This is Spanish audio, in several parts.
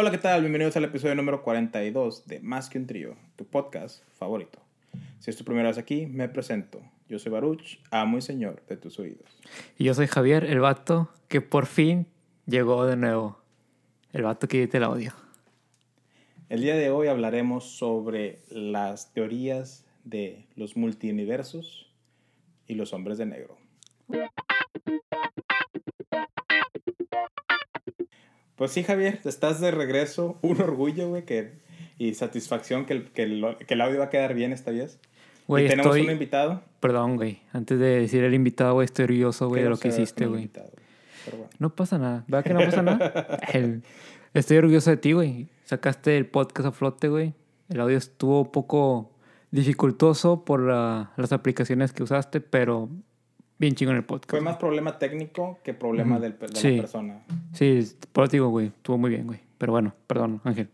Hola, ¿qué tal? Bienvenidos al episodio número 42 de Más que un trío, tu podcast favorito. Si es tu primera vez aquí, me presento. Yo soy Baruch, amo y señor de tus oídos. Y yo soy Javier, el vato que por fin llegó de nuevo. El vato que te la odio. El día de hoy hablaremos sobre las teorías de los multiuniversos y los hombres de negro. Pues sí, Javier, estás de regreso. Un orgullo, güey, que, y satisfacción que el, que, el, que el audio va a quedar bien esta vez. Güey, y tenemos estoy- un invitado. Perdón, güey. Antes de decir el invitado, güey, estoy orgulloso, güey, de lo que hiciste, güey. bueno. No pasa nada. ¿Verdad que no pasa nada? El- Estoy orgulloso de ti, güey. Sacaste el podcast a flote, güey. El audio estuvo un poco dificultoso por la- las aplicaciones que usaste, pero bien chingón el podcast. Fue más problema técnico que problema del, de Sí. la persona. Sí, por eso digo, güey. Estuvo muy bien, güey. Pero bueno, perdón, Ángel.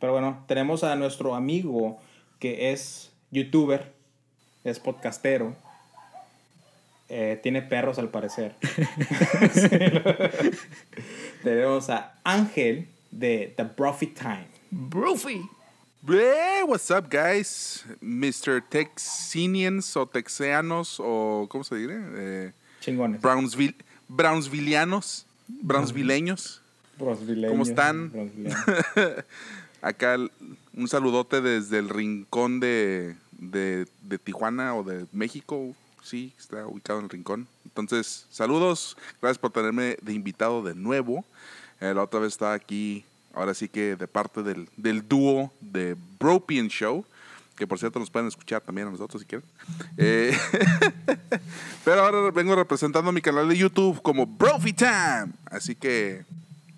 Pero bueno, tenemos a nuestro amigo que es youtuber, es podcastero. eh, tiene perros al parecer. Tenemos a Ángel de The Profit Time. Bruffy. Hey, what's up, guys? Mr. Texinians o Texeanos o ¿cómo se dice? Eh, Chingones. Brownsville, Brownsvillianos, Brownsvilleños. ¿Cómo están? Acá un saludote desde el rincón de, de, de Tijuana o de México. Sí, está ubicado en el rincón. Entonces, saludos. Gracias por tenerme de invitado de nuevo. Eh, la otra vez estaba aquí, ahora sí que de parte del, del dúo de Bropian Show. Que por cierto nos pueden escuchar también a nosotros si quieren. Eh, pero ahora vengo representando mi canal de YouTube como Brophy Time. Así que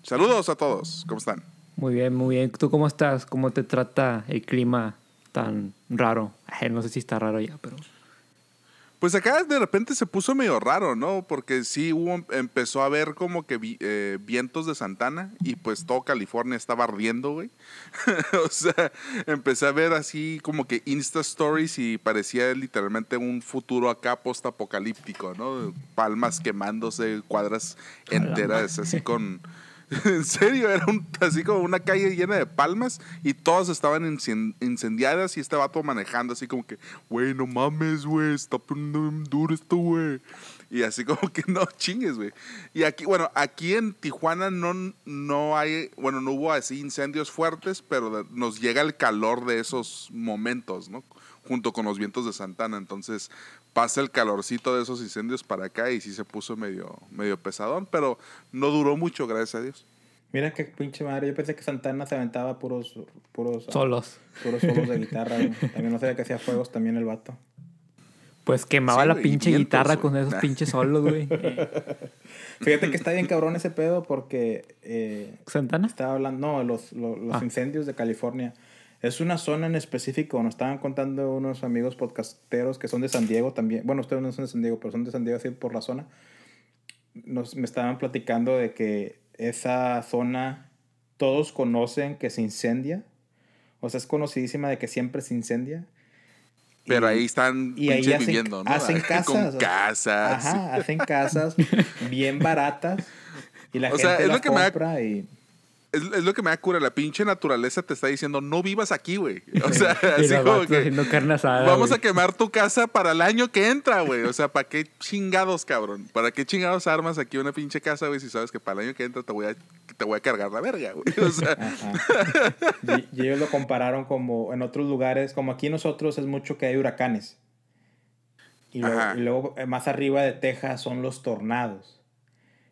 saludos a todos. ¿Cómo están? Muy bien, muy bien. ¿Tú cómo estás? ¿Cómo te trata el clima tan raro? Ay, no sé si está raro ya, pero... Pues acá de repente se puso medio raro, ¿no? Porque sí hubo, empezó a haber como que vi- eh, vientos de Santana y pues todo California estaba ardiendo, güey. o sea, empecé a ver así como que Insta Stories y parecía literalmente un futuro acá post-apocalíptico, ¿no? Palmas quemándose, cuadras enteras así con... En serio, era un- así como una calle llena de palmas y todas estaban incen- incendiadas y este vato manejando así como que, güey, no mames, güey, está poniendo duro esto, güey. Y así como que no chingues, güey. Y aquí, bueno, aquí en Tijuana no, no hay, bueno, no hubo así incendios fuertes, pero nos llega el calor de esos momentos, ¿no? Junto con los vientos de Santana. Entonces pasa el calorcito de esos incendios para acá y sí se puso medio, medio pesadón, pero no duró mucho, gracias a Dios. Mira qué pinche madre. Yo pensé que Santana se aventaba puros, puros, ah, Solos. puros solos de guitarra. güey. También no sabía que hacía fuegos también el vato. Pues quemaba Sí, la pinche vientos, guitarra con esos Nah. pinches solos, güey. Fíjate que está bien cabrón ese pedo porque eh, ¿Santana? estaba hablando, no, los, los, los Ah. incendios de California. Es una zona en específico, nos estaban contando unos amigos podcasteros que son de San Diego también. Bueno, ustedes no son de San Diego, pero son de San Diego así por la zona. Nos, me estaban platicando de que esa zona todos conocen que se incendia. O sea, es conocidísima de que siempre se incendia. Pero Y- ahí están y ahí hacen- viviendo, ¿no? hacen casas. Con casas. Ajá, hacen casas bien baratas. Y la O sea, gente lo me da- compra y... Es, es lo que me da cura. La pinche naturaleza te está diciendo, no vivas aquí, güey. O sea, así como que asada, vamos a quemar tu casa para el año que entra, güey. O sea, ¿para qué chingados, cabrón? ¿Para qué chingados armas aquí una pinche casa, güey? Si sabes que para el año que entra te voy a, te voy a cargar la verga, güey. O sea. Y, y ellos lo compararon como en otros lugares, como aquí nosotros es mucho que hay huracanes. Y luego, y luego, eh, más arriba de Texas son los tornados.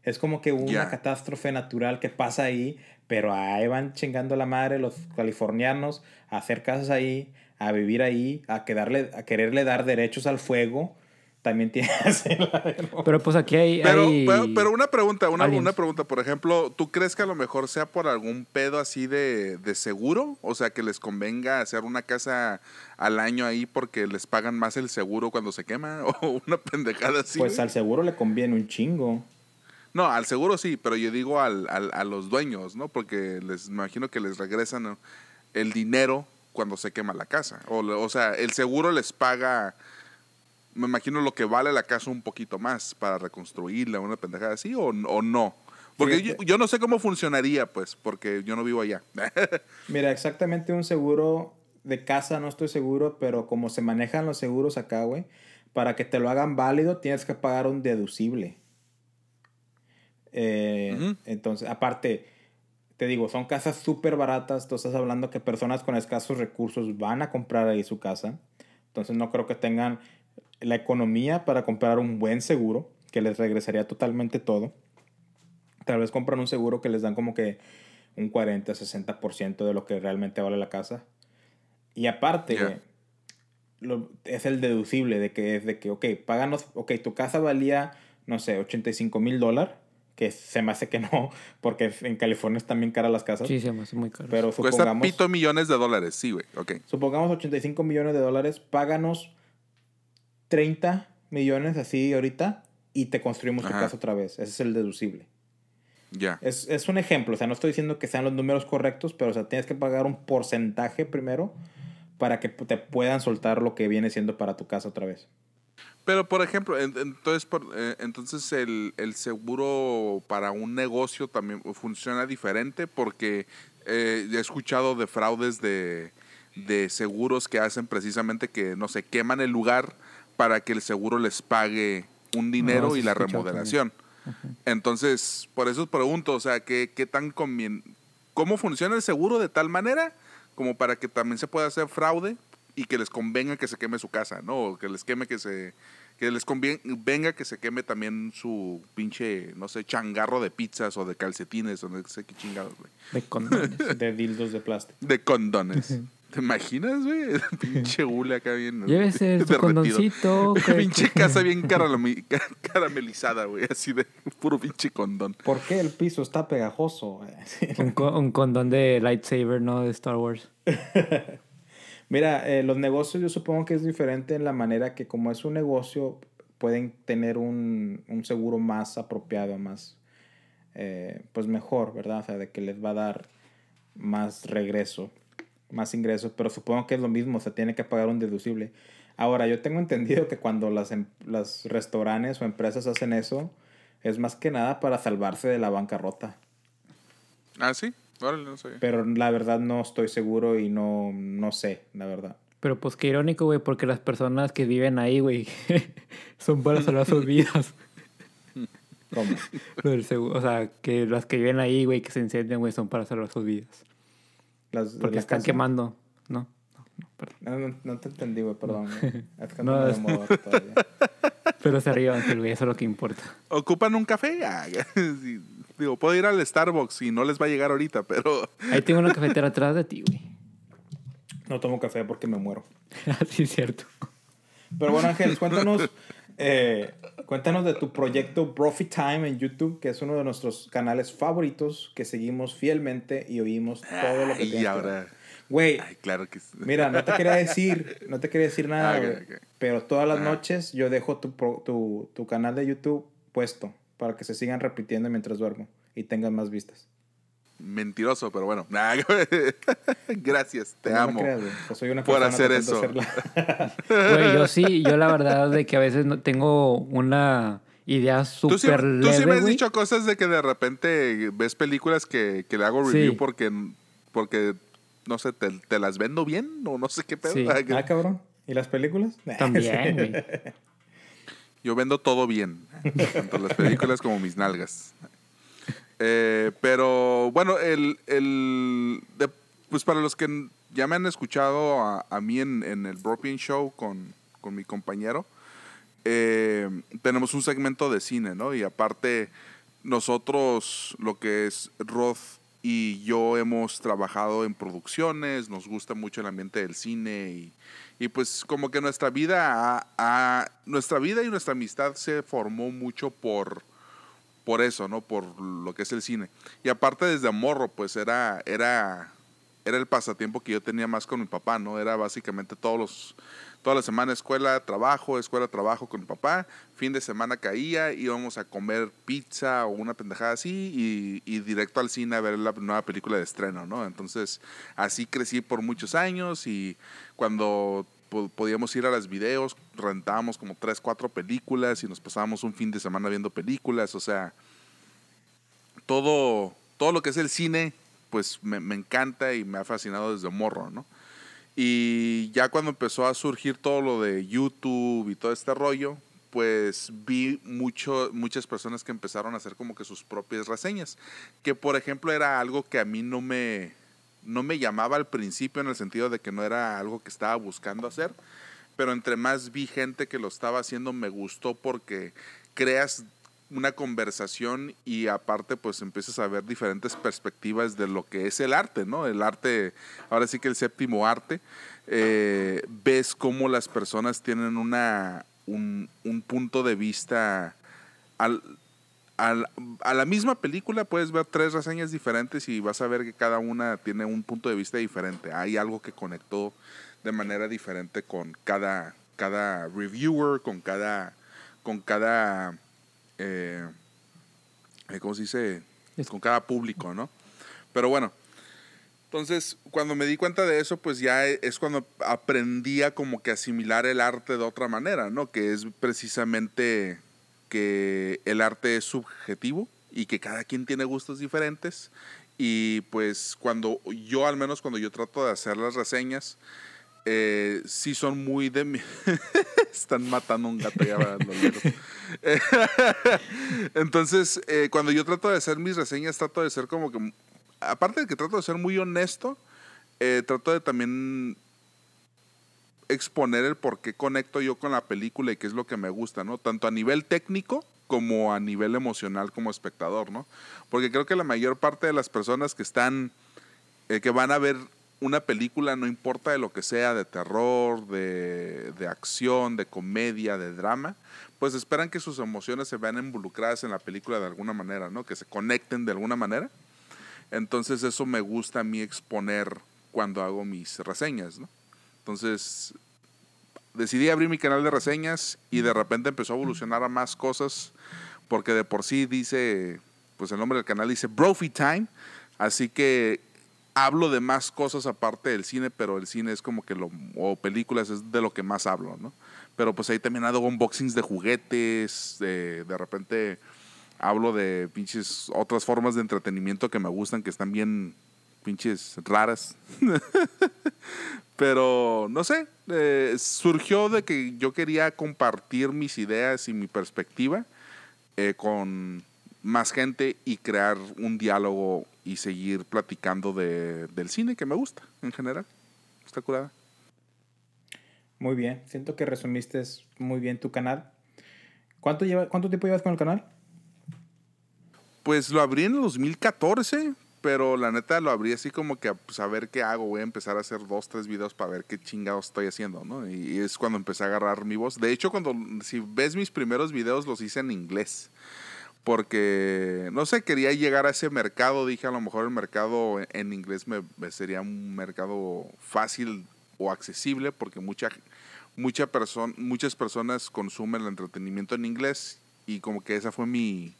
Es como que una catástrofe natural que pasa ahí, pero ahí van chingando la madre los californianos a hacer casas ahí, a vivir ahí, a, quedarle, a quererle dar derechos al fuego. También tiene Pero pues aquí hay... pero, hay- pero, pero una pregunta, una, una pregunta. Por ejemplo, ¿tú crees que a lo mejor sea por algún pedo así de, de seguro? O sea, que les convenga hacer una casa al año ahí porque les pagan más el seguro cuando se quema o una pendejada así. Pues al seguro le conviene un chingo. No, al seguro sí, pero yo digo al, al- a los dueños, ¿no? Porque les me imagino que les regresan el dinero cuando se quema la casa. O, sea, el seguro les paga, me imagino lo que vale la casa un poquito más para reconstruirla, una pendejada así, o, o no. Porque yo, yo no sé cómo funcionaría, pues, porque yo no vivo allá. Mira, exactamente un seguro de casa no estoy seguro, pero como se manejan los seguros acá, güey, para que te lo hagan válido tienes que pagar un deducible. Eh, Ujú. Entonces, aparte, te digo, son casas súper baratas. Tú estás hablando que personas con escasos recursos van a comprar ahí su casa. Entonces, no creo que tengan la economía para comprar un buen seguro que les regresaría totalmente todo. Tal vez compran un seguro que les dan como que un 40, 60% de lo que realmente vale la casa. Y aparte, güey, lo- es el deducible de que es de que, ok, páganos, ok, tu casa valía, no sé, 85 mil dólares, que se me hace que no, porque en California están bien caras las casas. Sí, se me hace muy caro. Pero Cuesta supongamos, pito millones de dólares, sí, güey. Ok. supongamos 85 millones de dólares, páganos 30 millones así ahorita y te construimos tu Ajá. casa otra vez. Ese es el deducible. Ya. Es, es un ejemplo, o sea, no estoy diciendo que sean los números correctos, pero o sea, tienes que pagar un porcentaje primero para que te puedan soltar lo que viene siendo para tu casa otra vez. Pero, por ejemplo, en- entonces, por- eh, entonces el, el seguro para un negocio también funciona diferente porque eh, he escuchado de fraudes de, de seguros que hacen precisamente que, no sé, queman el lugar para que el seguro les pague un dinero y la remodelación. Entonces, por eso pregunto, o sea, ¿qué, qué tan convien ¿cómo funciona el seguro de tal manera como para que también se pueda hacer fraude y que les convenga que se queme su casa, ¿no? O que les queme que se que les convenga que se queme también su pinche, no sé, changarro de pizzas o de calcetines o no sé qué chingados, güey. De condones. De dildos de plástico. De condones. ¿Te imaginas, güey? pinche hule acá bien. Llévese su condoncito. que- pinche casa bien caramelizada, güey. Así de puro pinche condón. ¿Por qué el piso está pegajoso? Un, co- un condón de lightsaber, ¿no? De Star Wars. Mira, eh, los negocios yo supongo que es diferente en la manera que como es un negocio, pueden tener un, un seguro más apropiado, más, eh, pues mejor, ¿verdad? O sea, de que les va a dar más regreso, más ingresos, pero supongo que es lo mismo, o sea, tiene que pagar un deducible. Ahora, yo tengo entendido que cuando las, em- las restaurantes o empresas hacen eso, es más que nada para salvarse de la bancarrota. Ah, sí. Órale, no sé. Pero la verdad no estoy seguro y no, no sé, la verdad. Pero pues qué irónico, güey, porque las personas que viven ahí, güey, son para salvar sus vidas. ¿Cómo? Lo del seguro- o sea, que las que viven ahí, güey, que se incendian, güey, son para salvar sus vidas. Las, Porque están quemando, ¿no? No, no, perdón. No, no, no te entendí, güey, perdón. Es que No, no, me es- acomodo todavía. Pero se ríe güey, eso es lo que importa. ¿Ocupan un café? Ah, sí. Digo, puedo ir al Starbucks y no les va a llegar ahorita, pero Ahí tengo una cafetera atrás de ti, güey. No tomo café porque me muero. sí, es cierto. Pero bueno, Ángel, cuéntanos, eh, cuéntanos de tu proyecto Profit Time en YouTube, que es uno de nuestros canales favoritos que seguimos fielmente y oímos todo lo que y tienes que ahora. Güey, ay, claro que sí. mira, no te quería decir, no te quería decir nada, Ah, pero todas las Ah. noches yo dejo tu, tu, tu canal de YouTube puesto para que se sigan repitiendo mientras duermo y tengan más vistas. Mentiroso, pero bueno. Nah, Gracias, te No me amo. creas, que soy una por persona hacer eso. hacerla. Güey, yo sí, yo la verdad de que a veces no tengo una idea Tú sí, súper tú leve, sí me has güey. dicho cosas de que de repente ves películas que, que le hago review Sí. porque, porque, no sé, te, te las vendo bien o no sé qué pedo. Sí. Ah, Ah, cabrón. ¿Y las películas? También, güey. Yo vendo todo bien, tanto las películas como mis nalgas. Eh, pero bueno, el, el pues para los que ya me han escuchado a, a mí en, en el Broken Show con, con mi compañero, eh, tenemos un segmento de cine, ¿no? Y aparte, nosotros, lo que es Roth y yo hemos trabajado en producciones, nos gusta mucho el ambiente del cine y, y pues como que nuestra vida, nuestra vida y nuestra amistad se formó mucho por, por eso, ¿no? Por lo que es el cine. Y aparte desde morro, pues era, era, era el pasatiempo que yo tenía más con mi papá, ¿no? Era básicamente todos los, toda la semana escuela, trabajo, escuela, trabajo con mi papá. Fin de semana caía, íbamos a comer pizza o una pendejada así y, directo al cine a ver la nueva película de estreno, ¿no? Entonces así crecí por muchos años y cuando po- podíamos ir a los videos, rentábamos como tres, cuatro películas y nos pasábamos un fin de semana viendo películas, o sea, todo, todo lo que es el cine, pues me, me encanta y me ha fascinado desde morro, ¿no? Y ya cuando empezó a surgir todo lo de YouTube y todo este rollo, pues vi mucho, muchas personas que empezaron a hacer como que sus propias reseñas. Que por ejemplo era algo que a mí no me, no me llamaba al principio en el sentido de que no era algo que estaba buscando hacer. Pero entre más vi gente que lo estaba haciendo, me gustó porque creas una conversación y aparte pues empiezas a ver diferentes perspectivas de lo que es el arte, ¿no? El arte, ahora sí que el séptimo arte, eh, ves cómo las personas tienen una, un, un punto de vista al, al, a la misma película puedes ver tres reseñas diferentes y vas a ver que cada una tiene un punto de vista diferente. Hay algo que conectó de manera diferente con cada, cada reviewer, con cada, con cada eh, eh, ¿cómo se dice? Con cada público, ¿no? Pero bueno, entonces cuando me di cuenta de eso, pues ya es cuando aprendí a como que asimilar el arte de otra manera, ¿no? Que es precisamente que el arte es subjetivo y que cada quien tiene gustos diferentes. Y pues cuando yo, al menos cuando yo trato de hacer las reseñas, eh, sí son muy de mi... Están matando un gato ya Entonces, eh, cuando yo trato de hacer mis reseñas, trato de ser como que... Aparte de que trato de ser muy honesto, eh, trato de también exponer el por qué conecto yo con la película y qué es lo que me gusta, ¿no? Tanto a nivel técnico como a nivel emocional como espectador, ¿no? Porque creo que la mayor parte de las personas que están, que van a ver una película, no importa de lo que sea, de terror, de, de, acción, de comedia, de drama, pues esperan que sus emociones se vean involucradas en la película de alguna manera, ¿no? Que se conecten de alguna manera. Entonces eso me gusta a mí exponer cuando hago mis reseñas, ¿no? Entonces decidí abrir mi canal de reseñas y de repente empezó a evolucionar a más cosas porque de por sí dice, pues el nombre del canal dice Brophy Time, así que hablo de más cosas aparte del cine, pero el cine es como que lo, o películas es de lo que más hablo, ¿no? Pero pues ahí también hago unboxings de juguetes, de, de repente hablo de pinches otras formas de entretenimiento que me gustan, que están bien pinches raras. Pero no sé, eh, surgió de que yo quería compartir mis ideas y mi perspectiva eh, con más gente y crear un diálogo y seguir platicando de, del cine que me gusta en general. Está curada. Muy bien, siento que resumiste muy bien tu canal. ¿Cuánto, lleva, ¿Cuánto tiempo llevas con el canal? Pues lo abrí en el 2014, pero la neta lo abrí así como que pues, a ver qué hago. Voy a empezar a hacer dos, tres videos para ver qué chingados estoy haciendo, ¿no? Y es cuando empecé a agarrar mi voz. De hecho, cuando si ves mis primeros videos los hice en inglés porque, no sé, quería llegar a ese mercado. Dije, a lo mejor el mercado en inglés me, sería un mercado fácil o accesible, porque mucha, mucha muchas personas consumen el entretenimiento en inglés y como que esa fue mi,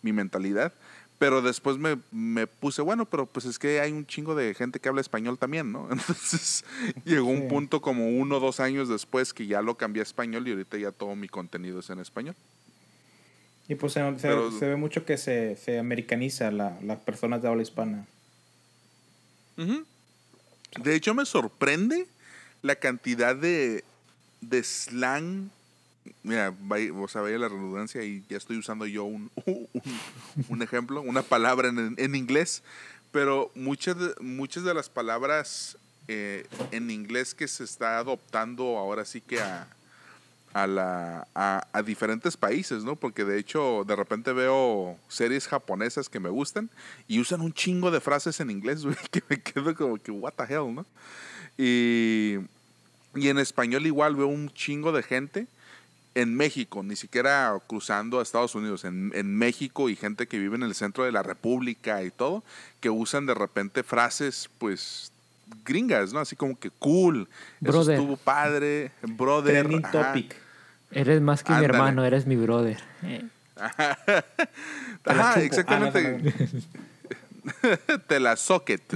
mi mentalidad. Pero después me, me, puse, bueno, pero pues es que hay un chingo de gente que habla español también, ¿no? Entonces llegó un punto como uno o dos años después que ya lo cambié a español y ahorita ya todo mi contenido es en español. Y pues se, se, ve mucho que se, se americaniza la, las personas de habla hispana. De hecho, me sorprende la cantidad de, de slang. Mira, vaya, o sea, vaya la redundancia y ya estoy usando yo un, un, un ejemplo, una palabra en, en, inglés, pero muchas de, muchas de las palabras eh, en inglés que se está adoptando ahora sí que a, a, la, a, diferentes países, ¿no? Porque de hecho de repente veo series japonesas que me gustan y usan un chingo de frases en inglés, güey, que me quedo como que, what the hell, ¿no? Y, y en español igual veo un chingo de gente en México, ni siquiera cruzando a Estados Unidos, en, en, México y gente que vive en el centro de la República y todo, que usan de repente frases, pues, gringas, ¿no? Así como que cool, brother. eso estuvo padre, brother. Trending topic. Eres más que mi hermano, eres mi brother. Eh. Ajá, exactamente. Te la socket.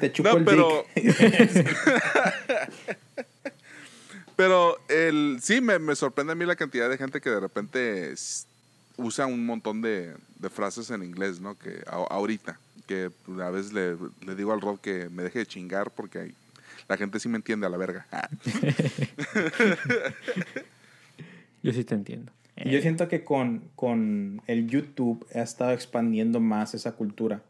Te chupo el pero, pero el, sí, me, me, sorprende a mí la cantidad de gente que de repente usa un montón de, de frases en inglés, ¿no? Que a- ahorita, que a veces le, le digo al Rod que me deje de chingar porque hay- la gente sí me entiende a la verga. Ah. Yo sí te entiendo. Y yo siento que con, con el YouTube ha estado expandiendo más esa cultura.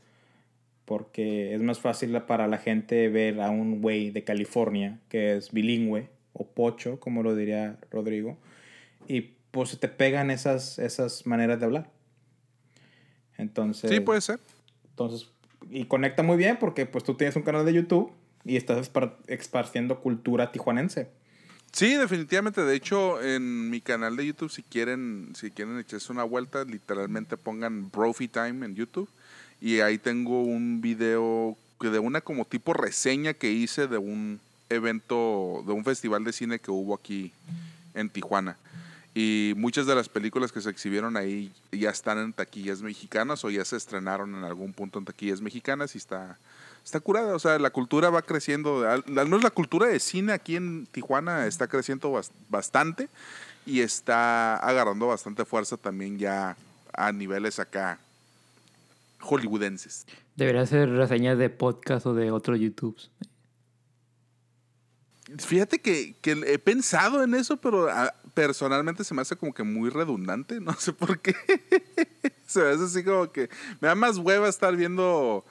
Porque es más fácil para la gente ver a un güey de California que es bilingüe o pocho, como lo diría Rodrigo. Y pues se te pegan esas, esas maneras de hablar. Entonces, Sí, puede ser. entonces, y conecta muy bien porque pues tú tienes un canal de YouTube y estás espar- esparciendo cultura tijuanense. Sí, definitivamente. De hecho, en mi canal de YouTube, si quieren, si quieren echarse una vuelta, literalmente pongan Brophy Time en YouTube. Y ahí tengo un video de una como tipo reseña que hice de un evento, de un festival de cine que hubo aquí en Tijuana. Y muchas de las películas que se exhibieron ahí ya están en taquillas mexicanas o ya se estrenaron en algún punto en taquillas mexicanas y está, está curada. O sea, la cultura va creciendo. Al, menos la cultura de cine aquí en Tijuana está creciendo bas- bastante y está agarrando bastante fuerza también ya a niveles acá hollywoodenses. Debería hacer reseñas de podcast o de otros YouTubes. Fíjate que, que he pensado en eso, pero ah, personalmente se me hace como que muy redundante. No sé por qué. se me hace así como que me da más hueva estar viendo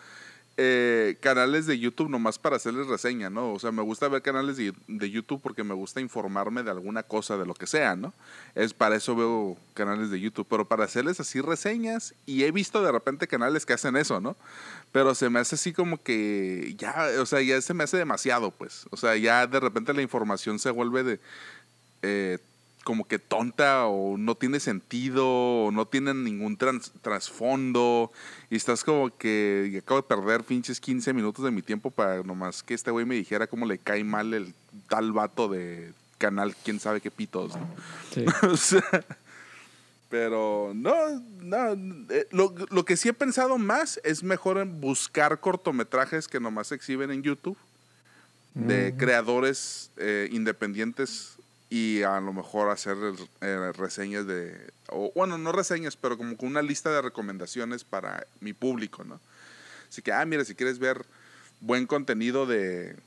eh, canales de YouTube nomás para hacerles reseña, ¿no? O sea, me gusta ver canales de, de YouTube porque me gusta informarme de alguna cosa, de lo que sea, ¿no? Es para eso veo canales de YouTube, pero para hacerles así reseñas y he visto de repente canales que hacen eso, ¿no? Pero se me hace así como que ya, o sea, ya se me hace demasiado, pues. O sea, ya de repente la información se vuelve de eh, como que tonta o no tiene sentido o no tiene ningún trans- trasfondo y estás como que acabo de perder pinches 15 minutos de mi tiempo para nomás que este güey me dijera cómo le cae mal el tal vato de canal quién sabe qué pitos, ¿no? Sí. o sea, pero no, no, eh, lo, lo que sí he pensado más es mejor en buscar cortometrajes que nomás se exhiben en YouTube de creadores eh, independientes y a lo mejor hacer eh, reseñas de, o bueno, no reseñas, pero como con una lista de recomendaciones para mi público, ¿no? Así que, ah, mira, si quieres ver buen contenido de,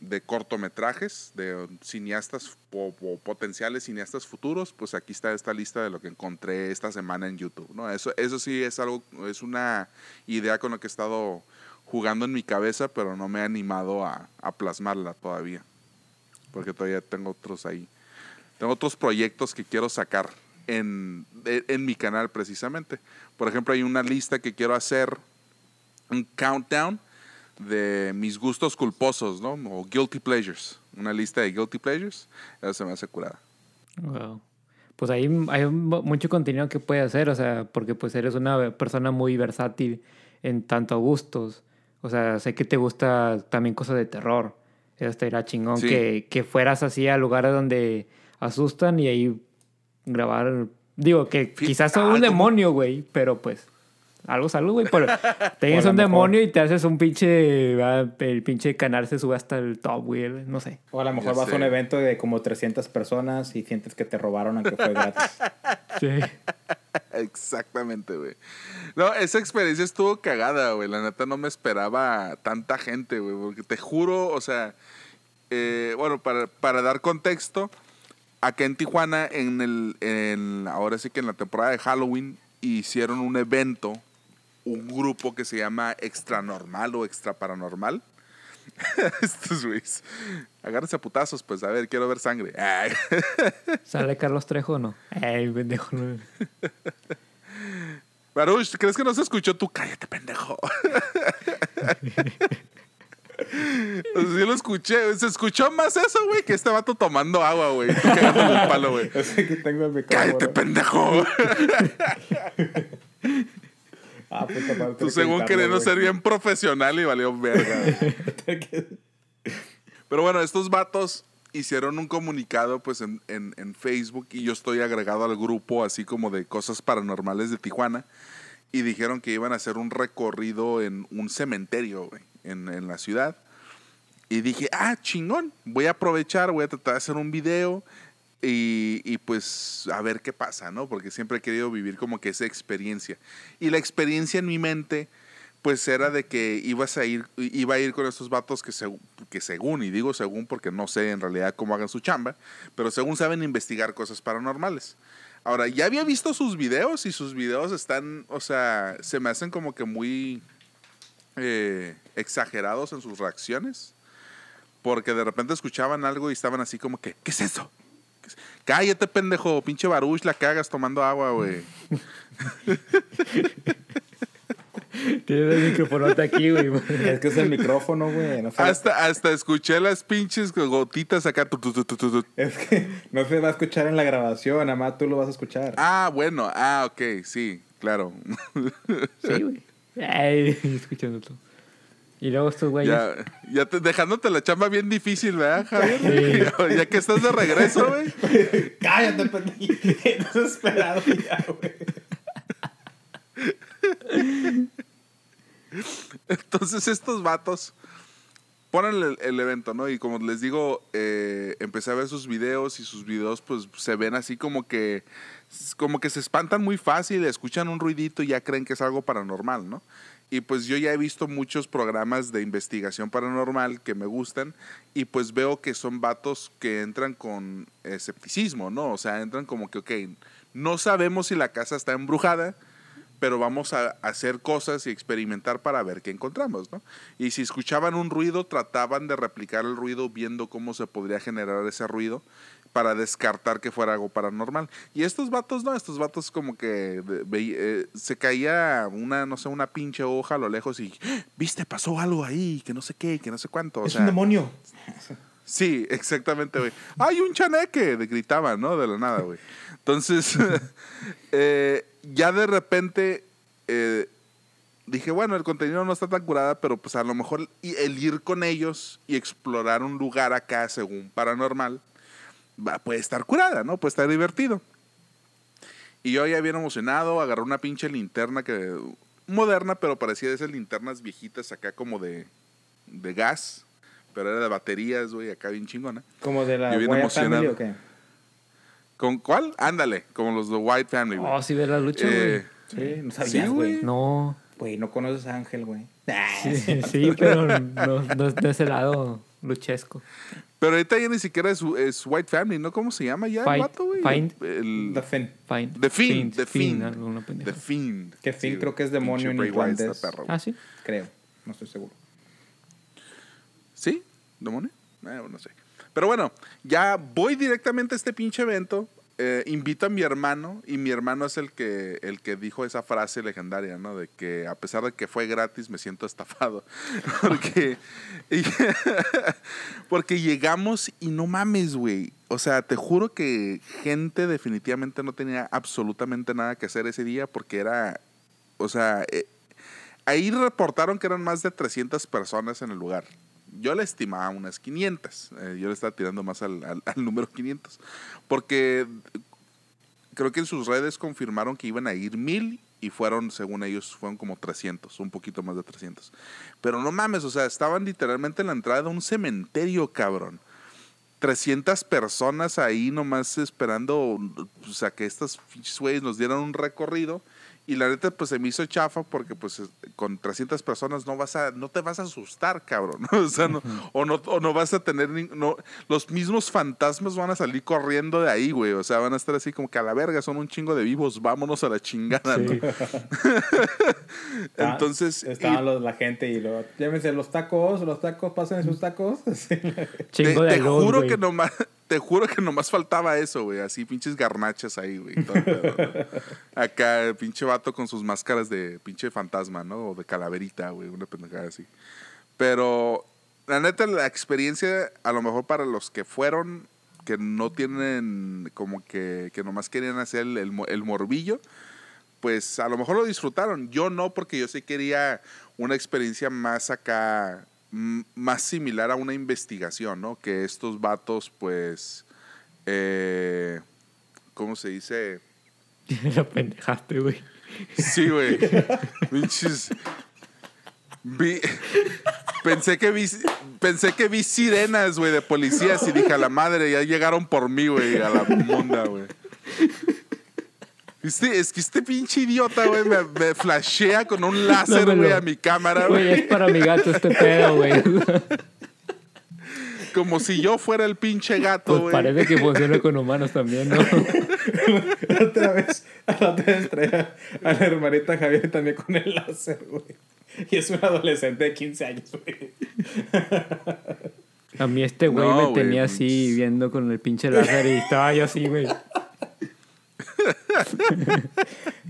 de cortometrajes, de cineastas o, o potenciales cineastas futuros, pues aquí está esta lista de lo que encontré esta semana en YouTube, ¿no? Eso, eso sí es algo, es una idea con la que he estado jugando en mi cabeza, pero no me he animado a, a plasmarla todavía. Porque todavía tengo otros ahí. Tengo otros proyectos que quiero sacar en, en mi canal precisamente. Por ejemplo, hay una lista que quiero hacer, un countdown de mis gustos culposos, ¿no? O guilty pleasures. Una lista de guilty pleasures. Eso se me hace curada. Wow. Pues ahí hay mu- mucho contenido que puedes hacer, o sea, porque pues eres una persona muy versátil en tanto a gustos. O sea, sé que te gusta también cosas de terror. Eso estaría chingón Sí. que, que fueras así a lugares donde asustan y ahí grabar. Digo, que quizás sea ah, un demonio, güey, pero pues algo salud, güey. Pero tienes un mejor- demonio y te haces un pinche. El pinche canal se sube hasta el top, güey. No sé. O a lo mejor Ya vas a un evento de como 300 personas y sientes que te robaron aunque fue gratis. Sí. Exactamente, güey. No, esa experiencia estuvo cagada, güey. La neta no me esperaba tanta gente, güey. Porque te juro, o sea, eh, bueno, para, para dar contexto, acá en Tijuana, en el, en, ahora sí que en la temporada de Halloween, hicieron un evento, un grupo que se llama Extra Normal o Extra Paranormal. Estos güeyes. Agárrense a putazos, pues, a ver, quiero ver sangre. Ay. ¿Sale Carlos Trejo o no? Ay, pendejo. no. Baruch, ¿crees que no se escuchó? Tú cállate, pendejo. O sea, sí lo escuché. Se escuchó más eso, güey, que este vato tomando agua, güey. Tú el palo, güey. Yo sé que tengo el Cállate, pendejo. Ah, puta madre, Tú según queriendo ser bien profesional y valió verga. Pero bueno, estos vatos hicieron un comunicado pues en, en- en Facebook y yo estoy agregado al grupo así como de cosas paranormales de Tijuana y dijeron que iban a hacer un recorrido en un cementerio güey, en, en la ciudad. Y dije, ah, chingón, voy a aprovechar, voy a tratar de hacer un video Y, y, pues a ver qué pasa, ¿no? Porque siempre he querido vivir como que esa experiencia. Y la experiencia en mi mente, pues era de que ibas a ir, iba a ir con estos vatos que, se, que según, y digo según porque no sé en realidad cómo hagan su chamba, pero según saben investigar cosas paranormales. Ahora, ya había visto sus videos y sus videos están, o sea, se me hacen como que muy eh, exagerados en sus reacciones. Porque de repente escuchaban algo y estaban así como que, ¿qué es eso? Cállate, pendejo, pinche baruch, la cagas tomando agua, güey. Tienes el micrófono aquí, güey. Es que es el micrófono, güey. No Hasta, hasta escuché las pinches gotitas acá. tu, tu, tu, tu, tu, tu. Es que no se va a escuchar en la grabación, nada más tú lo vas a escuchar. Ah, bueno, ah, ok, sí, claro. Sí, güey. Ay, escuchando todo. Y luego estos güeyes. ya ya te- dejándote la chamba bien difícil, ¿verdad, Javier? ya que estás de regreso, güey. Cállate, pendejo. Desesperado ya, güey. Entonces estos vatos ponen el, el evento, ¿no? Y como les digo, eh, empecé a ver sus videos y sus videos pues se ven así como que como que se espantan muy fácil, escuchan un ruidito y ya creen que es algo paranormal, ¿no? Y pues yo ya he visto muchos programas de investigación paranormal que me gustan y pues veo que son vatos que entran con escepticismo, ¿no? O sea, entran como que, ok, no sabemos si la casa está embrujada, pero vamos a hacer cosas y experimentar para ver qué encontramos, ¿no? Y si escuchaban un ruido, trataban de replicar el ruido viendo cómo se podría generar ese ruido para descartar que fuera algo paranormal. Y estos vatos, no, estos vatos como que de- veí- eh, se caía una, no sé, una pinche hoja a lo lejos y, "¡Ah! viste, pasó algo ahí, que no sé qué, que no sé cuánto. O Es sea, un demonio. Sí, exactamente, güey. ¡Hay un chaneque! Gritaban, ¿no? De la nada, güey. Entonces, eh, ya de repente eh, dije, bueno, el contenido no está tan curada, pero pues a lo mejor el ir con ellos y explorar un lugar acá según paranormal, va, puede estar curada, ¿no? Puede estar divertido. Y yo ya bien emocionado, agarré una pinche linterna que moderna, pero parecía de esas linternas viejitas acá como de, de gas, pero era de baterías, güey, acá bien chingona. Como de la Yo bien Family emocionado. o qué. ¿Con cuál? Ándale, como los de White Family, güey. Oh, sí, ver la lucha, Eh, Sí, no sabías, güey. güey. No. Güey, no conoces a Ángel, güey. Sí, sí, pero no, no es de ese lado luchesco. pero ahorita ya ni siquiera es, es White Family, ¿no? ¿Cómo se llama ya el Find- vato, güey? Find- El, The Fin. Fine. The Fiend, The Fiend. pendeja. The Fiend. Que Fiend Sí, creo que es demonio en güey. Ah, sí. Creo. No estoy seguro. ¿Sí? ¿Demonio? Eh, no sé. Pero bueno, ya voy directamente a este pinche evento. Eh, invito a mi hermano y mi hermano es el que, el que dijo esa frase legendaria, ¿no? De que a pesar de que fue gratis me siento estafado. Porque, porque llegamos y no mames, güey. O sea, te juro que gente definitivamente no tenía absolutamente nada que hacer ese día porque era, o sea, eh, ahí reportaron que eran más de 300 personas en el lugar. Yo le estimaba unas 500. eh, yo le estaba tirando más al, al- número 500. Porque creo que en sus redes confirmaron que iban a ir mil y fueron, según ellos, fueron como 300, un poquito más de 300. Pero no mames, o sea, estaban literalmente en la entrada de un cementerio, cabrón. 300 personas ahí nomás esperando o sea, que estas güeyes nos dieran un recorrido. Y la neta, pues se me hizo chafa porque pues es- con 300 personas no vas a, no te vas a asustar, cabrón. O sea, no, o, no, o no vas a tener, ni- no, los mismos fantasmas van a salir corriendo de ahí, güey. O sea, van a estar así como que a la verga, son un chingo de vivos, vámonos a la chingada, ¿no? Sí. Entonces, Estaban y- los- la gente y luego, llévense los tacos, los tacos, pasen sus tacos. Sí. Te, Chingo de te juro güey. que nomás, te juro que nomás faltaba eso, güey. Así pinches garnachas ahí, güey. Acá, el pinche vato con sus máscaras de pinche fantasma, ¿no? O de calaverita, güey. Una pendejada así. Pero, la neta, la experiencia, a lo mejor para los que fueron, que no tienen como que, que nomás querían hacer el, el el morbillo, pues a lo mejor lo disfrutaron. Yo no, porque yo sí quería una experiencia más acá, más similar a una investigación, ¿no? Que estos vatos, pues, eh, ¿cómo se dice? La pendejaste, güey. Sí, güey. Pinches. Vi- Pensé que vi, pensé que vi sirenas, güey, de policías y dije, a la madre, ya llegaron por mí, güey, a la monda, güey. Este, es que este pinche idiota, güey, me, me flashea con un láser, No güey, lo- a mi cámara, Güey, güey. es para mi gato este pedo, güey. Como si yo fuera el pinche gato, Pues güey. parece que funciona con humanos también, ¿no? Otra vez, la otra vez traía a la hermanita Javier también con el láser, güey. Y es un adolescente de 15 años, güey. A mí este güey No, me tenía pues- así viendo con el pinche láser y estaba yo así, güey.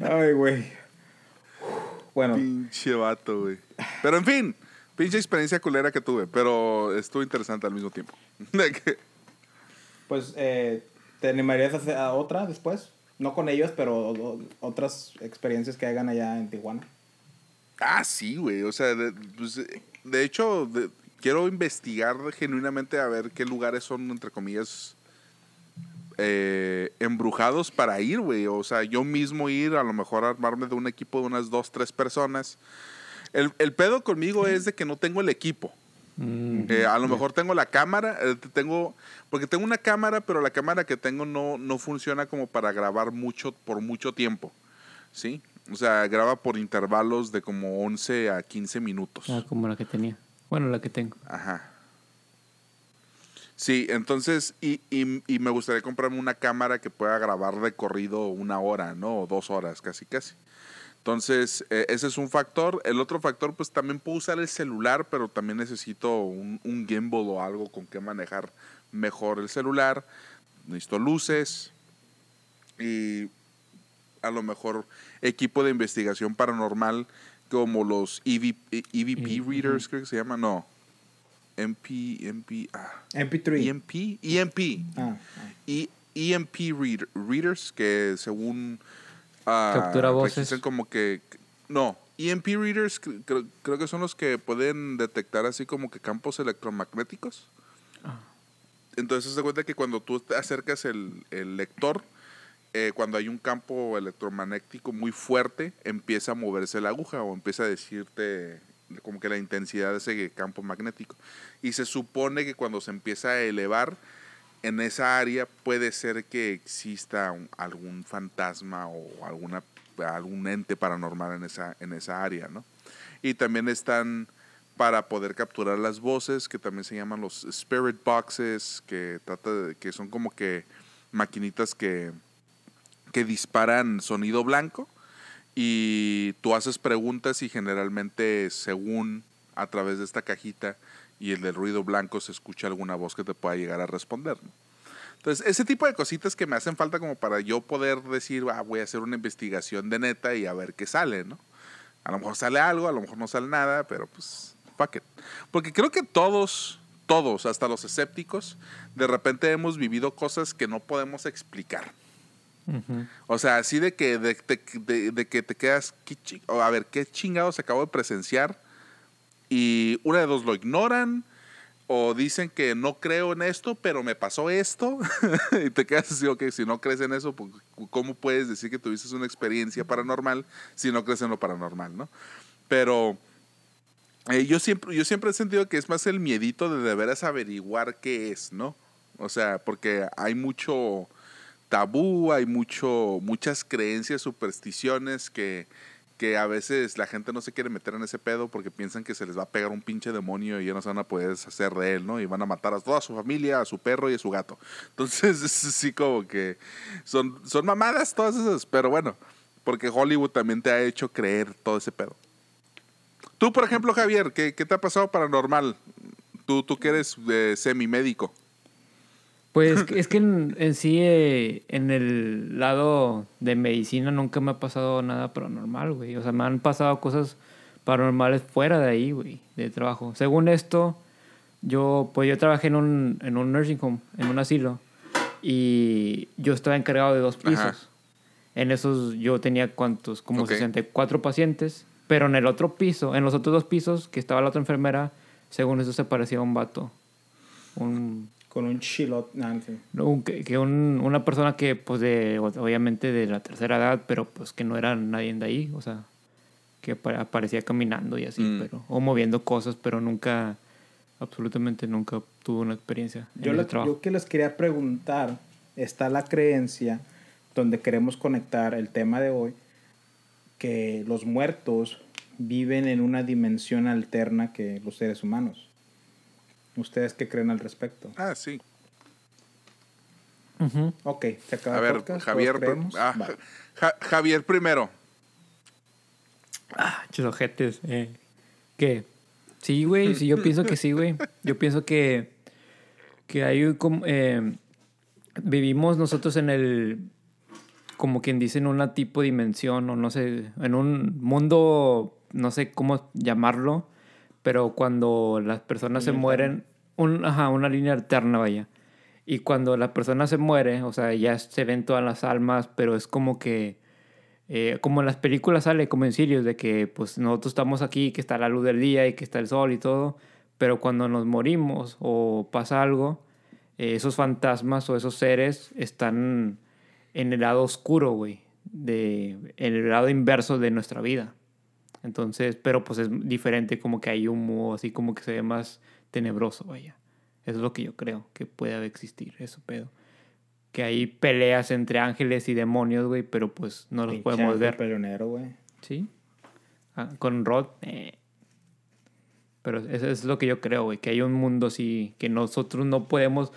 Ay, güey. Bueno, Pinche vato, güey. Pero en fin, pinche experiencia culera que tuve, pero estuvo interesante al mismo tiempo. Pues, eh, ¿te animarías a hacer a otra después? No con ellos, pero otras experiencias que hagan allá en Tijuana. Ah, sí, güey. O sea, de, pues, eh, de hecho, de- quiero investigar genuinamente a ver qué lugares son, entre comillas, eh, embrujados para ir, güey. O sea, yo mismo ir, a lo mejor armarme de un equipo de unas dos, tres personas. El, el pedo conmigo es de que no tengo el equipo. Mm, Eh, a lo mejor tengo la cámara, eh, tengo, porque tengo una cámara, pero la cámara que tengo no, no funciona como para grabar mucho por mucho tiempo, ¿sí? O sea, graba por intervalos de como 11 a 15 minutos. ah, como la que tenía. Bueno, la que tengo. Ajá. Sí, entonces, y, y, y me gustaría comprarme una cámara que pueda grabar de corrido una hora, ¿no? O dos horas, casi, casi. Entonces, eh, ese es un factor. El otro factor, pues también puedo usar el celular, pero también necesito un, un gimbal o algo con que manejar mejor el celular. Necesito luces y a lo mejor equipo de investigación paranormal como los EV, EVP Eh, readers, creo que se llama. No. MP, MP, ah, MP3. EMP, EMP. Ah, E- EMP reader- readers que según ah, Captura voces. como que no EMP readers cre- creo, creo que son los que pueden detectar así como que campos electromagnéticos Ah. entonces se cuenta que cuando tú te acercas el, el lector eh, cuando hay un campo electromagnético muy fuerte empieza a moverse la aguja o empieza a decirte como que la intensidad de ese campo magnético y se supone que cuando se empieza a elevar en esa área puede ser que exista un- algún fantasma o alguna algún ente paranormal en esa en esa área, ¿no? Y también están para poder capturar las voces, que también se llaman los spirit boxes, que trata de, que son como que maquinitas que que disparan sonido blanco y tú haces preguntas y generalmente según a través de esta cajita y el del ruido blanco se escucha alguna voz que te pueda llegar a responder. ¿no? Entonces, ese tipo de cositas que me hacen falta como para yo poder decir, ah, voy a hacer una investigación de neta y a ver qué sale, ¿no? A lo mejor sale algo, a lo mejor no sale nada, pero pues, fuck it. Porque creo que todos, todos, hasta los escépticos, de repente hemos vivido cosas que no podemos explicar. O sea, así de que, de, que te quedas, ¿qué chi- o a ver, ¿qué chingados acabo de presenciar? Y una de dos lo ignoran o dicen que no creo en esto, pero me pasó esto. y te quedas así, ok, si no crees en eso, pues, ¿cómo puedes decir que tuviste una experiencia paranormal si no crees en lo paranormal, no? Pero eh, yo, siempre, yo siempre he sentido que es más el miedito de de veras averiguar qué es, ¿no? O sea, porque hay mucho tabú, hay mucho, muchas creencias, supersticiones que, que a veces la gente no se quiere meter en ese pedo porque piensan que se les va a pegar un pinche demonio y ya no se van a poder deshacer de él, ¿no? Y van a matar a toda su familia, a su perro y a su gato. Entonces, es así como que son, son mamadas todas esas, pero bueno, porque Hollywood también te ha hecho creer todo ese pedo. Tú, por ejemplo, Javier, ¿qué, qué te ha pasado paranormal? Tú, tú que eres eh, semimédico. Pues es que en, en sí, eh, en el lado de medicina nunca me ha pasado nada paranormal, güey. O sea, me han pasado cosas paranormales fuera de ahí, güey, de trabajo. Según esto, yo, pues yo trabajé en un, en un nursing home, en un asilo, y yo estaba encargado de dos pisos. Ajá. En esos yo tenía cuántos, como Ok. 64 pacientes, pero en el otro piso, en los otros dos pisos que estaba la otra enfermera, según eso se parecía un vato. Un con un chilot. nah, en fin. no, que, que un- una persona que, pues, de, obviamente de la tercera edad, pero pues que no era nadie de ahí, o sea, que que apa- aparecía caminando y así, Mm. pero o moviendo cosas, pero nunca, absolutamente nunca tuve una experiencia en Yo, ese le- trabajo. yo que les quería preguntar, está la creencia donde queremos conectar el tema de hoy, que los muertos viven en una dimensión alterna que los seres humanos. ¿Ustedes qué creen al respecto? Ah, sí. Ujú. Ok, se acaba A el ver, podcast, Javier, ah. Ja- Javier primero. Ah, chos ojetes, eh. ¿Qué? Sí, güey, sí, yo pienso que sí, güey. Yo pienso que, que hay como, eh, vivimos nosotros en el, como quien dice, en una tipo dimensión, o no sé, en un mundo, no sé cómo llamarlo, pero cuando las personas se mueren, una línea alterna, vaya. Y cuando la persona se muere, o sea, ya se ven todas las almas, pero es como que, eh, como en las películas sale, como en Sirius, de que pues nosotros estamos aquí, que está la luz del día y que está el sol y todo, pero cuando nos morimos o pasa algo, eh, esos fantasmas o esos seres están en el lado oscuro, güey, de, en el lado inverso de nuestra vida. Entonces, pero pues es diferente, como que hay humo, así como que se ve más tenebroso, vaya. Eso es lo que yo creo que puede existir, eso pedo. Que hay peleas entre ángeles y demonios, güey, pero pues no los podemos ver. peleonero, güey. ¿Sí? Ah, con Rod. eh. Pero eso es lo que yo creo, güey. Que hay un mundo así que nosotros no podemos.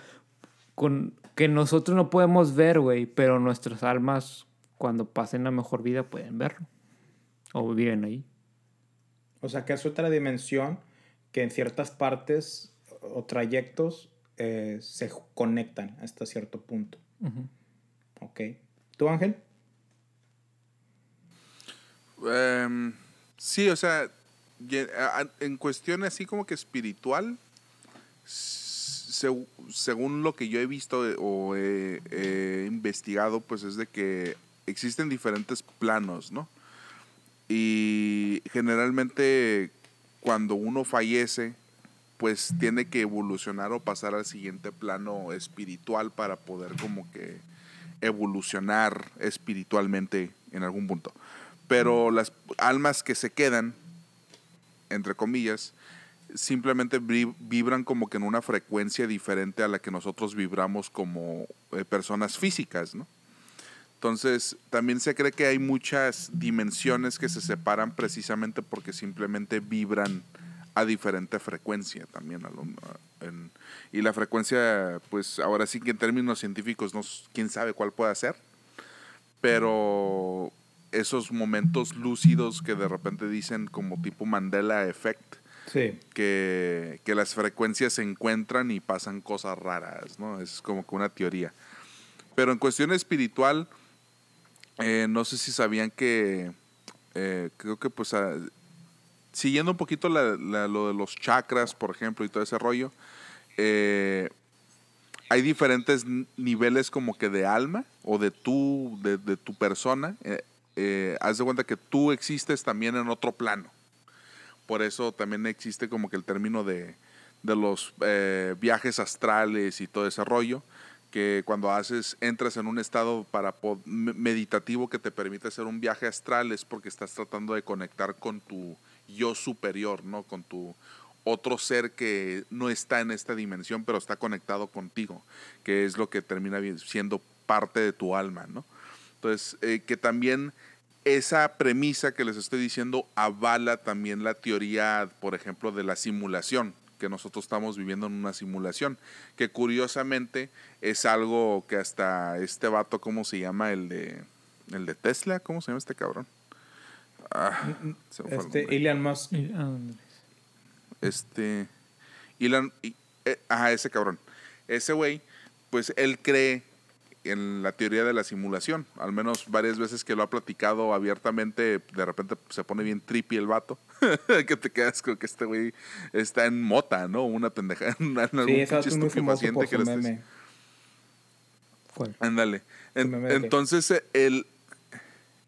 Con, que nosotros no podemos ver, güey. Pero nuestras almas, cuando pasen la mejor vida, pueden verlo. O viven ahí. O sea, que es otra dimensión que en ciertas partes o trayectos eh, se conectan hasta cierto punto. Ok. ¿Tú, Ángel? Em, sí, o sea, en cuestión así como que espiritual, se- según lo que yo he visto eh, o he, he investigado, pues es de que existen diferentes planos, ¿no? Y generalmente cuando uno fallece, pues tiene que evolucionar o pasar al siguiente plano espiritual para poder como que evolucionar espiritualmente en algún punto. Pero las almas que se quedan, entre comillas, simplemente vi- vibran como que en una frecuencia diferente a la que nosotros vibramos como eh, personas físicas, ¿no? Entonces, también se cree que hay muchas dimensiones que se separan precisamente porque simplemente vibran a diferente frecuencia también. a lo- a- en- y la frecuencia, pues ahora sí que en términos científicos, no, quién sabe cuál puede ser, pero esos momentos lúcidos que de repente dicen como tipo Mandela Effect, Sí. que, que las frecuencias se encuentran y pasan cosas raras, ¿no? Es como que una teoría. Pero en cuestión espiritual, eh, no sé si sabían que, eh, creo que pues, ah, siguiendo un poquito la- lo de los chakras, por ejemplo, y todo ese rollo, eh, hay diferentes niveles como que de alma o de tu, de, tu persona. Eh, eh, haz de cuenta que tú existes también en otro plano. Por eso también existe como que el término de, de los viajes astrales y todo ese rollo, que cuando haces, entras en un estado para meditativo que te permite hacer un viaje astral es porque estás tratando de conectar con tu yo superior, ¿no? Con tu otro ser que no está en esta dimensión, pero está conectado contigo, que es lo que termina siendo parte de tu alma, ¿no? Entonces, eh, que también esa premisa que les estoy diciendo avala también la teoría, por ejemplo, de la simulación, que nosotros estamos viviendo en una simulación, que curiosamente es algo que hasta este vato, ¿cómo se llama? El de, el de Tesla, ¿cómo se llama este cabrón? Ah, se me fue el Este. Elon Musk. Ah, Este. Elon. y- eh, ajá, ese cabrón. Ese güey, pues él cree en la teoría de la simulación. Al menos varias veces que lo ha platicado abiertamente, de repente se pone bien trippy el vato. que te quedas con que este güey está en mota, ¿no? Una pendeja. En algún Sí, ese pinche estupefaciente que le. Ándale. En- entonces, el.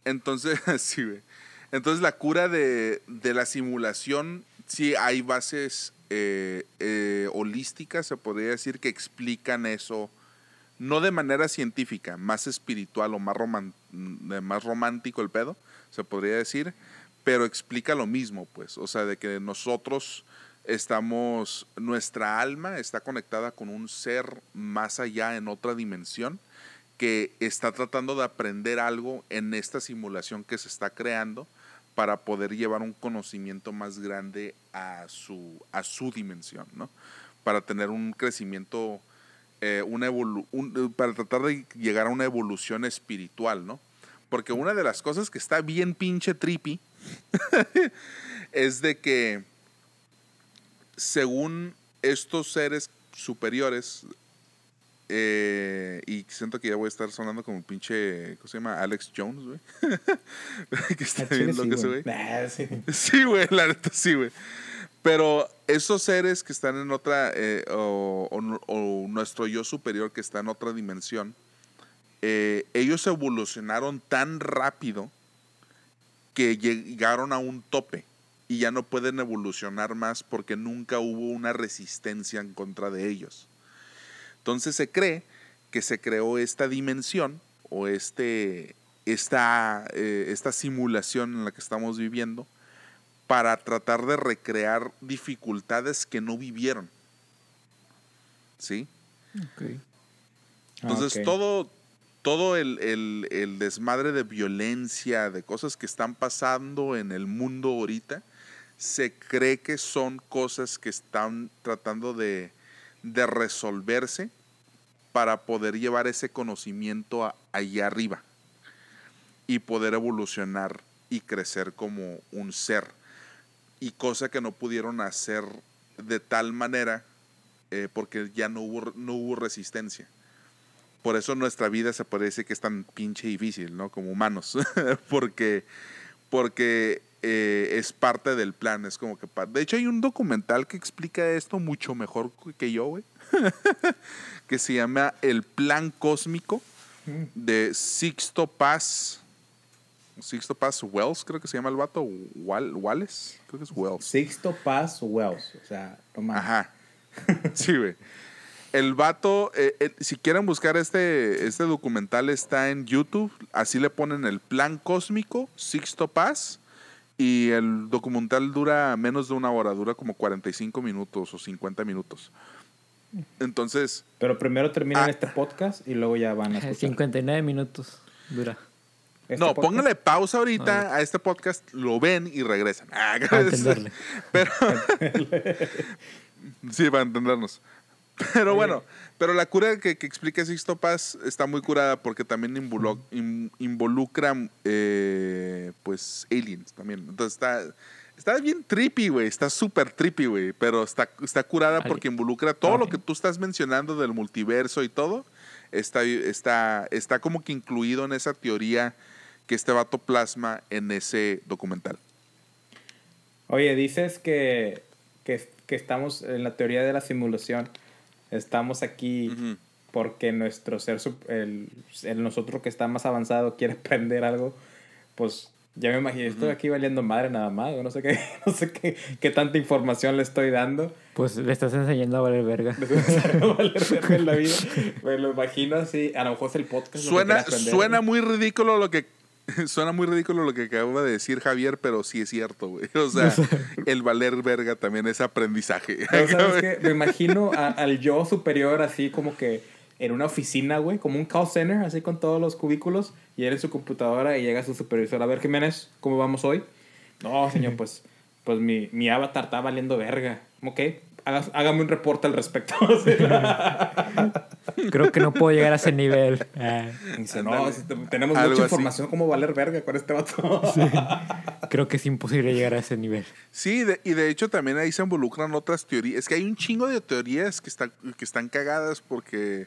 Entonces, sí, güey. Entonces, la cura de, de la simulación, sí hay bases eh, eh, holísticas, se podría decir, que explican eso, no de manera científica, más espiritual o más, más romántico el pedo, se podría decir, pero explica lo mismo, pues, o sea, de que nosotros estamos, nuestra alma está conectada con un ser más allá en otra dimensión que está tratando de aprender algo en esta simulación que se está creando para poder llevar un conocimiento más grande a su, a su dimensión, ¿no? Para tener un crecimiento, eh, una para tratar de llegar a una evolución espiritual, ¿no? Porque una de las cosas que está bien pinche trippy es de que según estos seres superiores, eh, y siento que ya voy a estar sonando como un pinche, ¿cómo se llama? Alex Jones, güey. que está bien loco ese güey. sí. güey, la neta sí, güey. Pero esos seres que están en otra, eh, o, nuestro yo superior que está en otra dimensión, eh, ellos evolucionaron tan rápido que llegaron a un tope y ya no pueden evolucionar más porque nunca hubo una resistencia en contra de ellos. Entonces se cree que se creó esta dimensión o este, esta, eh, esta simulación en la que estamos viviendo para tratar de recrear dificultades que no vivieron. ¿Sí? Entonces todo, todo el, el, desmadre de violencia, de cosas que están pasando en el mundo ahorita, se cree que son cosas que están tratando de, resolverse para poder llevar ese conocimiento allá arriba y poder evolucionar y crecer como un ser. Y cosa que no pudieron hacer de tal manera eh, porque ya no hubo, no hubo resistencia. Por eso nuestra vida se parece que es tan pinche difícil, ¿no? Como humanos. porque porque eh, es parte del plan. Es como que. De hecho, hay un documental que explica esto mucho mejor que yo, güey. que se llama El Plan Cósmico de Sixto Paz. Sixto Paz Wells, creo que se llama el vato. Wallace, creo que es Wells. Sixto Paz Wells, o sea, no Ajá. Sí, güey. El vato, eh, eh, si quieren buscar este, este documental, está en YouTube. Así le ponen el plan cósmico, Sixto Paz. Y el documental dura menos de una hora, dura como 45 minutos o 50 minutos. Entonces. Pero primero terminan ah. este podcast y luego ya van a escuchar. 59 minutos dura. ¿Este no, póngale pausa ahorita a este podcast, lo ven y regresan. Ah, entenderle. Pero. sí, para entendernos. Pero bueno, pero la cura que, que explica Sixto Paz está muy curada porque también involucra, eh, pues aliens también. Entonces está, está bien trippy, güey. Está súper trippy, güey. Pero está, está curada porque involucra todo lo que tú estás mencionando del multiverso y todo. Está, está, está como que incluido en esa teoría que este vato plasma en ese documental. Oye, dices que, que, que estamos en la teoría de la simulación. Estamos aquí porque nuestro ser, el, el, nosotros que está más avanzado quiere aprender algo. Pues ya me imagino, estoy aquí valiendo madre nada más. No sé qué, no sé qué, qué tanta información le estoy dando. Pues le estás enseñando a valer verga. Le estás enseñando a valer verga en la vida. Me lo imagino así. A lo mejor es el podcast. Suena, suena muy ridículo lo que Suena muy ridículo lo que acaba de decir Javier, pero sí es cierto, güey. O sea, el valer verga también es aprendizaje. Me imagino al yo superior así como que en una oficina, güey, como un call center, así con todos los cubículos, y él en su computadora y llega su supervisor. A ver, Jiménez, ¿cómo vamos hoy? No, señor, pues, pues mi, mi avatar está valiendo verga. Ok, hágame un reporte al respecto. Creo que no puedo llegar a ese nivel. no, tenemos mucha información como valer verga con este vato. Creo que es imposible llegar a ese nivel. Sí, y de hecho también ahí se involucran otras teorías. Es que hay un chingo de teorías que, que están cagadas porque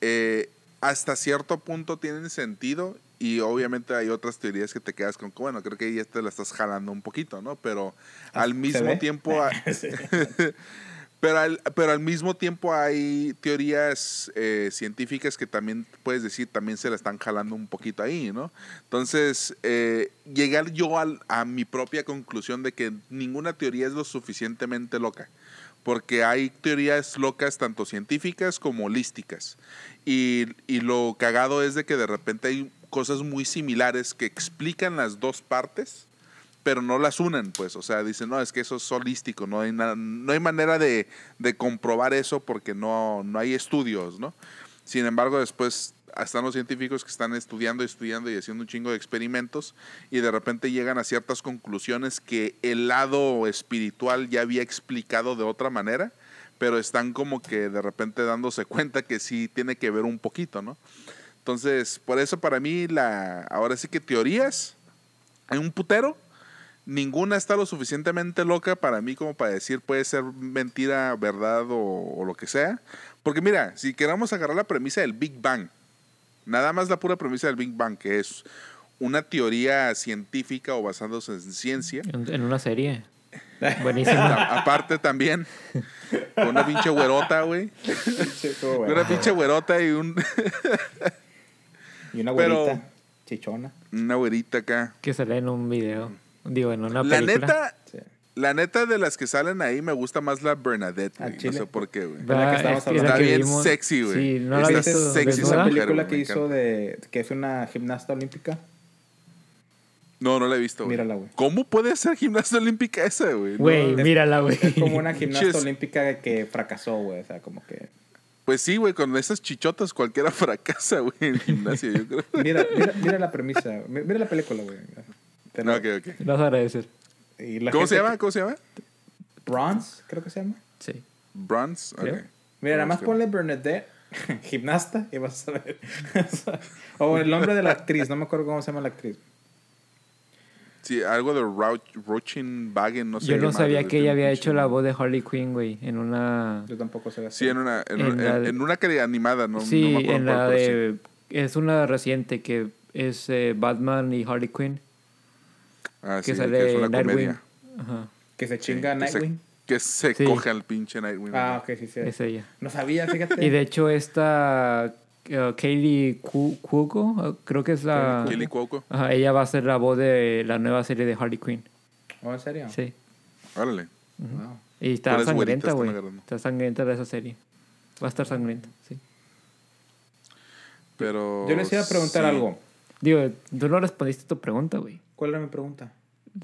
eh, hasta cierto punto tienen sentido y obviamente hay otras teorías que te quedas con, bueno, creo que ya te la estás jalando un poquito, ¿no? Pero ah, al mismo tiempo... pero, al, pero al mismo tiempo hay teorías eh, científicas que también, puedes decir, también se la están jalando un poquito ahí, ¿no? Entonces, eh, llegar yo a mi propia conclusión de que ninguna teoría es lo suficientemente loca porque hay teorías locas tanto científicas como holísticas. Y, y, lo cagado es de que de repente hay cosas muy similares que explican las dos partes, pero no las unen, pues. O sea, dicen, no, es que eso es holístico, no hay, no hay manera de, de comprobar eso porque no, no hay estudios, ¿no? Sin embargo, después están los científicos que están estudiando estudiando y haciendo un chingo de experimentos y de repente llegan a ciertas conclusiones que el lado espiritual ya había explicado de otra manera, pero están como que de repente dándose cuenta que sí tiene que ver un poquito, ¿no? Entonces, por eso para mí, la, ahora sí que teorías, hay un putero, ninguna está lo suficientemente loca para mí como para decir puede ser mentira, verdad o, o lo que sea. Porque mira, si queramos agarrar la premisa del Big Bang, nada más la pura premisa del Big Bang, que es una teoría científica o basándose en ciencia, En, en una serie. Buenísima. a- aparte también, con una pinche güerota, güey, una pinche güerota y un, Y una Pero- güerita chichona. una güerita acá. que sale en un video. Digo, en una La película. neta, Sí. la neta de las que salen ahí me gusta más la Bernadette, güey. No sé por qué, güey. la es que la Está bien vimos- sexy, güey. Sí, ¿no la Está has visto sexy esa película que hizo de que es una gimnasta olímpica? No, no la he visto, güey. Mírala, güey. ¿Cómo puede ser gimnasia olímpica esa, güey? Güey, No, mírala, güey. Es como una gimnasta olímpica que fracasó, güey. O sea, como que. Pues sí, güey, con esas chichotas cualquiera fracasa, güey, en gimnasia, yo creo. Mira, mira, mira la premisa. mi- Mira la película, güey. Te No, la- ok, ok. Lo vas a agradecer. y la ¿Cómo se llama? ¿Cómo se llama? Bronze, creo que se llama. Sí. Bronze. Creo. Ok. Mira, nada más ponle Bernadette, gimnasta, y vas a ver. o el nombre de la actriz, no me acuerdo cómo se llama la actriz. Sí, algo de Rauch- Rauchenwagen, no sé. Yo no sabía que ella había hecho la voz de Harley Quinn, güey, en una... Yo tampoco sé. Sí, en una, en, En una- la en- de- en una que animada, no, sí, no me acuerdo en la cuál, sí. de... Es una reciente que es eh, Batman y Harley Quinn, Ah, que sí, sale que es una Nightwing. comedia. Ajá, Que se Sí, chinga a que se- Nightwing. Que se Sí. coge al pinche Nightwing. Ah, ok, sí, sí. es ella. No sabía, fíjate. Y de hecho esta uh, Kaylee Cu- Cuoco, creo que es la... Kelly Cuoco. Ajá, ella va a ser la voz de la nueva serie de Harley Quinn. Oh, ¿en serio? Sí. Órale. Wow. Y está sangrienta, güey. Está sangrienta de esa serie. Va a estar sangrienta, sí. Pero. Yo les iba a preguntar sí. algo. Digo, tú no respondiste tu pregunta, güey. ¿Cuál era mi pregunta?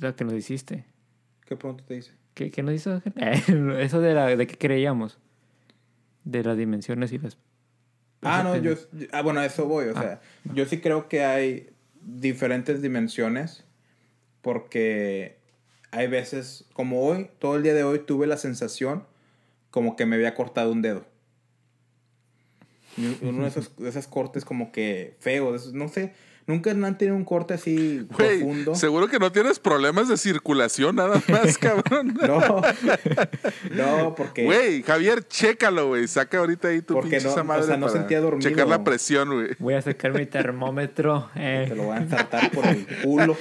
La que nos hiciste. ¿Qué pregunta te hice? ¿Qué, qué nos hizo? Eso de, la, de qué creíamos. De las dimensiones y las... Ah, no, yo, ah, bueno, a eso voy. O sea, yo sí creo que hay diferentes dimensiones porque hay veces, como hoy, todo el día de hoy tuve la sensación como que me había cortado un dedo. Uno de esos, de esos cortes como que feos, no sé, nunca han tenido un corte así profundo. seguro que no tienes problemas de circulación nada más, cabrón. No, no, porque... Güey, Javier, chécalo, güey. Saca ahorita ahí tu Porque pinche no- esa o madre sea, no para sentía dormido. Checar la presión, güey. Voy a sacar mi termómetro eh, Te lo voy a ensartar por el culo.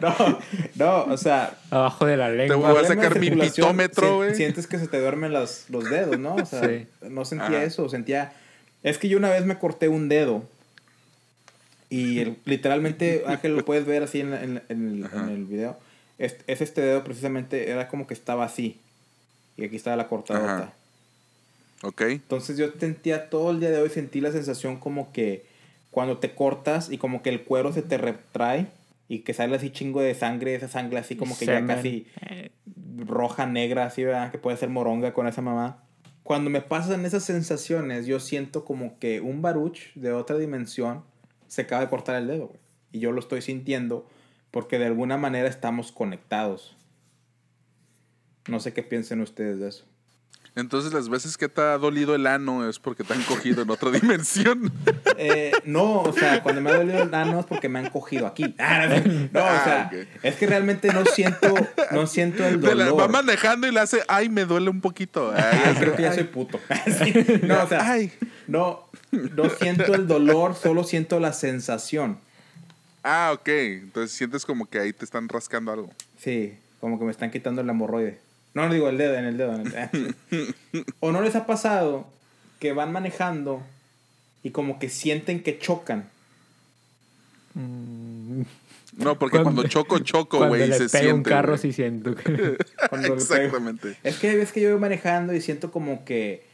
no, no, o sea, abajo de la Te lengua. voy a sacar mi pitómetro, si- güey. Sientes que se te duermen los, los dedos, ¿no? O sea, Sí. no sentía Ajá. eso, sentía... Es que yo una vez me corté un dedo y el- literalmente, Ángel, lo puedes ver así en, en en el, en el video. Es, es este dedo precisamente, era como que estaba así. Y aquí estaba la cortadota. Ajá. Ok. Entonces yo sentía todo el día de hoy, sentí la sensación como que cuando te cortas y como que el cuero se te retrae y que sale así chingo de sangre, esa sangre así como que ya Semen. casi Eh, roja, negra, así, ¿verdad? Que puede ser moronga con esa mamá. Cuando me pasan esas sensaciones, yo siento como que un baruch de otra dimensión se acaba de cortar el dedo, güey. Y yo lo estoy sintiendo porque de alguna manera estamos conectados. No sé qué piensen ustedes de eso. Entonces, las veces que te ha dolido el ano es porque te han cogido en otra dimensión. Eh, no, o sea, cuando me ha dolido el ano es porque me han cogido aquí. Ah, no, o sea, Ah, ok. es que realmente no siento, no siento el Te la va dolor. manejando y le hace, ay, me duele un poquito. Ay, creo que ya ay. soy puto. No, o sea, Ay. No, no siento el dolor, solo siento la sensación. Ah, ok. Entonces sientes como que ahí te están rascando algo. Sí, como que me están quitando el hemorroide. No, no digo el dedo, en el dedo. en el dedo. ¿O no les ha pasado que van manejando y como que sienten que chocan? mm, No, porque cuando, choco, choco, cuando güey, le se siente. un carro, sí siento. Pego. Exactamente. Es que hay veces que yo voy manejando y siento como que.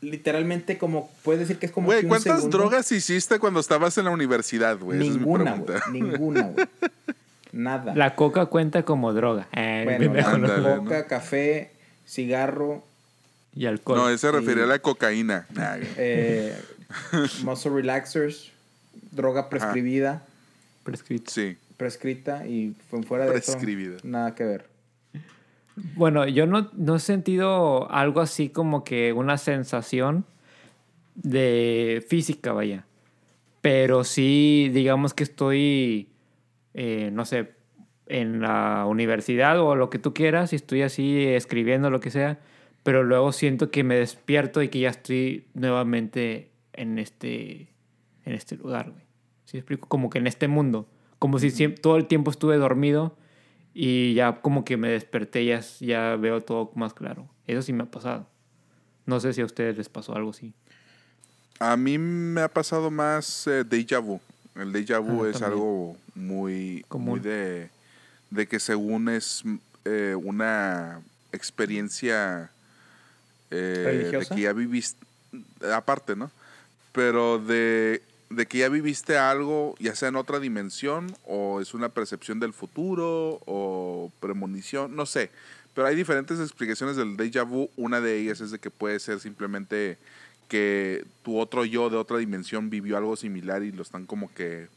Literalmente, como. Puedes decir que es como. Güey, ¿cuántas segundo. drogas hiciste cuando estabas en la universidad, güey? Esa es mi Ninguna, güey. pregunta. Ninguna, güey. Nada. La coca cuenta como droga. Eh, bueno, la coca, café, cigarro, Y alcohol. No, ese refería a la cocaína. Nah, eh, muscle relaxers, droga prescribida, prescrito. sí. prescrita y fue fuera de Prescribida. eso nada que ver. Bueno, yo no, no he sentido algo así como que una sensación de física, vaya. Pero sí, digamos que estoy, eh, no sé, en la universidad o lo que tú quieras y estoy así escribiendo lo que sea, pero luego siento que me despierto y que ya estoy nuevamente en este, en este lugar, güey. ¿Sí me explico? Como que en este mundo. Como si todo el tiempo estuve dormido y ya como que me desperté ya, ya veo todo más claro. Eso sí me ha pasado. No sé si a ustedes les pasó algo así. A mí me ha pasado más eh, déjà vu. El déjà vu Ah, es también. algo muy, Común. muy de, de que según es eh, una experiencia eh, de ¿Religiosa? que ya viviste, aparte, ¿no? Pero de, de que ya viviste algo, ya sea en otra dimensión, o es una percepción del futuro, o premonición, no sé. Pero hay diferentes explicaciones del déjà vu. Una de ellas es de que puede ser simplemente que tu otro yo de otra dimensión vivió algo similar y lo están como que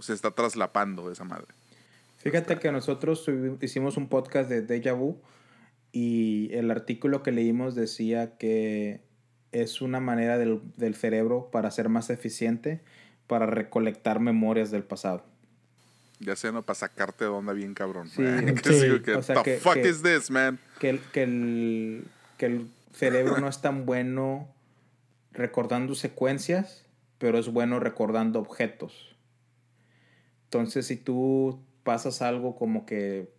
se está traslapando esa madre. Fíjate que nosotros hicimos un podcast de Deja Vu y el artículo que leímos decía que es una manera del, del cerebro para ser más eficiente para recolectar memorias del pasado. Ya sea, ¿no? Para sacarte de onda bien cabrón. Sí, sí. que, O sea, the que- fuck que- is this, man? Que el, que, el, que el cerebro no es tan bueno recordando secuencias, pero es bueno recordando objetos. Entonces, si tú pasas algo como que,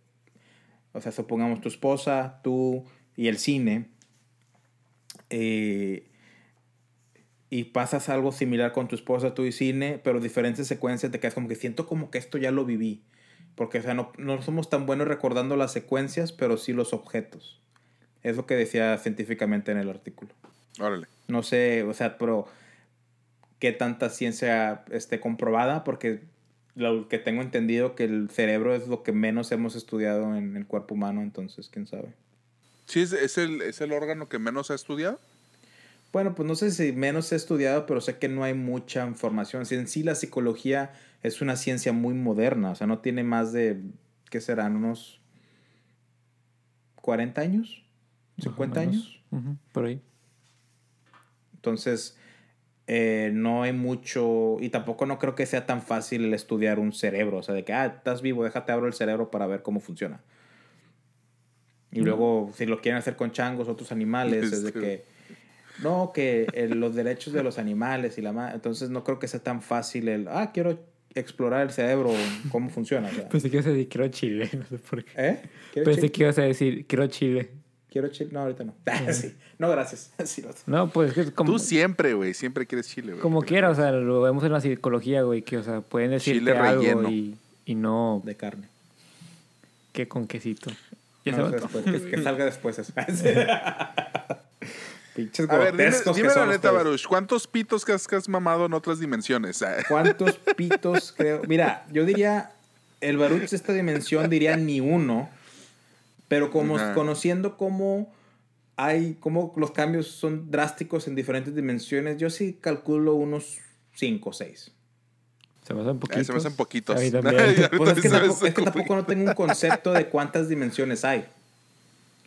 o sea, supongamos tu esposa, tú y el cine, eh, y pasas algo similar con tu esposa, tú y cine, pero diferentes secuencias, te quedas como que siento como que esto ya lo viví. Porque, o sea, no, no somos tan buenos recordando las secuencias, pero sí los objetos. Es lo que decía científicamente en el artículo. Órale. No sé, o sea, pero qué tanta ciencia esté comprobada, porque lo que tengo entendido que el cerebro es lo que menos hemos estudiado en el cuerpo humano, entonces quién sabe. Sí, es, es el, es el órgano que menos ha estudiado. Bueno, pues no sé si menos he estudiado, pero sé que no hay mucha información. Si en sí la psicología es una ciencia muy moderna, o sea, no tiene más de, ¿qué serán? Unos 40 años, Más o 50 menos. años. Por ahí. Entonces, eh, no hay mucho, y tampoco no creo que sea tan fácil estudiar un cerebro, o sea, de que, ah, estás vivo, déjate abro el cerebro para ver cómo funciona. Y luego, si lo quieren hacer con changos, otros animales, es de Este. que, no, que eh, los derechos de los animales y la ma- entonces no creo que sea tan fácil el, ah, quiero explorar el cerebro, cómo funciona. o sea. Pensé que ibas a decir quiero chile, no sé por qué. ¿Eh? ¿Quiero Pensé chile? que ibas a decir quiero chile. ¿Quiero chile? No, ahorita no. sí. No, gracias. Sí, no. No, pues es que como, Tú siempre, güey. Siempre quieres chile, güey. como quiera, o sea, lo vemos en la psicología, güey, que, o sea, pueden decirte Chile algo relleno. y, y no De carne. que con quesito. Ya No, se me después, antojó. que, que salga después. eso. Pinches A ver, dime, que dime la neta. Baruch. ¿Cuántos pitos que has, que has mamado en otras dimensiones? ¿Cuántos pitos creo? Mira, yo diría, el Baruch de esta dimensión diría ni uno, pero como conociendo cómo hay, cómo los cambios son drásticos en diferentes dimensiones, yo sí calculo unos cinco o seis. Se me hacen eh, poquitos. se me hacen poquitos. Pues es que, tampoco, hacen es que tampoco no tengo un concepto de cuántas dimensiones hay.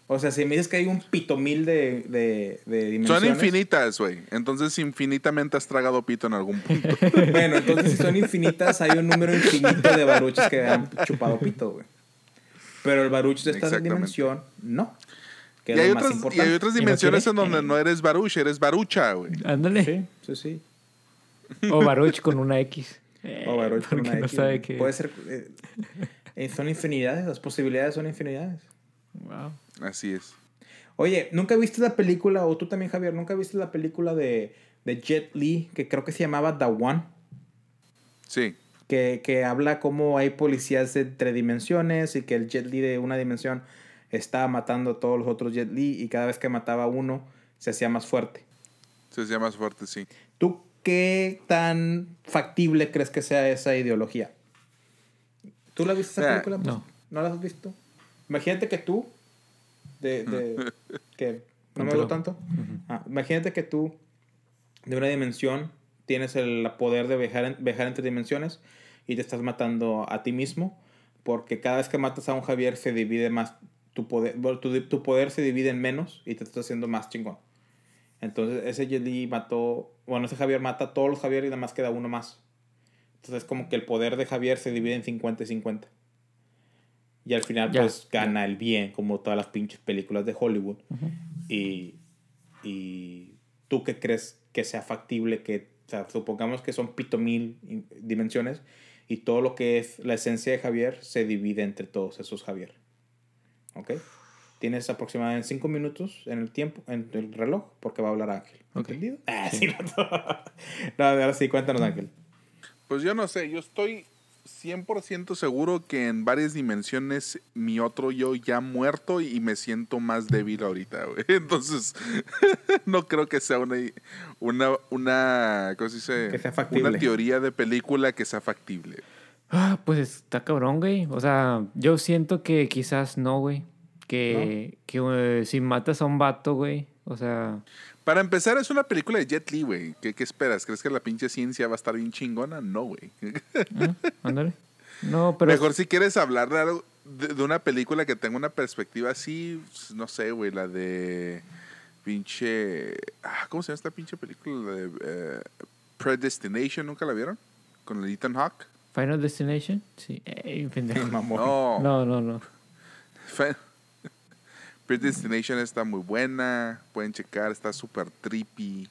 O sea, si me dices que hay un pito mil de, de, de Son dimensiones. infinitas, güey. Entonces, infinitamente has tragado pito en algún punto. Bueno, entonces si son infinitas, hay un número infinito de baruches que han chupado pito, güey. Pero el baruch de esta dimensión, no. Que y, hay otras, y hay otras ¿Y no dimensiones en donde no eres Baruch, eres Barucha, güey. Ándale. Sí, sí, sí. O Baruch con una X. O baruch con Porque una no X, sabe qué. Puede ser... eh, eh, son infinidades, las posibilidades son infinidades. Wow. Así es. Oye, ¿nunca viste la película, o tú también, Javier, nunca viste la película de, de Jet Li, que creo que se llamaba The One? Sí. que, que habla cómo hay policías de entre dimensiones y que el Jet Li de una dimensión estaba matando a todos los otros Jet Li y cada vez que mataba a uno se hacía más fuerte. Se hacía más fuerte, sí. ¿Tú qué tan factible crees que sea esa ideología? ¿Tú la viste esa Mira, película? no. ¿No la has visto? Imagínate que tú, de, de que no me veo tanto. Ah, imagínate que tú, de una dimensión, tienes el poder de viajar, en- viajar entre dimensiones y te estás matando a ti mismo, porque cada vez que matas a un Javier se divide más, tu poder, tu, tu poder se divide en menos y te estás haciendo más chingón. Entonces ese Jelly mató, bueno, ese Javier mata a todos los Javier y nada más queda uno más. Entonces es como que el poder de Javier se divide en 50 y 50. Y al final pues gana el bien, como todas las pinches películas de Hollywood. y, y tú qué crees que sea factible que, o sea, supongamos que son pito mil dimensiones y todo lo que es la esencia de Javier se divide entre todos esos Javier. ¿Ok? Tienes aproximadamente 5 minutos en el tiempo, en el reloj, porque va a hablar Ángel. ¿Entendido? Ah, sí, no, no, ahora sí, cuéntanos, Ángel. Pues yo no sé, yo estoy 100% seguro que en varias dimensiones mi otro yo ya ha muerto y me siento más débil ahorita, güey. Entonces, no creo que sea una, una, una, ¿cómo se dice? Que sea factible. Una teoría de película que sea factible. Ah, pues está cabrón, güey. O sea, yo siento que quizás no, güey. Que, que eh, si matas a un vato, güey. O sea, Para empezar, es una película de Jet Li, güey. ¿Qué, ¿Qué esperas? ¿Crees que la pinche ciencia va a estar bien chingona? No, güey. ¿eh? ándale. No, pero. Mejor si quieres hablar de, algo- de, de una película que tenga una perspectiva así, pues, no sé, güey, la de pinche... ah, ¿Cómo se llama esta pinche película? La de eh, Predestination, ¿nunca la vieron? Con el Ethan Hawke. Final Destination. Sí. Mamón. No, No, no, no. Predestination está muy buena, pueden checar, está súper trippy.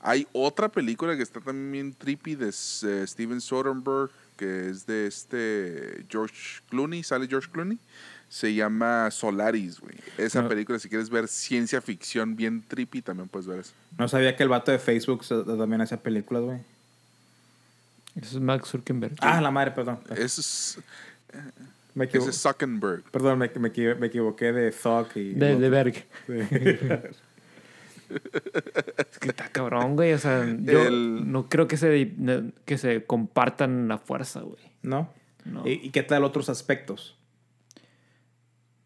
Hay otra película que está también trippy de eh, Steven Soderbergh, que es de este George Clooney, sale George Clooney. Se llama Solaris, güey. Esa No. película, si quieres ver ciencia ficción bien trippy, también puedes ver eso. No sabía que el vato de Facebook se- también hacía películas, güey. Eso es Max Zuckerberg. Ah, la madre, perdón. Ese es, Me, ese equivo- es Zuckerberg. Perdón, me, me equivo- me equivoqué de Thug y... De, de Berg. Es que está cabrón, güey. O sea, yo El- no creo que se, que se compartan la fuerza, güey. ¿No? No. ¿Y, y qué tal otros aspectos?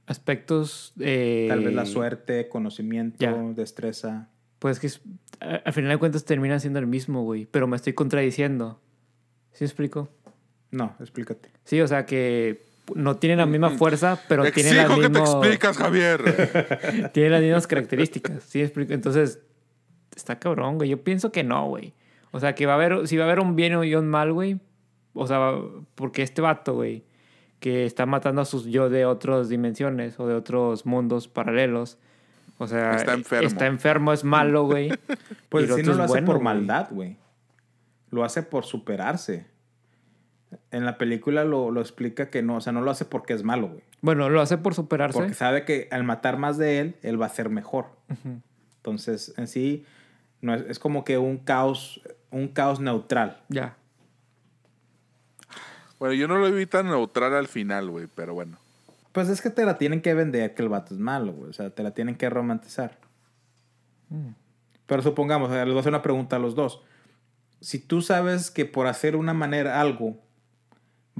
Aspectos. eh, Tal vez la suerte, conocimiento, ya. destreza. Pues que es- a- al final de cuentas termina siendo el mismo, güey. Pero me estoy contradiciendo. ¿Sí explico? No, explícate. Sí, o sea que no tienen la misma fuerza, pero tienen las, Exijo que te explicas, Javier. tienen las mismas características. ¿Sí? Entonces, está cabrón, güey. Yo pienso que no, güey. O sea, que va a haber, si va a haber un bien y un mal, güey. O sea, porque este vato, güey, que está matando a sus yo de otras dimensiones o de otros mundos paralelos. O sea, Está enfermo. Está enfermo, es malo, güey. Pues si no lo es hace bueno, por maldad, güey. Lo hace por superarse. En la película lo, lo explica que no, o sea, no lo hace porque es malo, güey. Bueno, lo hace por superarse. Porque sabe que al matar más de él, él va a ser mejor. Entonces, en sí, no es, es como que un caos, un caos neutral. Ya. Bueno, yo no lo vi tan neutral al final, güey, pero bueno. Pues es que te la tienen que vender que el vato es malo, güey. O sea, te la tienen que romantizar. Mm. Pero supongamos, les voy a hacer una pregunta a los dos. Si tú sabes que por hacer una manera algo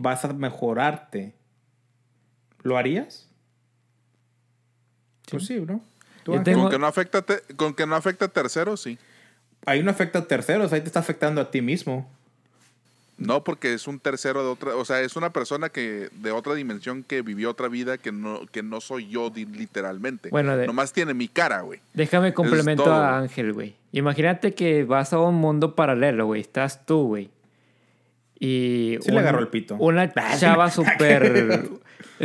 vas a mejorarte, ¿lo harías? Pues sí, tengo- Con que no afecta, a te- con que no afecta a terceros, sí. Ahí no afecta a terceros, ahí te está afectando a ti mismo. No, porque es un tercero de otra, o sea, es una persona que de otra dimensión que vivió otra vida que no, que no soy yo literalmente. Bueno, de- Nomás tiene mi cara, güey. Déjame complemento todo, a. Ángel, güey. Imagínate que vas a un mundo paralelo, güey. Estás tú, güey. Y. Sí le agarró el pito. Una chava súper.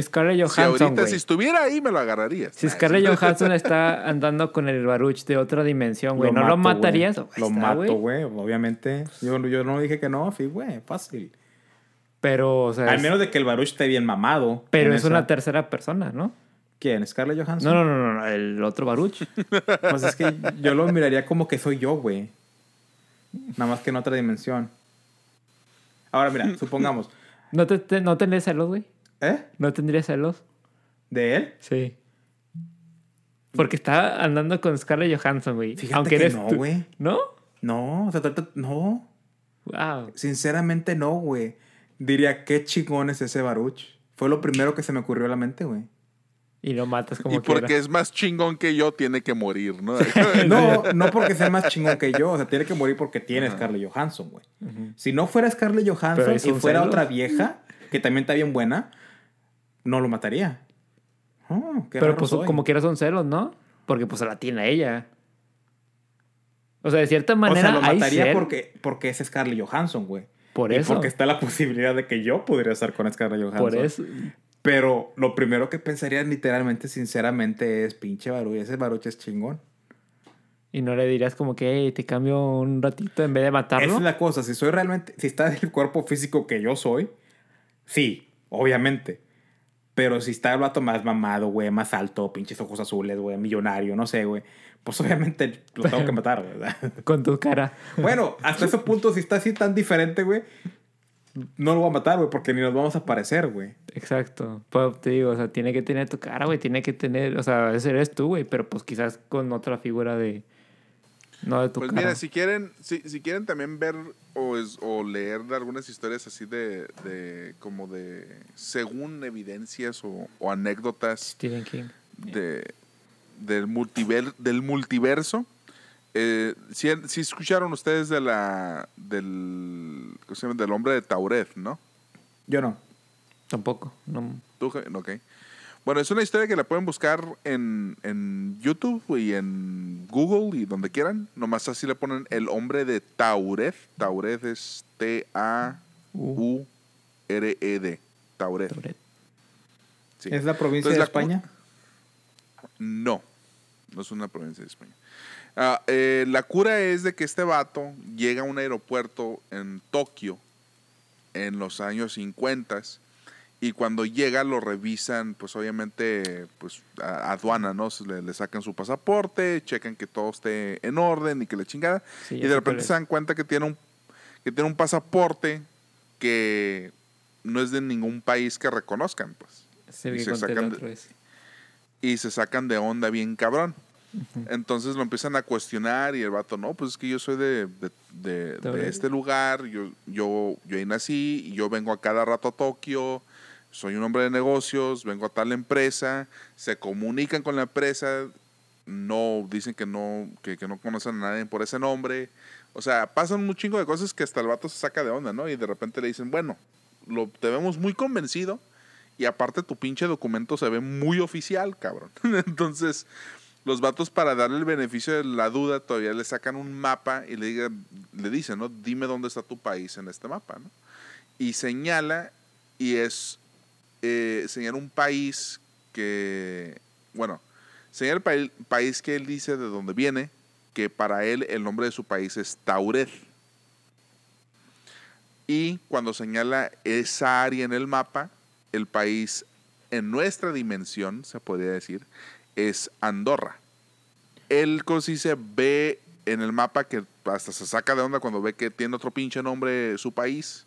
Scarlett Si Johansson, ahorita, güey. si estuviera ahí, me lo agarraría. Si Scarlett Johansson está andando con el Baruch de otra dimensión, güey, ¿no lo matarías? Lo está, mato, güey, obviamente. Yo, yo no dije que no, güey, fácil. Pero, o sea. Al es- menos de que el Baruch esté bien mamado. pero es esa- una tercera persona, ¿no? ¿Quién? ¿Scarlett Johansson? No, no, no, no, no, el otro Baruch. Pues es que yo lo miraría como que soy yo, güey. Nada más que en otra dimensión. Ahora, mira, supongamos. ¿No, te, te- ¿No tendrías celos, güey? ¿Eh? ¿No tendrías celos? ¿De él? Sí. Porque está andando con Scarlett Johansson, güey. Fíjate Aunque que eres no, güey. ¿No? No, o sea, trata- no. Wow. Sinceramente no, güey. diría, qué chingón es ese Baruch. Fue lo primero que se me ocurrió a la mente, güey. Y lo matas como Y porque quiera. es más chingón que yo, tiene que morir, ¿no? No, no porque sea más chingón que yo. O sea, tiene que morir porque tiene Scarlett Johansson, güey. Si no fuera Scarlett Johansson y fuera celo. otra vieja, que también está bien buena, no lo mataría. Qué Pero pues soy. como quiera son celos, ¿no? Porque pues se la tiene a ella. O sea, de cierta O manera sea, lo hay mataría porque, porque es Scarlett Johansson, güey. Por Y eso. porque está la posibilidad de que yo podría estar con Scarlett Johansson. Por eso. Pero lo primero que pensaría literalmente, sinceramente, es pinche Baruch. Ese Baruch es chingón. Y no le dirías como que "Hey, te cambio un ratito en vez de matarlo. Esa es la cosa. Si soy realmente, si está el cuerpo físico que yo soy, sí, obviamente. Pero si está el vato más mamado, güey, más alto, pinches ojos azules, güey, millonario, no sé, güey, pues obviamente lo tengo que matar, ¿verdad? Con tu cara. bueno, hasta ese punto, si está así tan diferente, güey, no lo voy a matar, güey, porque ni nos vamos a parecer, güey. Exacto. Pues te digo, o sea, tiene que tener tu cara, güey. Tiene que tener, o sea, ese eres tú, güey. Pero pues quizás con otra figura de. No de tu Pues cara. mira, si quieren, si, si quieren también ver o, es- o leer algunas historias así de, de como de, según evidencias o, o anécdotas Stephen King. de, del, multiver, del multiverso, eh, si, si escucharon ustedes de la, del, ¿cómo se llama? del hombre de Tauret, ¿no? Yo no. Tampoco. No. ¿Tú, Ok. Bueno, es una historia que la pueden buscar en, en YouTube y en Google y donde quieran. Nomás así le ponen el hombre de Tauret. Tauret es T-A-U-R-E-D. Tauret. Sí. ¿Es la provincia Entonces, de la España? No, no es una provincia de España. Ah, eh, la cura es de que este vato llega a un aeropuerto en Tokio en los años 50 y cuando llega lo revisan, pues obviamente, pues a- aduana, ¿no? Le, le sacan su pasaporte, checan que todo esté en orden y que la chingada. Sí, y de repente se dan cuenta que tiene un que tiene un pasaporte que no es de ningún país que reconozcan, pues y que se sacan de- y se sacan de onda bien cabrón. Entonces lo empiezan a cuestionar y el vato, no, pues es que yo soy de, de- de- de Tauret. este lugar, yo, yo, yo ahí nací y yo vengo a cada rato a Tokio, soy un hombre de negocios, vengo a tal empresa, se comunican con la empresa, no dicen que no, que, que no conocen a nadie por ese nombre. O sea, pasan un chingo de cosas que hasta el vato se saca de onda, ¿no? Y de repente le dicen, bueno, lo, te vemos muy convencido y aparte tu pinche documento se ve muy oficial, cabrón. Entonces, los vatos para darle el beneficio de la duda todavía le sacan un mapa y le, le dicen, ¿no? Dime dónde está tu país en este mapa. Y señala y es, eh, señala un país que, bueno, señala el país que él dice de dónde viene, que para él el nombre de su país es Tauret. Y cuando señala esa área en el mapa, el país en nuestra dimensión, se podría decir, es Andorra. Él, como se ve en el mapa que hasta se saca de onda cuando ve que tiene otro pinche nombre su país.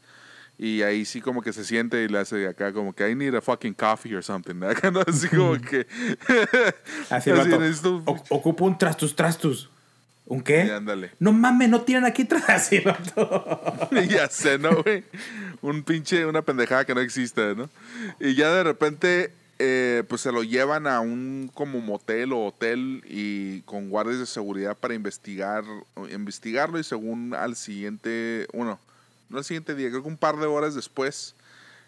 Y ahí sí como que se siente y le hace acá como que I need a fucking coffee or something. Acá no así como que... Así Así, necesito- "O- Ocupo un trastus, trastus. ¿Un qué? Sí, ándale. No mames, no tienen aquí vato. ya sé, ¿no, güey? Un pinche, una pendejada que no existe, ¿no? Y ya de repente, eh, pues se lo llevan a un como motel o hotel y con guardias de seguridad para investigar, investigarlo y según al siguiente, bueno, no al siguiente día, creo que un par de horas después,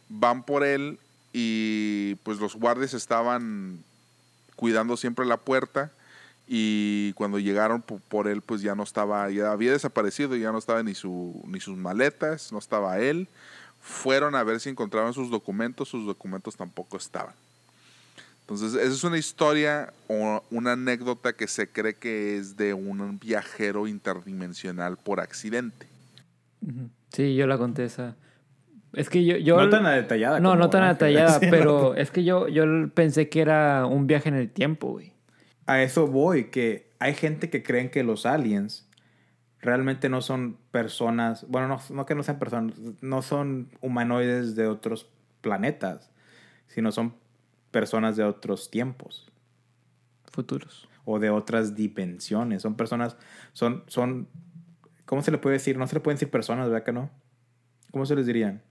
van por él y pues los guardias estaban cuidando siempre la puerta y cuando llegaron po- por él pues ya no estaba ya había desaparecido ya no estaba ni su ni sus maletas no estaba él. Fueron a ver si encontraban sus documentos sus documentos tampoco estaban entonces esa es una historia o una anécdota que se cree que es de un viajero interdimensional por accidente. Sí, yo la conté esa. Es que yo... yo no tan detallada. No, no tan detallada, Sí, pero es que yo, yo pensé que era un viaje en el tiempo, güey. A eso voy, que hay gente que creen que los aliens realmente no son personas, bueno, no, no que no sean personas, no son humanoides de otros planetas, sino son personas de otros tiempos Futuros. o de otras dimensiones. Son personas, son, son, ¿cómo se le puede decir? No se le pueden decir personas, ¿verdad que no? ¿Cómo se les dirían?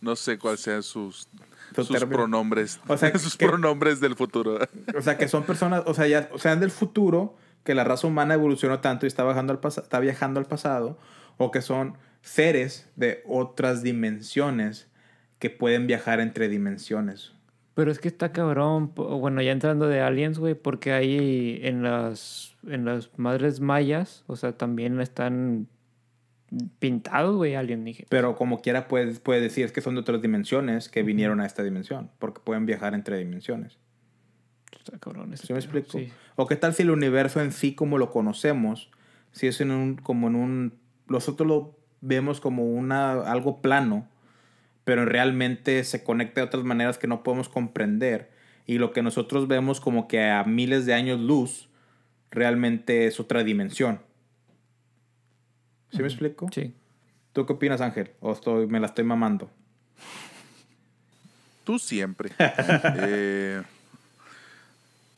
No sé cuáles sean sus, Su sus término. pronombres. O sea, sus que- pronombres del futuro. O sea, que son personas, o sea, ya, o sean del futuro, que la raza humana evolucionó tanto y está, bajando al está viajando al pasado, o que son seres de otras dimensiones que pueden viajar entre dimensiones. Pero es que está cabrón, bueno, ya entrando de aliens, güey, porque ahí en las, en las madres mayas, o sea, también están pintados, güey, alienígenas. Pero como quiera puede, puede decir es que son de otras dimensiones que vinieron a esta dimensión, porque pueden viajar entre dimensiones. Está cabrón ¿Sí me explico? sí. ¿O qué tal si el universo en sí como lo conocemos, si es en un, como en un, nosotros lo vemos como una, algo plano, pero realmente se conecta de otras maneras que no podemos comprender, y lo que nosotros vemos como que a miles de años luz, realmente es otra dimensión. ¿Sí me explico? Sí. ¿Tú qué opinas, Ángel? ¿O estoy, me la estoy mamando? Tú siempre. Eh,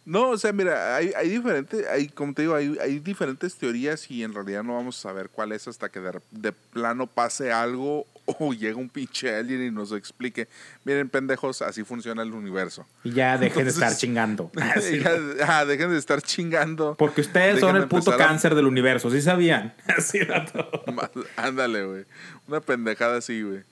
no, o sea, mira, hay, hay diferentes, hay, como te digo, hay, hay diferentes teorías y en realidad no vamos a saber cuál es hasta que de, de plano pase algo o llega un pinche alien y nos explique. Miren, pendejos, así funciona el universo. Y ya dejen de estar chingando. Ya, ah, dejen de estar chingando. Porque ustedes son el puto a- cáncer del universo, ¿sí sabían? Sí, vato. Ma- Ándale, güey. Una pendejada así, güey.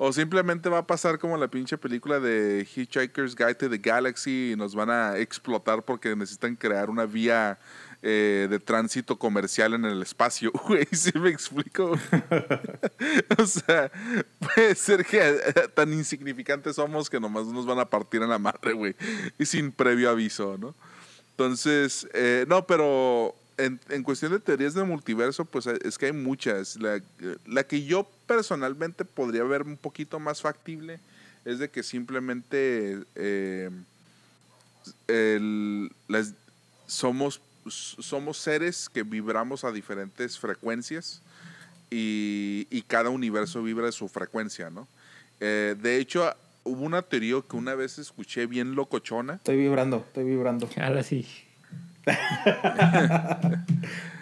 O simplemente va a pasar como la pinche película de Hitchhiker's Guide to the Galaxy y nos van a explotar porque necesitan crear una vía eh, de tránsito comercial en el espacio, güey. ¿Sí me explico? o sea, puede ser que eh, tan insignificantes somos que nomás nos van a partir en la madre, güey. Y sin previo aviso, ¿no? Entonces, eh, no, pero en, cuestión de teorías del multiverso, pues es que hay muchas. La, que yo personalmente podría ver un poquito más factible es de que simplemente el- somos, somos seres que vibramos a diferentes frecuencias y, y cada universo vibra de su frecuencia, ¿no? Eh, de hecho, hubo una teoría que una vez escuché bien locochona. Estoy vibrando, estoy vibrando. Ahora sí.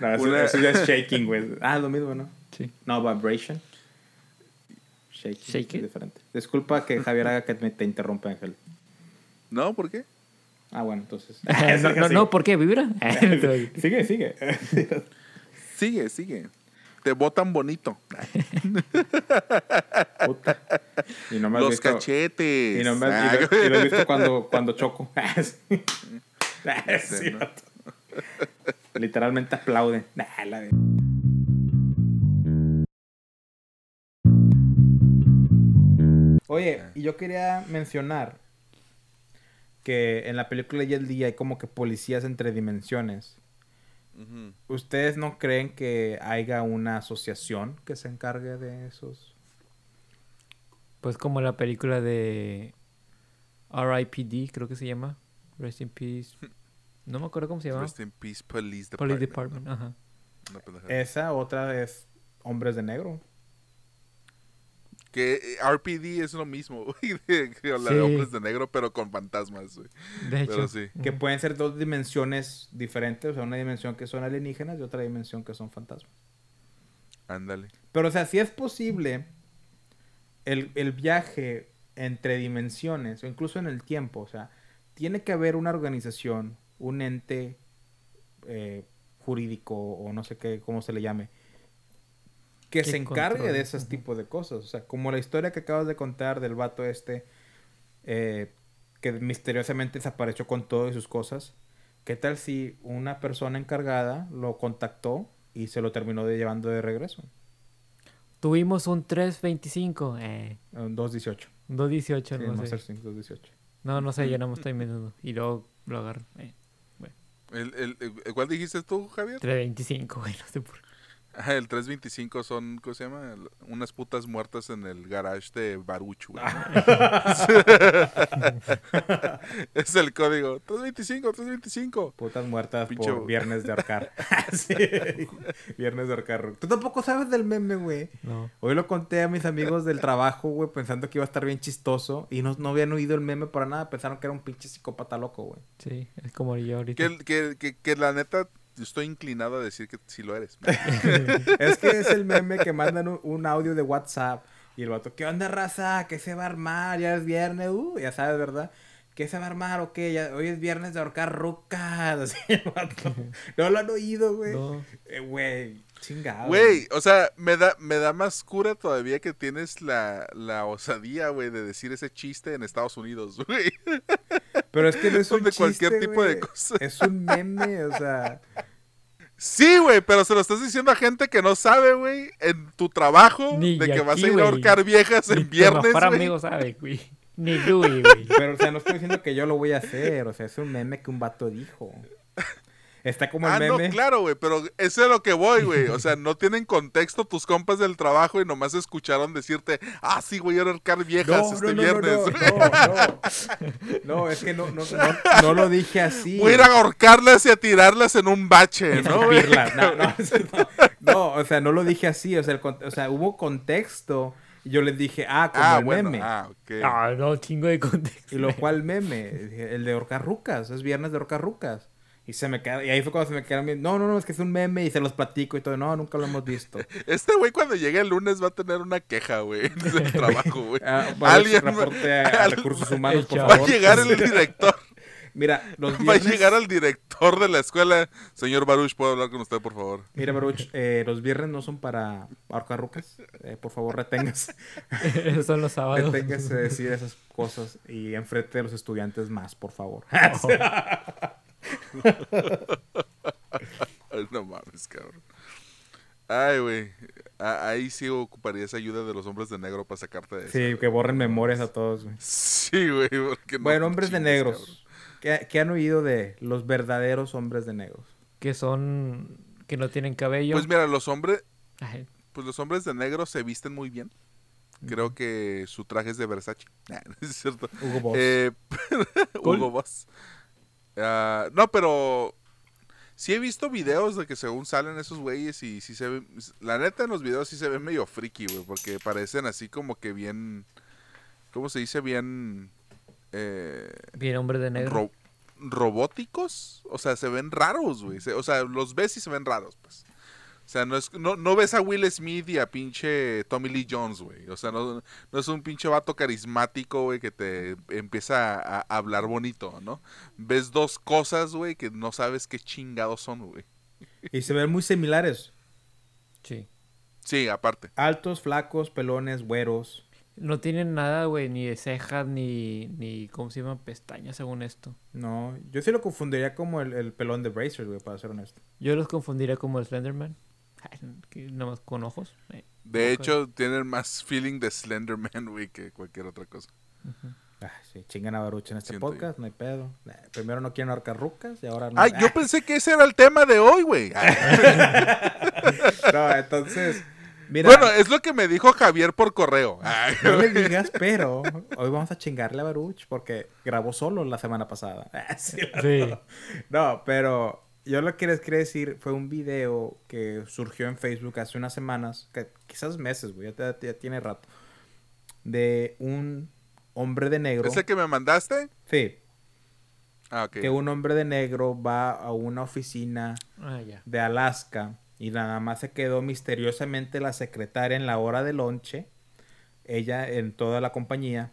No, eso, Una- eso ya es shaking, güey. Ah, lo mismo, ¿no? Sí. No, vibration. Shaking. Shaking. es diferente. Disculpa que Javier haga que me te interrumpa, Ángel. ¿No? ¿Por qué? Ah, bueno, entonces. no, no, no, ¿por qué? ¿Vibra? Sigue, sigue. Sigue, sigue. Te botan bonito. Puta. Y no me has Los visto. cachetes. Y no me has Ah, y lo, y lo he visto cuando, cuando choco. Sí. Sí, ¿no? vato. Literalmente aplaude. Nah, la de- Oye, y yo quería mencionar que en la película y el día hay como que policías entre dimensiones. ¿Ustedes no creen que haya una asociación que se encargue de esos? Pues como la película de R.I.P.D., creo que se llama. Rest in Peace. No me acuerdo cómo se llama. Rest in peace, police Police department. Department. Ajá. Una pendejada. Esa otra es Hombres de Negro. Que RPD es lo mismo, güey, de- Sí. hombres de negro, pero con fantasmas, güey. De hecho. Pero sí. Que pueden ser dos dimensiones diferentes. O sea, una dimensión que son alienígenas y otra dimensión que son fantasmas. Ándale. Pero, o sea, si es posible el, el viaje entre dimensiones o incluso en el tiempo, o sea, tiene que haber una organización, un ente eh, jurídico o no sé qué, cómo se le llame, que se encargue de esos tipos de cosas. O sea, como la historia que acabas de contar del vato este, eh, que misteriosamente desapareció con todo y sus cosas. ¿Qué tal si una persona encargada lo contactó y se lo terminó de llevando de regreso? Tuvimos un 325. Eh, Un 218. un 218, Sí, no Master sé. Sync 218. No, no sé, yo no me estoy. Y luego lo agarro. Eh, El, el, el- ¿Cuál dijiste tú, Javier? 325, güey, no sé por qué. Ah, el 325 son, ¿cómo se llama? Unas putas muertas en el garage de Baruch, güey. es el código. 325, 325. Putas muertas Pinche- por viernes de ahorcar. Sí, Viernes de ahorcar. Tú tampoco sabes del meme, güey. No. Hoy lo conté a mis amigos del trabajo, güey, pensando que iba a estar bien chistoso. Y no, no habían oído el meme para nada. Pensaron que era un pinche psicópata loco, güey. Sí, es como yo ahorita. Que, que, que, que la neta, estoy inclinado a decir que sí lo eres. Es que es el meme que mandan un, un audio de WhatsApp Y el vato, ¿qué onda, raza? ¿Qué se va a armar? Ya es viernes, uh, ya sabes, ¿verdad? ¿Qué se va a armar o qué? Ya, hoy es viernes de ahorcar rucas. Así, el vato. No lo han oído, güey. No. Eh, Güey, chingado. Güey, o sea, me da, me da más cura todavía que tienes la, la osadía, güey, de decir ese chiste en Estados Unidos, güey. Pero es que no es un de cualquier chiste, tipo de cosa. Es un meme, o sea. Sí, güey, pero se lo estás diciendo a gente que no sabe, güey, en tu trabajo, Ni de que vas a ir a ahorcar viejas Ni en tu viernes, mejor güey. amigo sabe, güey. Ni Louis, güey. Pero, o sea, no estoy diciendo que yo lo voy a hacer. O sea, es un meme que un vato dijo. Está como el Ah, no, meme. claro, güey, pero eso es a lo que voy, güey. O sea, no tienen contexto tus compas del trabajo y nomás escucharon decirte, ah, sí, voy a ahorcar viejas No, este no, no, viernes. no, no, no. No, es que no, no, no, no lo dije así. Voy a ir a ahorcarlas y a tirarlas en un bache, ¿no? No, no, no, no, o sea, no lo dije así. O sea, el o sea, hubo contexto. Y yo les dije, ah, como Ah, el bueno, meme. ah, ok. Ah, no, chingo de contexto. Y lo cual meme, el de ahorcar rucas, es viernes de ahorcar rucas. Y se me queda, y ahí fue cuando se me quedaron bien, no, no, no, es que es un meme y se los platico y todo, no, nunca lo hemos visto. Este güey cuando llegue el lunes va a tener una queja, güey, del trabajo, güey. Ah, Alguien reporte a, a al- recursos humanos, por Va a Va a favor. llegar el director, Mira, los va a viernes, llegar al director de la escuela. Señor Baruch, ¿puedo hablar con usted, por favor? mira, Baruch, eh, los viernes no son para ahorcar rucas. Eh, por favor, reténgase. Esos son los sábados. Reténgase de decir esas cosas y enfrente de los estudiantes más, por favor. Ay, no mames, cabrón. Ay, güey. Ahí sí ocuparía esa ayuda de los hombres de negro para sacarte de eso. Sí, que borren memorias a todos, güey. Sí, güey. no Bueno, hombres de negros. ¿Qué, qué han oído de los verdaderos hombres de negros? Que son... Que no tienen cabello. Pues mira, los hombres, pues los hombres de negro se visten muy bien. Creo que su traje es de Versace. Nah, no es cierto. Hugo Boss. Eh, Cool. Hugo Boss. Ah, no, pero sí he visto videos de que según salen esos güeyes y sí se ven, la neta en los videos sí se ven medio friki, güey, porque parecen así como que bien, ¿cómo se dice? Bien eh, bien hombre de negro. ro- robóticos, o sea, se ven raros, güey, o sea, los ves y se ven raros, pues. O sea, no, es, no, no ves a Will Smith y a pinche Tommy Lee Jones, güey. O sea, no, no es un pinche vato carismático, güey, que te empieza a, a hablar bonito, ¿no? Ves dos cosas, güey, que no sabes qué chingados son, güey. Y se ven muy similares. Sí. Sí, aparte. Altos, flacos, pelones, güeros. No tienen nada, güey, ni de cejas, ni, ni, ¿cómo se llama? Pestañas, según esto. No, yo sí lo confundiría como el, el pelón de Brazers, güey, para ser honesto. Yo los confundiría como el Slenderman. Nada más con ojos. Eh, De hecho, tienen más feeling de Slenderman, güey, que cualquier otra cosa. Ah, sí, chingan a Baruch en este Siento podcast, no hay pedo. Eh, Primero no quieren ahorcar rucas y ahora no. Ay, yo pensé que ese era el tema de hoy, güey. No, entonces, mira, Bueno, es lo que me dijo Javier por correo. Ay, no le digas, pero hoy vamos a chingarle a Baruch porque grabó solo la semana pasada. Ah, sí, Sí. No, pero yo lo que les quería decir fue un video que surgió en Facebook hace unas semanas, que- quizás meses, güey, ya, ya tiene rato, de un hombre de negro. ¿Ese que me mandaste? Sí, Ah, ok. que un hombre de negro va a una oficina Ah, de Alaska y nada más se quedó misteriosamente la secretaria en la hora de lonche, ella en toda la compañía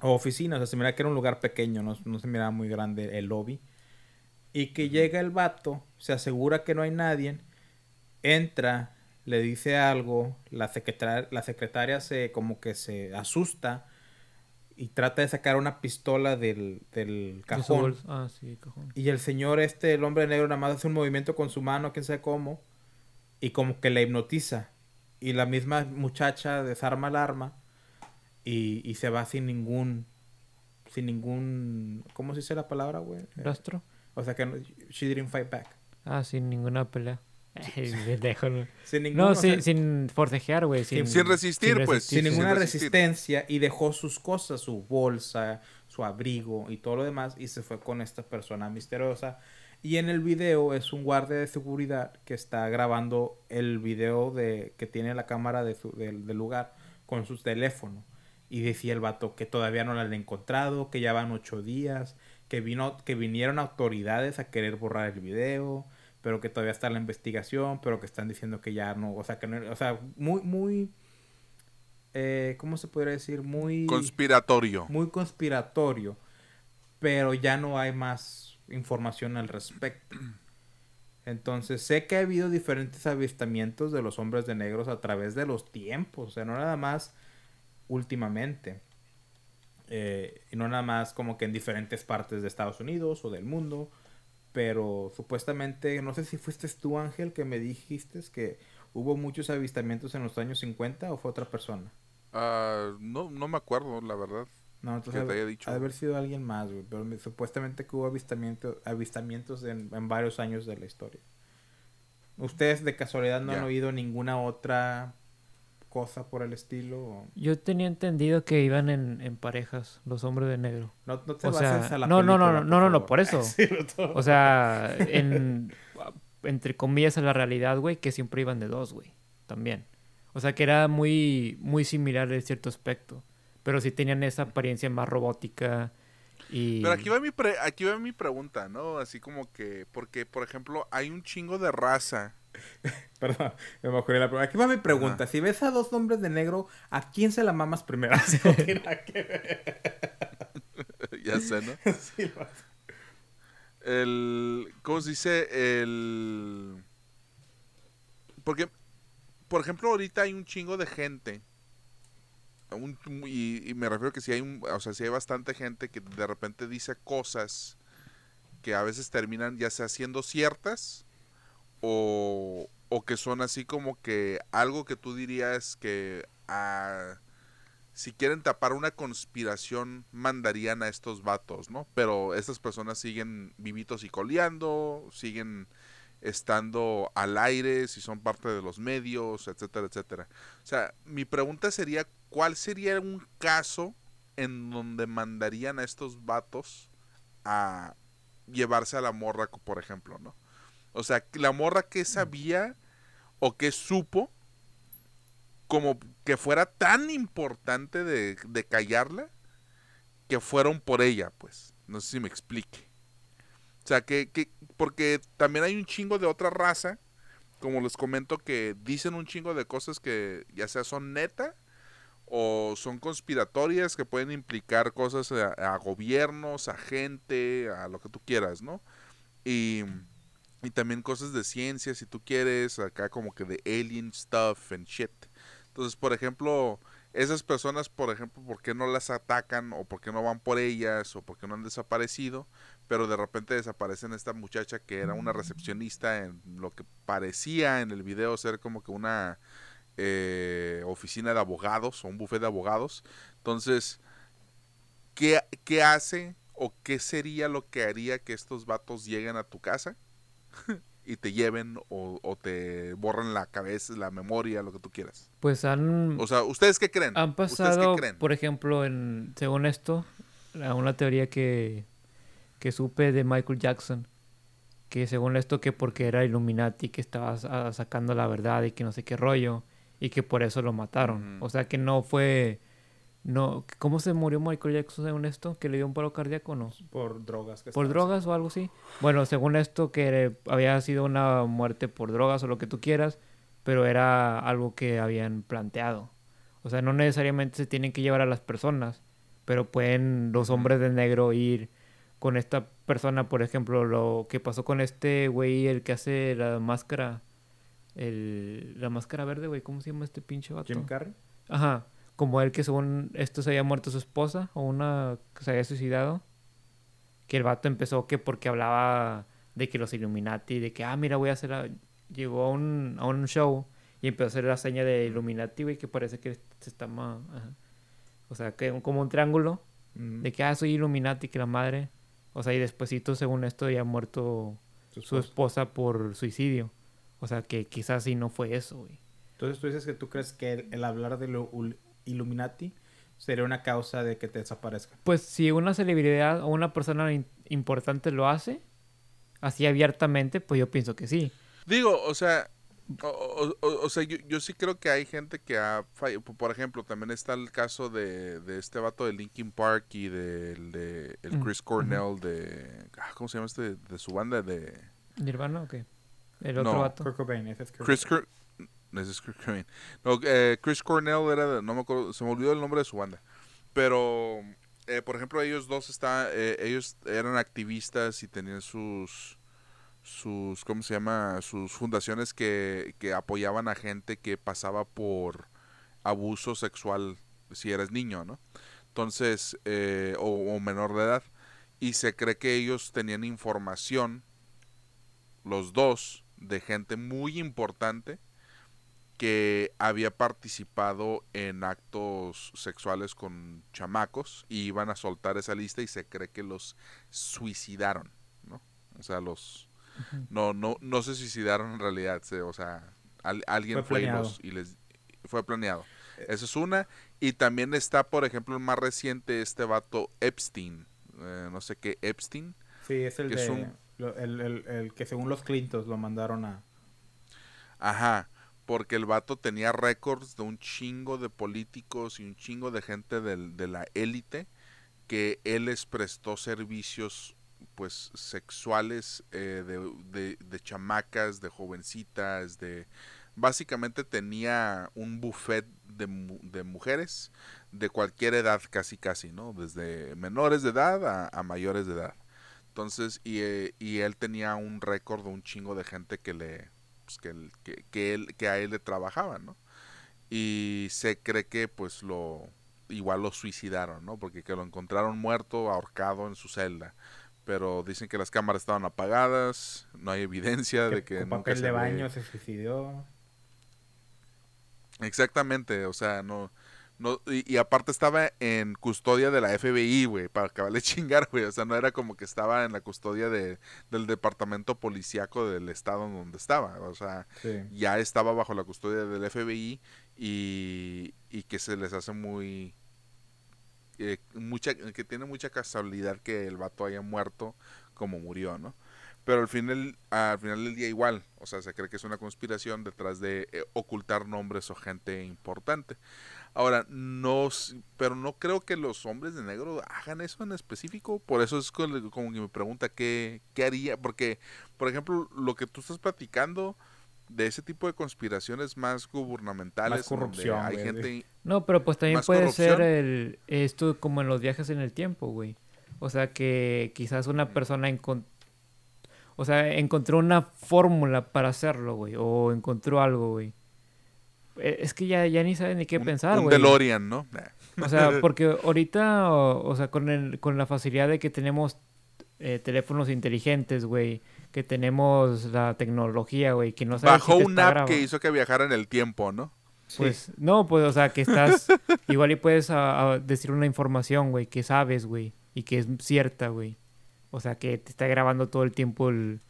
o oficina, o sea, se mira que era un lugar pequeño, no, no se miraba muy grande el lobby. Y que llega el vato, se asegura que no hay nadie, entra, le dice algo, la secretaria, la secretaria se como que se asusta y trata de sacar una pistola del, del cajón. Ah, sí, cajón. Y el señor este, el hombre negro, nada más hace un movimiento con su mano, quién sabe cómo, y como que la hipnotiza. Y la misma muchacha desarma el arma y, y se va sin ningún, sin ningún, ¿cómo se dice la palabra, güey? ¿Rastro? O sea que no- she didn't fight back. Ah, sin ninguna pelea. Pendejo, no. Sin ningún, No, sin, sea, sin forcejear, güey. Sin, sin resistir, pues. sin sin ninguna resistir. resistencia y dejó sus cosas, su bolsa, su abrigo y todo lo demás y se fue con esta persona misteriosa. Y en el video es un guardia de seguridad que está grabando el video de que tiene la cámara de su- del, del lugar con su teléfono. Y decía el vato que todavía no la han encontrado, que ya van ocho días, que vino, que vinieron autoridades a querer borrar el video, pero que todavía está la investigación, pero que están diciendo que ya no, o sea que no, o sea, muy, muy eh, ¿cómo se podría decir? Muy... Conspiratorio. Muy conspiratorio. Pero ya no hay más información al respecto. Entonces, sé que ha habido diferentes avistamientos de los hombres de negros a través de los tiempos. O sea, no nada más últimamente. Eh, y no nada más como que en diferentes partes de Estados Unidos o del mundo. Pero supuestamente, no sé si fuiste tú, Ángel, que me dijiste que hubo muchos avistamientos en los años 50 o fue otra persona. Ah, no, no me acuerdo, la verdad. No, entonces que te ha, haya dicho. ha de haber sido alguien más, güey. Pero me- supuestamente que hubo avistamiento, avistamientos en, en varios años de la historia. ¿Ustedes de casualidad no han oído ninguna otra cosa por el estilo? o- Yo tenía entendido que iban en, en parejas los hombres de negro. No, no te O bases sea, a la no, no, no, no, no, por eso. Sí, no, O sea, en, entre comillas a la realidad, güey, que siempre iban de dos, güey. También. O sea, que era muy, muy similar en cierto aspecto. Pero sí tenían esa apariencia más robótica y... Pero aquí va mi pre- aquí va mi pregunta, ¿no? Así como que, porque, por ejemplo, hay un chingo de raza. Perdón, me bajé la pregunta. Aquí va mi pregunta. Si ves a dos hombres de negro, ¿a quién se la mamas primero? Así no tiene nada que ver. ya sé, ¿no? Sí, lo- El, ¿cómo se dice? El... Porque, por ejemplo, ahorita hay un chingo de gente. un- y, y me refiero que si hay un, o sea, si hay bastante gente que de repente dice cosas que a veces terminan ya sea siendo ciertas o, o que son así como que algo que tú dirías que ah, si quieren tapar una conspiración mandarían a estos vatos, ¿no? Pero estas personas siguen vivitos y coleando, siguen estando al aire, si son parte de los medios, etcétera, etcétera. O sea, mi pregunta sería, ¿cuál sería un caso en donde mandarían a estos vatos a llevarse a la morra, por ejemplo, ¿no? O sea, la morra que sabía o que supo como que fuera tan importante de, de callarla que fueron por ella, pues. No sé si me explique. O sea, que, que, porque también hay un chingo de otra raza, como les comento, que dicen un chingo de cosas que ya sea son neta o son conspiratorias que pueden implicar cosas a, a gobiernos, a gente, a lo que tú quieras, ¿no? Y, y también cosas de ciencia, si tú quieres, acá como que de alien stuff and shit. Entonces, por ejemplo, esas personas, por ejemplo, ¿por qué no las atacan o por qué no van por ellas o por qué no han desaparecido? Pero de repente desaparecen esta muchacha que era una recepcionista en lo que parecía en el video ser como que una eh, oficina de abogados o un buffet de abogados. Entonces, ¿qué, ¿qué hace o qué sería lo que haría que estos vatos lleguen a tu casa? y te lleven o, o te borren la cabeza, la memoria, lo que tú quieras. Pues han, O sea, ¿ustedes qué creen? han ¿Ustedes pasado, qué creen? por ejemplo, en según esto, una teoría que, que supe de Michael Jackson, que según esto que porque era Illuminati que estaba sa- sacando la verdad y que no sé qué rollo y que por eso lo mataron. O sea que no fue no ¿cómo se murió Michael Jackson según esto? ¿Que le dio un paro cardíaco o no? Por drogas. que ¿Por drogas o algo así? Bueno, según esto que había sido una muerte por drogas o lo que tú quieras, pero era algo que habían planteado. O sea, no necesariamente se tienen que llevar a las personas, pero pueden los hombres de negro ir con esta persona, por ejemplo, lo que pasó con este güey, el que hace la máscara, el, la máscara verde, güey, ¿cómo se llama este pinche vato? Jim Carrey. Ajá, como él que según esto se había muerto su esposa o una que se había suicidado. Que el vato empezó que porque hablaba de que los Illuminati, de que, ah, mira, voy a hacer... la-". Llegó a un, a un show y empezó a hacer la seña de Illuminati, güey, que parece que se está... ajá. O sea, que como un triángulo Mm, de que, ah, soy Illuminati, que la madre... O sea, y despuesito, según esto, ya ha muerto su su esposa. por suicidio. O sea, que quizás sí no fue eso, güey. Entonces tú dices que tú crees que el, el hablar de lo Illuminati sería una causa de que te desaparezcan. Pues si una celebridad o una persona importante lo hace, así abiertamente, pues yo pienso que sí. Digo, o sea, o, o- o- o sea yo, yo sí creo que hay gente que ha fallado. Por ejemplo, también está el caso de, de este vato de Linkin Park y del de, el Mm, Chris Cornell de... ah, ¿Cómo se llama este? De su banda de... ¿Nirvana o qué? El otro No. vato. Kurt Cobain, ese es Kurt Chris ese es Chris Cornell. No, eh, Chris Cornell era, no me acuerdo, se me olvidó el nombre de su banda. Pero, eh, por ejemplo, ellos dos está, eh, ellos eran activistas y tenían sus, sus, ¿cómo se llama? Sus fundaciones que, que apoyaban a gente que pasaba por abuso sexual si eres niño, ¿no? Entonces, eh, o menor de edad. Y se cree que ellos tenían información, los dos, de gente muy importante que había participado en actos sexuales con chamacos y iban a soltar esa lista y se cree que los suicidaron, ¿no? O sea, los no no no se suicidaron en realidad, se- o sea, al- alguien Fue fue, y, planeado. los, y les fue planeado. Esa es una y también está, por ejemplo, el más reciente este vato Epstein, eh, no sé qué Epstein. Sí, es el Que de... es un- lo- el, el- el que según los Clintons lo mandaron a... Ajá, porque el vato tenía récords de un chingo de políticos y un chingo de gente de la élite que él les prestó servicios pues sexuales eh, de, de- chamacas, de jovencitas, de básicamente tenía un buffet de, de mujeres de cualquier edad casi casi, ¿no? Desde menores de edad a, a mayores de edad. Entonces, y, eh, y él tenía un récord de un chingo de gente que le pues, que, que, que él que a él le trabajaba, ¿no? Y se cree que pues lo igual lo suicidaron, ¿no? Porque que lo encontraron muerto, ahorcado en su celda. Pero dicen que las cámaras estaban apagadas, no hay evidencia de que con nunca papel se de ve- baño se suicidó. Exactamente, o sea, no, no y, y aparte estaba en custodia de la FBI, güey, para acabarle chingar, güey, o sea, no era como que estaba en la custodia de, del departamento policíaco del estado en donde estaba, o sea, Sí. ya estaba bajo la custodia del FBI y, y que se les hace muy eh, mucha que tiene mucha casualidad que el vato haya muerto como murió, ¿no? Pero al final, al final del día igual, o sea, se cree que es una conspiración detrás de eh, ocultar nombres o gente importante. Ahora, no, pero no creo que los hombres de negro hagan eso en específico, por eso es como, que me pregunta qué, qué haría, porque, por ejemplo, lo que tú estás platicando de ese tipo de conspiraciones más gubernamentales, Más donde corrupción, hay güey, gente... No, pero pues también puede ser el, esto como en los viajes en el tiempo, güey. O sea, que quizás una persona encon- o sea, encontró una fórmula para hacerlo, güey. O encontró algo, güey. Eh, Es que ya, ya ni saben ni qué un, pensar, un güey. DeLorean, ¿no? Nah. O sea, porque ahorita, o, o sea, con, el, con la facilidad de que tenemos eh, teléfonos inteligentes, güey, que tenemos la tecnología, güey, que no sabes Bajó un app grabando. que hizo que viajara en el tiempo, ¿no? Pues, no, pues, o sea, que estás. igual y puedes decir una información, güey, que sabes, güey, y que es cierta, güey. O sea, que te está grabando todo el tiempo el.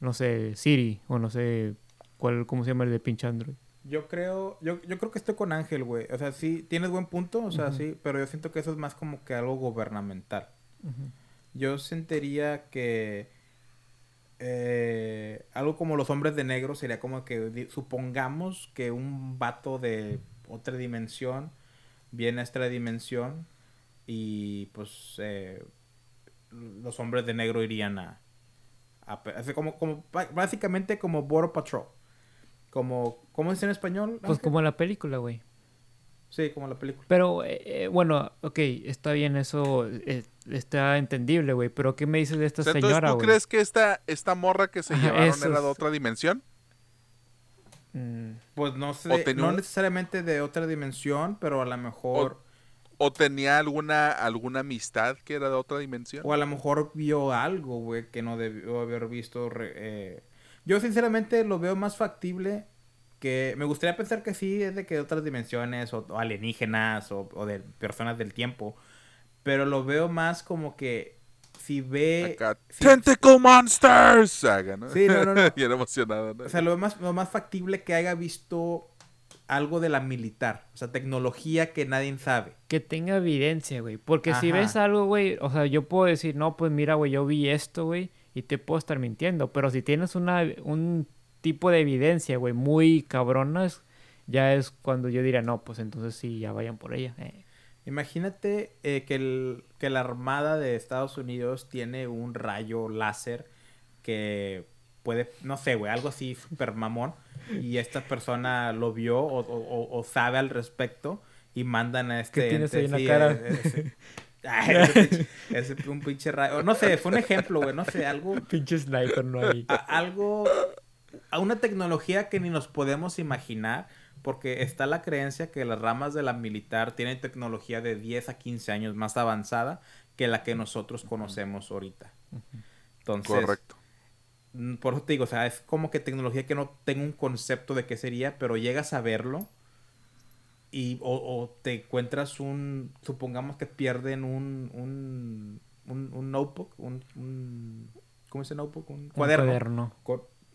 No sé, Siri, o no sé. cuál ¿Cómo se llama el de pinche Android? Yo creo, yo, yo creo que estoy con Ángel, güey. O sea, sí, tienes buen punto, o sea, sí, pero yo siento que eso es más como que algo gubernamental. Yo sentiría que eh, algo como los hombres de negro sería como que supongamos que un vato de otra dimensión viene a esta dimensión y pues eh, los hombres de negro irían a, a así como, como básicamente como Border Patrol. Como, ¿cómo es en español? Pues como la película, güey. Sí, como la película. Pero, eh, eh, bueno, ok, está bien, eso eh, está entendible, güey. Pero, ¿qué me dices de esta O sea, señora, Entonces, ¿tú crees que esta, esta morra que se Ajá, llevaron eso era de otra dimensión? Mm, Pues no sé, O tenía no un- necesariamente de otra dimensión, pero a lo mejor, ¿O tenía alguna, alguna amistad que era de otra dimensión? o a lo mejor vio algo, güey, que no debió haber visto. re- eh. Yo sinceramente lo veo más factible que me gustaría pensar que sí es de que de otras dimensiones o, o alienígenas o, o de personas del tiempo, pero lo veo más como que si ve, Acá, si- Tentacle Monsters, saga, ¿no? Sí, no, no, no. Bien emocionado, ¿no? o sea, lo más, lo más factible que haya visto algo de la militar, o sea, tecnología que nadie sabe. que tenga evidencia, güey. Porque si Ajá. ves algo, güey, o sea, yo puedo decir, no, pues mira, güey, yo vi esto, güey, y te puedo estar mintiendo. Pero si tienes una, un tipo de evidencia, güey, muy cabronas, ya es cuando yo diría, no, pues entonces sí, ya vayan por ella. Eh. Imagínate eh, que, el, que la Armada de Estados Unidos tiene un rayo láser que puede, no sé, güey, algo así super mamón. Y esta persona lo vio o, o- o sabe al respecto y mandan a este. ¿Qué tienes ente, ahí en la sí, cara? eh, ese- Ay, ese un pinche rayo. No sé, fue un ejemplo, güey. No sé, algo. Pinche sniper no hay. a- algo. A una tecnología que ni nos podemos imaginar. Porque está la creencia que las ramas de la militar tienen tecnología de 10 a 15 años más avanzada que la que nosotros conocemos ahorita. Entonces, Correcto. Mm, Por eso te digo, o sea, es como que tecnología que no tengo un concepto de qué sería, pero llegas a verlo y o, o te encuentras un, supongamos que pierden un, un, un, un notebook, un, un, ¿cómo se dice notebook? Un Un cuaderno. cuaderno.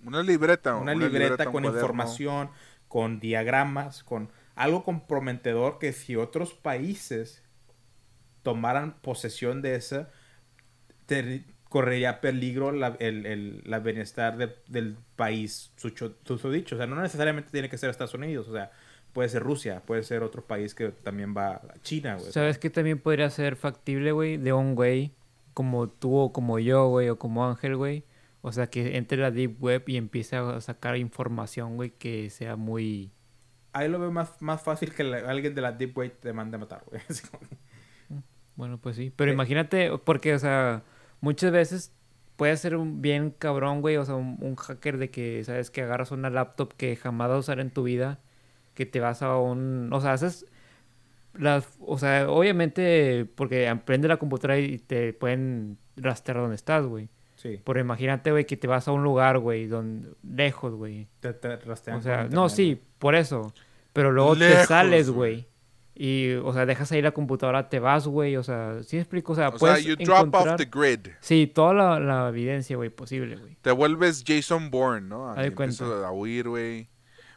Una libreta. una, libreta, con información, con diagramas, con algo comprometedor que si otros países tomaran posesión de esa, te- correría peligro la, el, el- la bienestar de- del país susodicho. O sea, no necesariamente tiene que ser Estados Unidos, o sea, puede ser Rusia, puede ser otro país que también va, China, güey. ¿Sabes qué también podría ser factible, güey? De un güey como tú o como yo, güey, o como Ángel, güey. O sea, que entre la Deep Web y empiece a sacar información, güey, que sea muy... Ahí lo veo más, más fácil que la- alguien de la Deep Web te mande a matar, güey. Como- Bueno, pues sí. Pero imagínate, porque, o sea, muchas veces puede ser un bien cabrón, güey, o sea, un, un hacker de que, ¿sabes? Que agarras una laptop que jamás vas a usar en tu vida, que te vas a un... O sea, haces... Las, o sea, obviamente, porque aprende la computadora y te pueden rastrear dónde estás, güey. Sí, Pero imagínate, güey, que te vas a un lugar, güey, donde... lejos, güey. te, te rastrean O sea, internet, no, sí, por eso. Pero luego te sales, güey. Y, o sea, dejas ahí la computadora, te vas, güey. O sea, ¿sí me explico? O sea, O sea, puedes you drop off encontrar... the grid. Sí, toda la, la evidencia, güey, posible, güey. Te vuelves Jason Bourne, ¿no? Y empiezas cuenta. a huir, güey.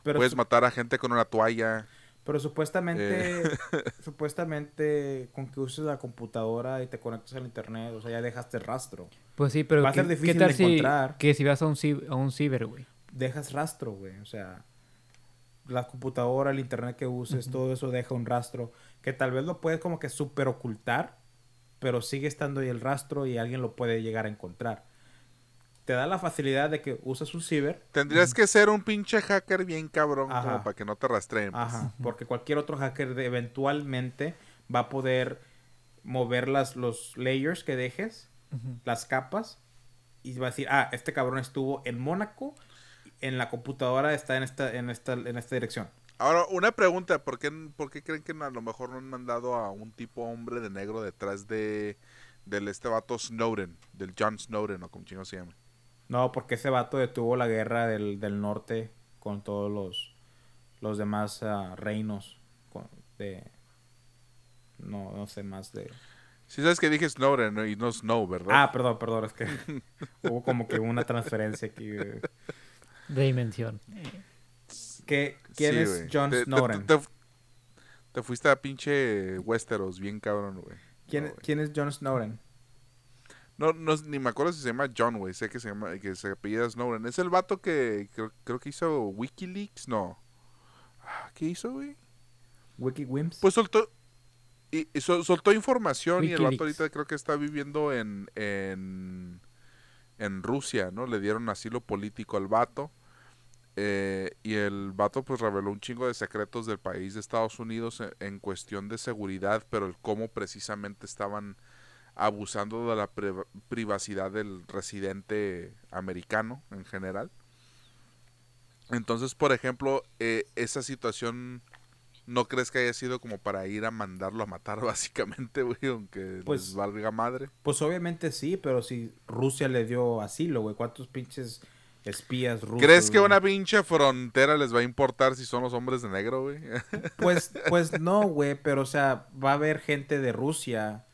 Puedes matar a gente con una toalla. Pero supuestamente, Eh. supuestamente con que uses la computadora y te conectes al internet, o sea, ya dejaste rastro. Pues sí, pero Va a ¿qué, ser qué difícil tal de si, encontrar. que si vas a un, cib- a un ciber, güey? Dejas rastro, güey. O sea, la computadora, el internet que uses, todo eso deja un rastro que tal vez lo puedes como que super ocultar, pero sigue estando ahí el rastro y alguien lo puede llegar a encontrar. Te da la facilidad de que usas un ciber, Tendrías que ser un pinche hacker bien cabrón Ajá. como para que no te rastreen. pues. Ajá, porque cualquier otro hacker de- eventualmente va a poder mover las, los layers que dejes, las capas, y va a decir, ah, este cabrón estuvo en Mónaco, en la computadora está en esta, en esta, en esta dirección. Ahora, una pregunta. ¿por qué, ¿Por qué creen que a lo mejor no han mandado a un tipo hombre de negro detrás de del este vato Snowden? Del John Snowden o como chino se llama. No, porque ese vato detuvo la guerra del, del norte con todos los, los demás ah, reinos con- de... No, no sé más de... Si sabes que dije Snowden ¿no? y no Snow, ¿verdad? Ah, perdón, perdón, es que hubo como que una transferencia aquí. eh. De dimensión. ¿Qué, ¿Quién Sí, es. John Te- te- Snowden? Te, te fuiste a pinche Westeros, bien cabrón, güey. ¿Quién, No. ¿Quién es John Snowden? No, no, ni me acuerdo si se llama John, güey. Sé que se llama, que se apellida Snowden. Es el vato que creo, creo que hizo Wikileaks, no. Ah, ¿Qué hizo, güey? WikiWimps. Pues soltó, y, y sol- soltó información y el vato ahorita creo que está viviendo en, en, en Rusia, ¿no? Le dieron asilo político al vato. eh, y el vato pues reveló un chingo de secretos del país de Estados Unidos en, en cuestión de seguridad, pero el cómo precisamente estaban abusando de la pri- privacidad del residente americano en general. Entonces, por ejemplo, eh, esa situación ¿No crees que haya sido como para ir a mandarlo a matar, básicamente, güey? Aunque Pues- les valga madre. Pues obviamente sí, pero si Rusia le dio asilo, güey. ¿Cuántos pinches espías rusos? ¿Crees que güey? una pinche frontera les va a importar si son los hombres de negro, güey? Pues, pues no, güey, pero o sea, va a haber gente de Rusia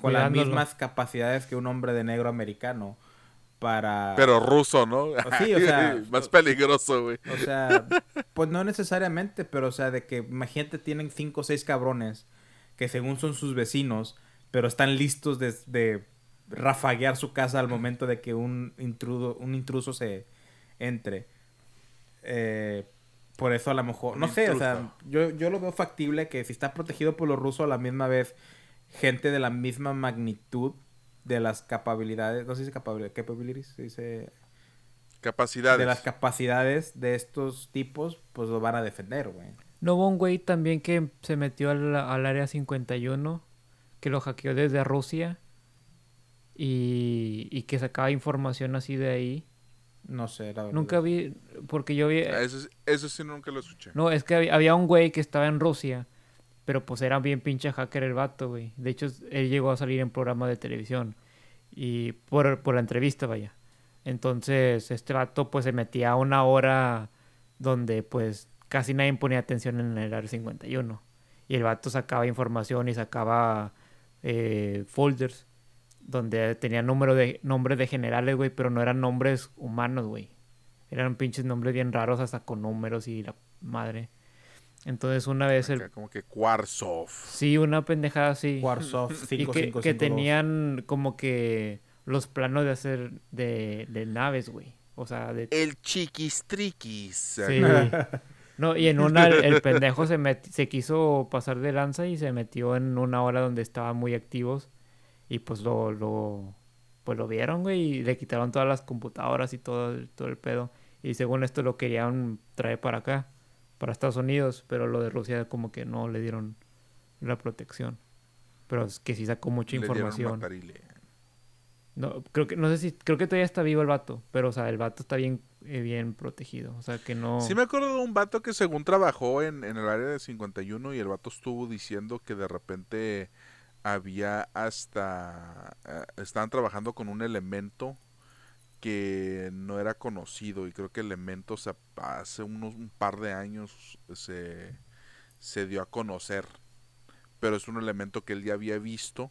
con las mismas capacidades que un hombre de negro americano para... Pero ruso, ¿no? Sí, o sea, Más peligroso, güey. O sea, pues no necesariamente, pero o sea, de que imagínate tienen cinco o seis cabrones que según son sus vecinos, pero están listos de, de rafaguear su casa al momento de que un intruso, un intruso se entre. Eh, por eso a lo mejor, no sé, o sea, yo, yo lo veo factible que si está protegido por los rusos a la misma vez, gente de la misma magnitud de las capacidades, no sé si dice capabilidades, capabilities, se dice Capacidades. de las capacidades de estos tipos, pues lo van a defender, güey. No hubo un güey también que se metió al, al área 51, que lo hackeó desde Rusia y, y que sacaba información así de ahí. No sé, la verdad. Nunca vi, porque yo vi... Ah, Eso, eso sí nunca lo escuché. No, es que había, había un güey que estaba en Rusia, pero pues era bien pinche hacker el vato, güey. De hecho, él llegó a salir en programa de televisión y por, por la entrevista, vaya. Entonces, este vato pues se metía a una hora donde pues casi nadie ponía atención en el área 51. Y el vato sacaba información y sacaba eh, folders donde tenía número de, nombres de generales, güey, pero no eran nombres humanos, güey. Eran pinches nombres bien raros, hasta con números y la madre. Entonces una vez el... Como que Quarzov. Sí, una pendejada así. Warzone Y que, 5552. que tenían como que los planos de hacer de, de naves, güey. O sea, de... El chiquistriquis. Sí. No, y en una el, el pendejo se, met- se quiso pasar de lanza y se metió en una hora donde estaban muy activos y pues lo, lo, pues lo vieron, güey, y le quitaron todas las computadoras y todo, todo el pedo. Y según esto lo querían traer para acá, para Estados Unidos, pero lo de Rusia como que no le dieron la protección. Pero es que sí sacó mucha Le información. No, creo que, no sé si, creo que todavía está vivo el vato, pero o sea, el vato está bien, eh, bien protegido. O sea, que no... Sí me acuerdo de un vato que según trabajó en, en el área de 51 y el vato estuvo diciendo que de repente había hasta... eh, estaban trabajando con un elemento que no era conocido y creo que el elemento se- hace unos un par de años se, se dio a conocer. Pero es un elemento que él ya había visto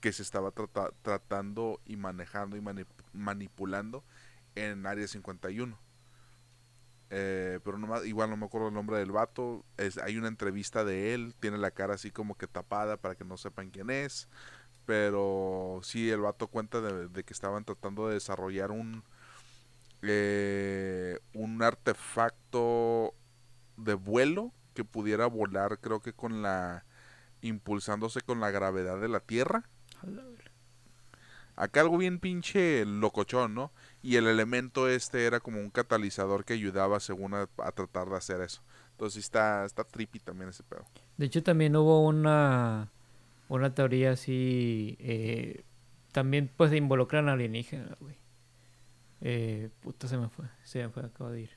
que se estaba trata- tratando y manejando y mani- manipulando en Área 51. Eh, pero igual no me acuerdo el nombre del vato. Es, hay una entrevista de él, tiene la cara así como que tapada para que no sepan quién es. Pero sí, el vato cuenta de, de que estaban tratando de desarrollar un, eh, un artefacto de vuelo que pudiera volar, creo que con la impulsándose con la gravedad de la Tierra. Acá algo bien pinche locochón, ¿no? Y el elemento este era como un catalizador que ayudaba según a, a tratar de hacer eso. Entonces está, está trippy también ese pedo. De hecho, también hubo una, una teoría así. eh, también, pues, se involucran alienígenas, güey. Eh, puta, se me fue. Se me fue, acabo de ir.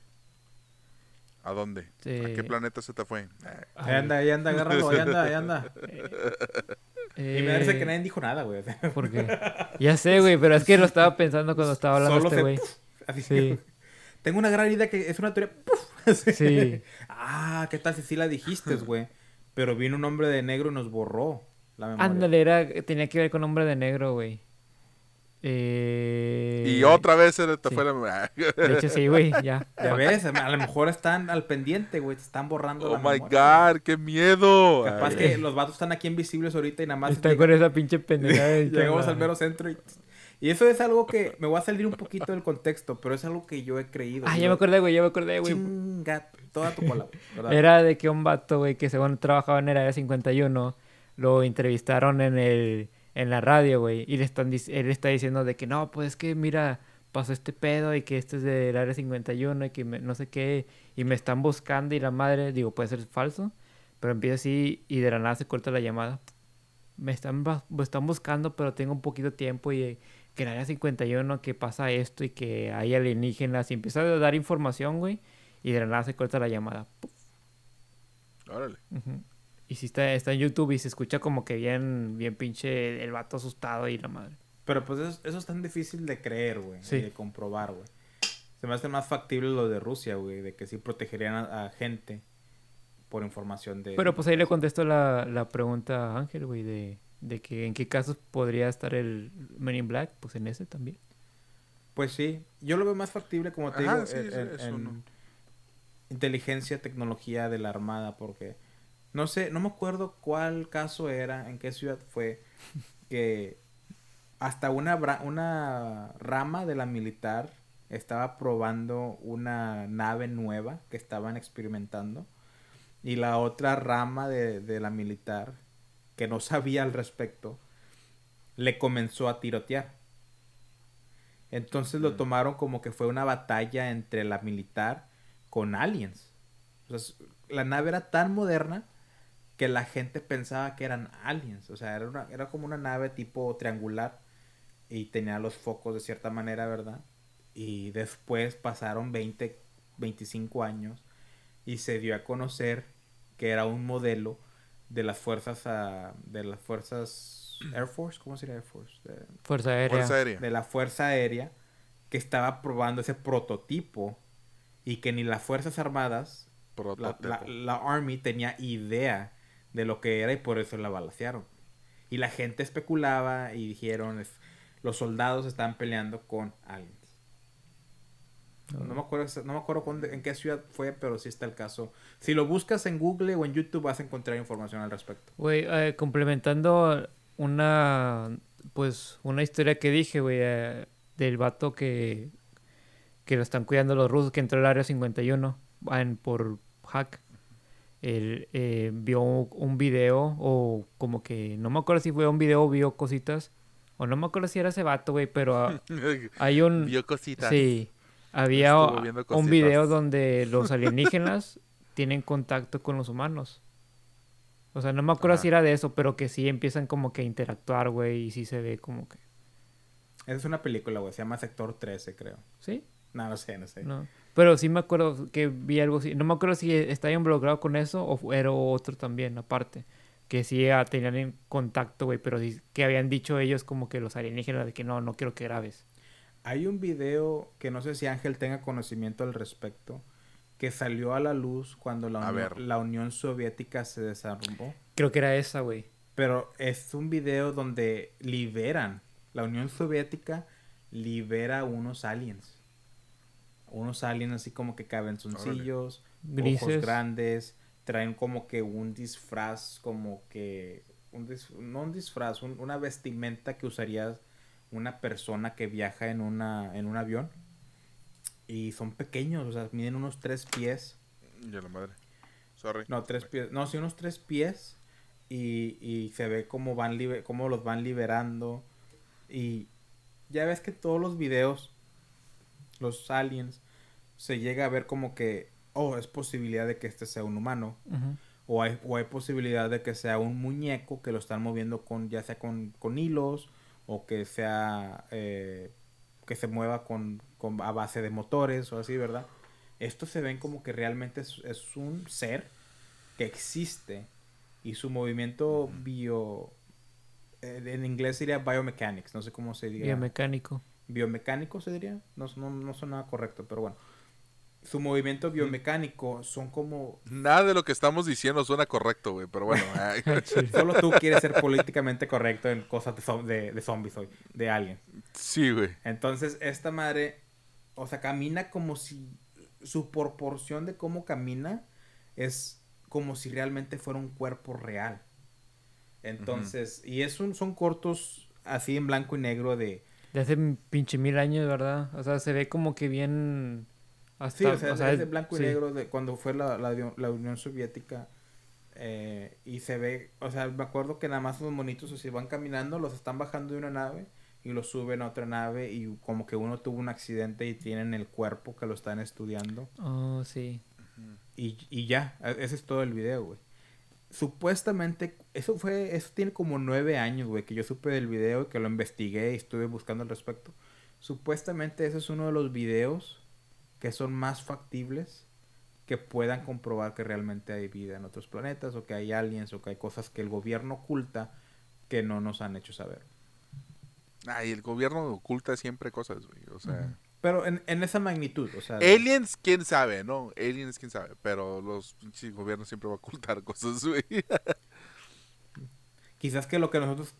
¿A dónde? ¿A Eh, qué planeta se te fue? Eh, Ahí anda, ahí anda, agárralo, ahí anda, ahí anda. eh, Y me parece que nadie dijo nada, güey. Porque... Ya sé, güey, pero es que lo estaba pensando cuando estaba hablando Solo este güey. Así Sí. Tengo una gran idea que es una teoría. Sí. Ah, ¿qué tal si sí la dijiste, güey? Pero vino un hombre de negro y nos borró la memoria. Ándale, era, tenía que ver con hombre de negro, güey. Eh... Y otra vez se te sí. fue la... De hecho, sí, güey, ya. Ya ves, a lo mejor están al pendiente, güey. Te están borrando oh la my memoria. god, qué miedo. Capaz Ay, que los vatos están aquí invisibles ahorita y nada más. Está llega- con esa pinche pendejada. de Llegamos al mero centro y... Y eso es algo que... Me voy a salir un poquito del contexto, pero es algo que yo he creído. Ah, ya me acordé, güey, ya me acordé, güey. Chinga, toda tu cola. Era de que un vato, güey, que según trabajaba en el área 51, lo entrevistaron en el en la radio, güey, y le están él está diciendo de que no, pues es que mira, pasó este pedo y que este es del área 51 y que me- no sé qué, y me están buscando y la madre, digo, puede ser falso, pero empieza así y de la nada se corta la llamada. Me están, me están buscando, pero tengo un poquito de tiempo y eh, que en el área 51 que pasa esto y que hay alienígenas y empieza a dar información, güey, y de la nada se corta la llamada. Órale. Y si está, está en YouTube y se escucha como que bien, bien pinche el vato asustado y la madre. Pero pues eso, eso es tan difícil de creer, güey. Sí. y de comprobar, güey. Se me hace más factible lo de Rusia, güey. De que sí protegerían a, a gente por información de... Pero pues ahí le contesto la, la pregunta a Ángel, güey, de, de que en qué casos podría estar el Men in Black, pues en ese también. Pues sí. Yo lo veo más factible, como te Ajá, digo, sí, en, sí, en- eso en no. inteligencia, tecnología de la Armada, porque... No sé, no me acuerdo cuál caso era, en qué ciudad fue, que hasta una, una rama de la militar estaba probando una nave nueva que estaban experimentando y la otra rama de, de la militar que no sabía al respecto le comenzó a tirotear. Entonces lo tomaron como que fue una batalla entre la militar con aliens. O sea, la nave era tan moderna que la gente pensaba que eran aliens. O sea, era, una- era como una nave tipo triangular y tenía los focos de cierta manera, ¿verdad? Y después pasaron 20, 25 años y se dio a conocer que era un modelo de las fuerzas ah, de las fuerzas Air Force, ¿cómo sería Air Force? De- Fuerza aérea. Fuerza aérea. de la Fuerza Aérea que estaba probando ese prototipo y que ni las Fuerzas Armadas, la, la- la Army tenía idea de lo que era y por eso la balacearon. Y la gente especulaba y dijeron, es- los soldados estaban peleando con aliens. No me acuerdo, no me acuerdo cuándo- en qué ciudad fue, pero sí está el caso. Si lo buscas en Google o en YouTube vas a encontrar información al respecto. Güey, eh, complementando una, pues, una historia que dije, güey, eh, del vato que, que lo están cuidando los rusos, que entró al área 51 en- por hack. Él eh, vio un video, o como que, no me acuerdo si fue un video o vio cositas, o no me acuerdo si era ese vato, güey, pero ah, hay un... Vio cositas. Sí, había un video donde los alienígenas tienen contacto con los humanos. O sea, no me acuerdo Ajá. si era de eso, pero que sí empiezan como que a interactuar, güey, y sí se ve como que... Esa es una película, güey. Se llama Sector 13, creo. ¿Sí? No, no sé, no sé. No. Pero sí me acuerdo que vi algo así. No me acuerdo si estaba involucrado con eso o era otro también, aparte. Que sí ah, tenían en contacto, güey, pero sí que habían dicho ellos como que los alienígenas de que no, no quiero que grabes. Hay un video que no sé si Ángel tenga conocimiento al respecto, que salió a la luz cuando la, A ver. la Unión Soviética se desarmó. Creo que era esa, güey. Pero es un video donde liberan, la Unión Soviética libera unos aliens. Unos aliens así como que cabenzoncillos, Grises. ojos grandes, traen como que un disfraz, como que, un dis- no un disfraz, un- una vestimenta que usaría una persona que viaja en, una, en un avión. Y son pequeños, o sea, miden unos tres pies. Ya la madre. Sorry. No, tres pies. No, sí, unos tres pies. Y, y se ve cómo, van libe- cómo los van liberando. Y ya ves que todos los videos, los aliens, se llega a ver como que, oh, es posibilidad de que este sea un humano. O hay, o hay posibilidad de que sea un muñeco que lo están moviendo con, ya sea con, con hilos, o que sea, eh, que se mueva con, con- a base de motores o así, ¿verdad? Estos se ven como que realmente es, es un ser que existe y su movimiento bio, eh, en inglés sería biomechanics, no sé cómo se diría. Biomecánico. Biomecánico se diría, no, no, no sonaba correcto, pero bueno. Su movimiento biomecánico son como Nada de lo que estamos diciendo suena correcto, güey. Pero bueno. Solo tú quieres ser políticamente correcto en cosas de, zom- de, de zombies hoy, de alguien. sí, güey. Entonces, esta madre, o sea, camina como si su proporción de cómo camina es como si realmente fuera un cuerpo real. Entonces, y es un, son cortos así en blanco y negro de... De hace pinche mil años, ¿verdad? O sea, se ve como que bien... Hasta, Sí, o sea, o sea, es de blanco y sí. negro de cuando fue la, la, la Unión Soviética. eh, y se ve, o sea, me acuerdo que nada más los monitos así van caminando, los están bajando de una nave y los suben a otra nave y como que uno tuvo un accidente y tienen el cuerpo que lo están estudiando. Oh, sí. Y, y ya, e- ese es todo el video, güey. Supuestamente, eso fue, eso tiene como nueve años, güey, que yo supe del video, que lo investigué y estuve buscando al respecto. Supuestamente ese es uno de los videos que son más factibles que puedan comprobar que realmente hay vida en otros planetas o que hay aliens o que hay cosas que el gobierno oculta que no nos han hecho saber. Ay, el gobierno oculta siempre cosas, güey. O sea. Pero en, en esa magnitud, o sea... Aliens, quién sabe, ¿no? Aliens, quién sabe. Pero los pinches gobiernos siempre van a ocultar cosas, güey. Quizás que lo que nosotros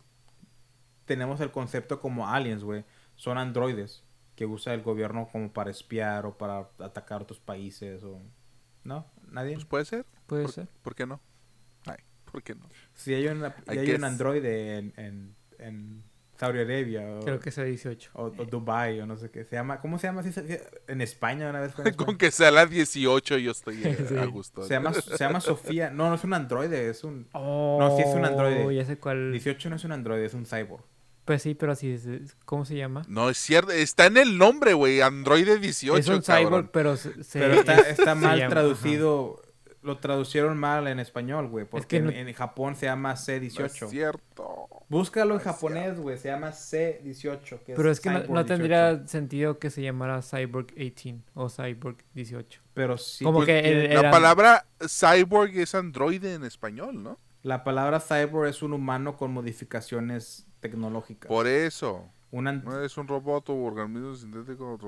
tenemos el concepto como aliens, güey, son androides que usa el gobierno como para espiar o para atacar otros países o... ¿No? ¿Nadie? Pues puede ser. Puede ¿Por, ser. ¿Por qué no? Ay, ¿por qué no? Si hay, una, hay un androide en, en, en Saudi Arabia o, Creo que sea 18. o, o Dubai o no sé qué. Se llama, ¿Cómo se llama? En España una vez en Con España. que sea la 18 yo estoy eh, Sí. a gusto. Se llama, se llama Sofía. No, no es un androide, es un... Oh, No, sí es un androide. Ya sé cuál. 18 no es un androide, es un cyborg. Pues sí, pero así es. ¿Cómo se llama? No, es cierto. Está en el nombre, güey. Android 18. es un cabrón. cyborg, pero se, se- Pero está, está se mal llama- traducido. Lo traducieron mal en español, güey. Porque en, en Japón se llama No es C18. cierto. Búscalo en No japonés, güey. Se llama C18. Que Pero es que no, Cyborg no 18. tendría sentido que se llamara Cyborg 18 o Cyborg 18. Pero sí. Como pues, que el- La era- palabra cyborg es androide en español, ¿no? La palabra cyborg es un humano con modificaciones tecnológicas. Por eso. Un No es un robot o organismo sintético.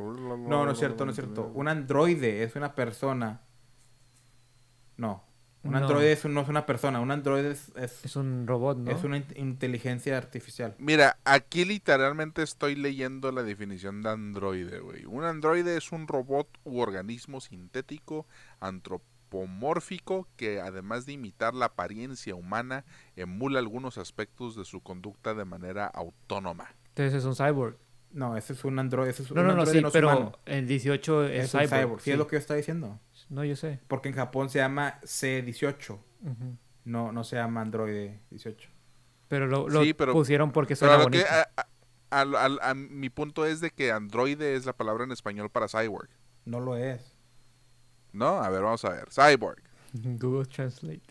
No, no es cierto, no es cierto. Un androide es una persona. No. Un No. androide es un- no es una persona. Un androide es, es, Es un robot, ¿no? es una in- inteligencia artificial. Mira, aquí literalmente estoy leyendo la definición de androide, güey. Un androide es un robot u organismo sintético antropomórfico que además de imitar la apariencia humana, emula algunos aspectos de su conducta de manera autónoma. Entonces es un cyborg. No, ese es un androide. Ese es No, un no, no, androide sí, es pero humano. el 18 es, cyborg. cyborg. Sí, es lo que yo estaba diciendo. No, yo sé. Porque en Japón se llama C18. Ujú. No, no se llama androide 18. Pero lo, lo Sí, pero- pusieron porque Pero suena que- bonito. a- a- al- al- a mi punto es de que androide es la palabra en español para cyborg. No lo es. ¿No? A ver, vamos a ver. Cyborg Google Translate.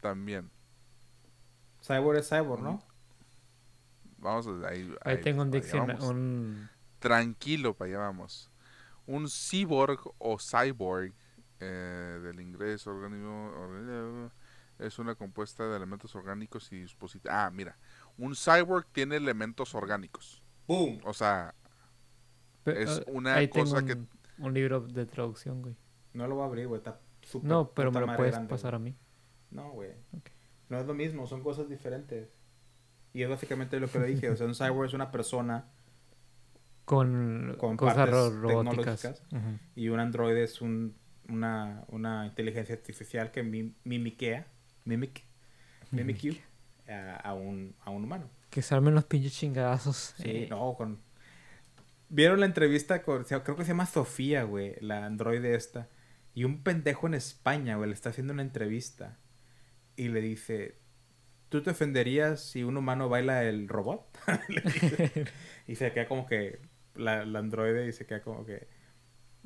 también. Cyborg es cyborg, ¿no? Vamos a ahí. Ahí tengo un diccionario. Un... Tranquilo, para allá vamos. Un cyborg o cyborg eh, del inglés organismo orga- es una compuesta de elementos orgánicos y dispositivos. Ah, mira, un cyborg tiene elementos orgánicos. ¡Boom! O sea, Pe- Es ah, una ahí tengo cosa que- un, libro de traducción, güey. No lo voy a abrir, güey. Está súper. No, pero me lo puedes grande, pasar güey. a mí. No, güey. Ok. No es lo mismo, son cosas diferentes. Y es básicamente lo que le dije. O sea, un cyborg es una persona Con, Con cosas robóticas. y un androide es un, una, una inteligencia artificial que mim- mimiquea, mimic, mimic a, a un, a un humano. Que se armen los pinches chingadazos. Sí, Eh, no, con... ¿Vieron la entrevista con... creo que se llama Sofía, güey, la androide esta. Y un pendejo en España, güey, le está haciendo una entrevista. Y le dice, ¿tú te ofenderías si un humano baila el robot? Y se queda como que... La, la androide y se queda como que...